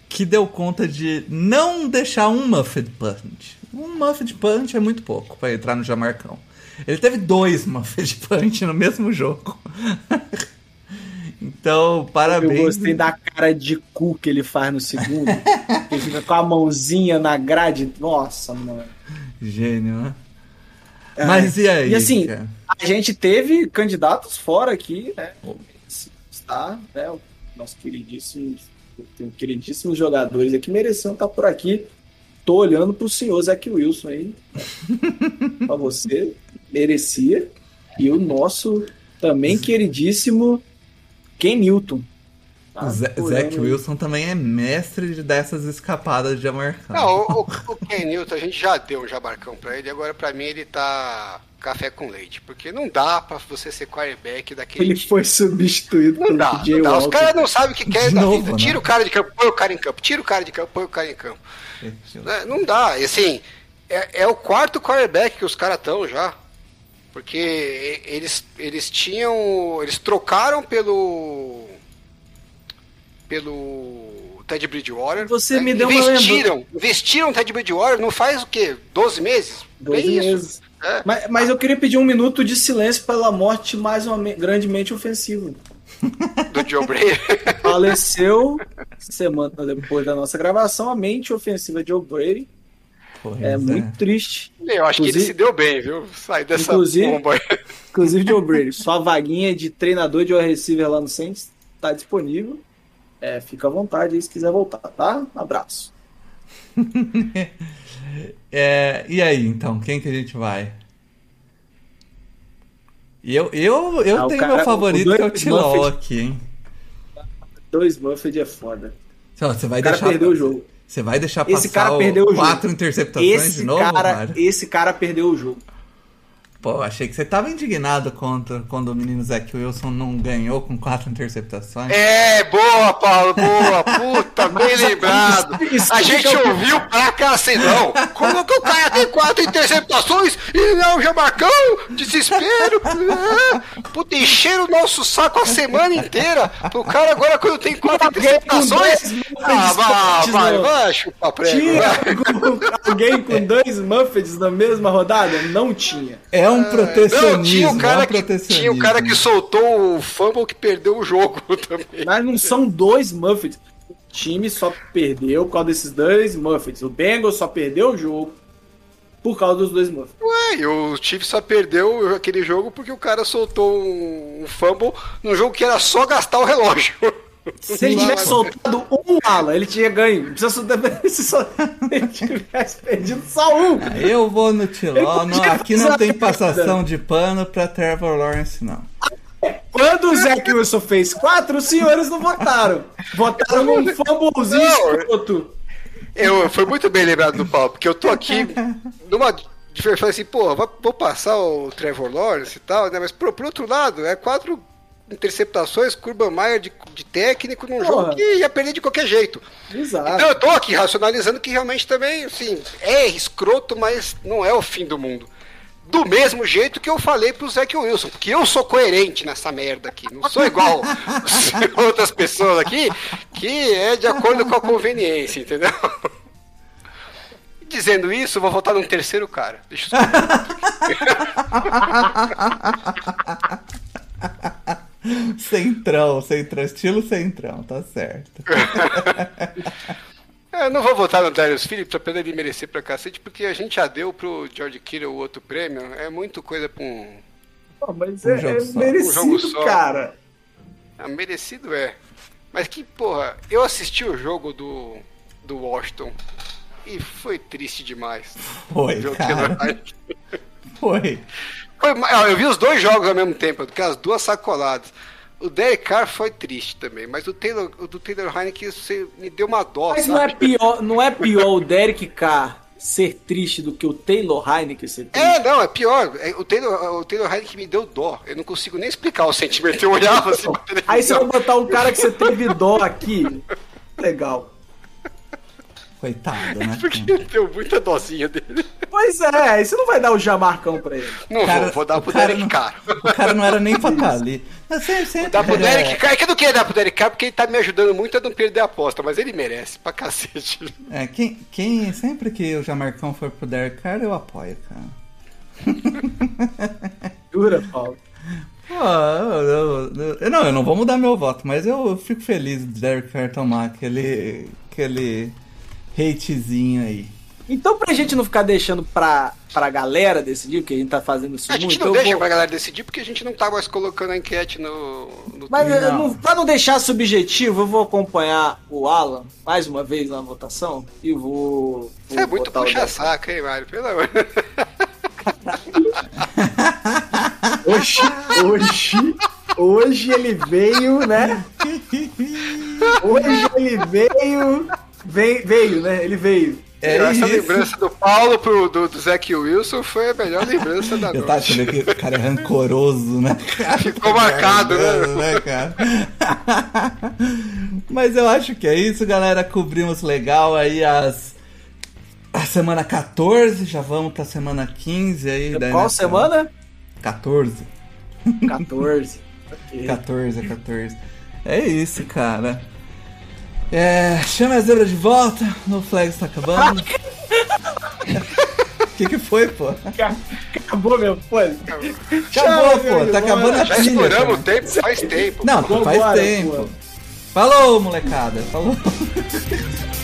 que deu conta de não deixar um muffed punch. Um muffed punch é muito pouco para entrar no Jamarcão. Ele teve dois muffed punch no mesmo jogo. então, parabéns. Eu gostei da cara de cu que ele faz no segundo. ele fica com a mãozinha na grade. Nossa, mano. Gênio, né? Mas e aí? E assim, cara? a gente teve candidatos fora aqui, né? Está, né? O nosso queridíssimo, tem queridíssimos jogadores aqui mereciam estar por aqui. Tô olhando pro senhor Zac Wilson aí. pra você, merecia. E o nosso também queridíssimo Ken Newton. Tá? O Ze- Tô Zac olhando- Wilson também é mestre de- dessas escapadas de Jamarcão. Não, o, o, Ken Newton, a gente já deu um jabarcão pra ele, agora pra mim ele tá café com leite. Porque não dá pra você ser quarterback daquele Ele time. foi substituído Não pelo dá, DJ não dá. Os caras não sabem o que quer De da novo, vida. né? Tira o cara de campo, põe o cara em campo. Tira o cara de campo, põe o cara em campo. Né, Não dá. E assim, é, é o quarto quarterback que os caras estão já. Porque eles, eles tinham. Eles trocaram pelo. Pelo Ted Bridgewater. Você né? me deu uma investiram, Investiram no Ted Bridgewater não faz o quê? 12 meses? 12 Bem meses. isso. É. Mas, mas eu queria pedir um minuto de silêncio pela morte mais uma me- grandemente ofensiva. Do Joe Brady. Faleceu semana depois da nossa gravação a mente ofensiva de Joe Brady. Pois É muito triste. Eu acho que ele Inclusive- se deu bem, viu? Sai dessa Inclusive- bomba. Inclusive, Joe Brady, sua vaguinha de treinador de wide receiver lá no Saints tá disponível. É, fica à vontade aí se quiser voltar, tá? Abraço. É, e aí, então, quem que a gente vai? Eu, eu, eu Ah, tenho cara- meu favorito, que é o Muffet. aqui, hein? Dois Muffet é foda. Ó, Você vai O cara deixar, perdeu o jogo. Você vai deixar Esse passar cara perdeu o jogo. quatro interceptações Esse de novo, cara, cara? esse cara perdeu o jogo. Pô, achei que você tava indignado contra, quando o menino Zac Wilson não ganhou com quatro interceptações. É, boa, Paulo, boa. Puta, bem lembrado. A gente ouviu pra cá assim, não. Como que o cara tem quatro interceptações e não já marcou? Desespero. É. Puta, encheram o nosso saco a semana inteira. O cara agora, quando tem quatro interceptações. Ah, vai, vai, vai, chupa prego. Tinha alguém com dois Muffets na mesma rodada? Não tinha. É um Não, protecionismo, tinha o cara é um que tinha o cara que soltou o fumble que perdeu o jogo também. Mas não são dois Muffets. O time só perdeu por causa desses dois Muffets. O Bengals só perdeu o jogo por causa dos dois Muffets. Ué, e o Chiefs só perdeu aquele jogo porque o cara soltou um, um fumble num jogo que era só gastar o relógio. Se ele tivesse soltado um ala, ele tinha ganho. Não precisa soltar- se ele tivesse perdido só um. Eu vou no Tiló. Não, aqui não tem passação de pano pra Trevor Lawrence, não. Quando o Zac Wilson fez quatro, os senhores não votaram. Votaram num fumblezinho escroto. Eu, foi muito bem lembrado do Paulo, porque eu tô aqui numa. Eu falei assim, pô, vou passar o Trevor Lawrence e tal, né? Mas por, por outro lado, é quatro interceptações, Kurban Meyer de, de técnico num Porra. jogo que ia perder de qualquer jeito. Exato. Então eu tô aqui racionalizando que realmente também, assim, é escroto, mas não é o fim do mundo. Do mesmo jeito que eu falei pro Zac Wilson, porque eu sou coerente nessa merda aqui. Não sou igual outras pessoas aqui, que é de acordo com a conveniência, entendeu? Dizendo isso, vou votar num terceiro cara. Deixa eu Centrão, centrão, estilo centrão, tá certo. É, Eu não vou votar no Darius Phillips, apesar de ele merecer pra cacete, porque a gente já deu pro George Kittle o outro prêmio. É muito coisa pra um. Pô, mas Um é, jogo é só. Um jogo merecido, só. cara. Ah, merecido é. Mas que porra, eu assisti o jogo do, do Washington e foi triste demais. Foi. Foi. Foi eu vi os dois jogos ao mesmo tempo, aquelas duas sacoladas. O Derek Carr foi triste também, mas o, Taylor, o do Taylor Heineken você me deu uma dó, Mas não é sabe? pior, não é pior o Derek Carr ser triste do que o Taylor Heineken ser triste. É, não, é pior. É, O Taylor, o Taylor Heineken me deu dó. Eu não consigo nem explicar o sentimento. Eu olhava assim Aí você vai botar um cara que você teve dó aqui. Legal. Coitado, né? Porque deu muita dosinha dele. Pois é, você não vai dar o Jamarcão pra ele. Não Cara, vou, vou dar o pro cara Derek Carr. O cara não era nem pra estar ali. Mas sempre, sempre, Dá pro é, Derek Carr. É que eu não queria dar pro Derek Carr porque ele tá me ajudando muito a não perder a aposta, mas ele merece pra cacete. É, quem, quem, sempre que o Jamarcão for pro Derek Carr, eu apoio, cara. Jura, Paulo? Pô, eu, eu- eu- não, eu não vou mudar meu voto, mas eu fico feliz de Derek Carr tomar aquele, aquele hatezinho aí. Então, pra gente não ficar deixando pra, pra galera decidir, porque a gente tá fazendo isso A gente muito, não eu deixa vou- pra galera decidir porque a gente não tá mais colocando a enquete no, no Mas Não. eu não, pra não deixar subjetivo, eu vou acompanhar o Alan mais uma vez na votação e vou. Você é muito puxa-saco, hein, Mário? Pelo amor. Hoje, hoje, hoje ele veio, né? Hoje ele veio. Veio, veio né? Ele veio. É Essa isso. lembrança do Paulo pro, do, do Zac Wilson foi a melhor lembrança da Eu tava noite. achando que o cara é rancoroso, né? Ficou marcado, né? né, cara? Mas eu acho que é isso, galera. Cobrimos legal aí as. A semana 14, já vamos pra semana 15 aí. daí, Qual né, semana? 14. 14. 14, 14. É isso, cara. É, chama a zebra de volta, no flag está acabando. O que, que foi, pô? Acabou meu fone. Acabou, pô, tá acabando a Já pilha. estouramos o tempo faz tempo. Não, faz Vambora, tempo. pô. Falou, molecada. Falou.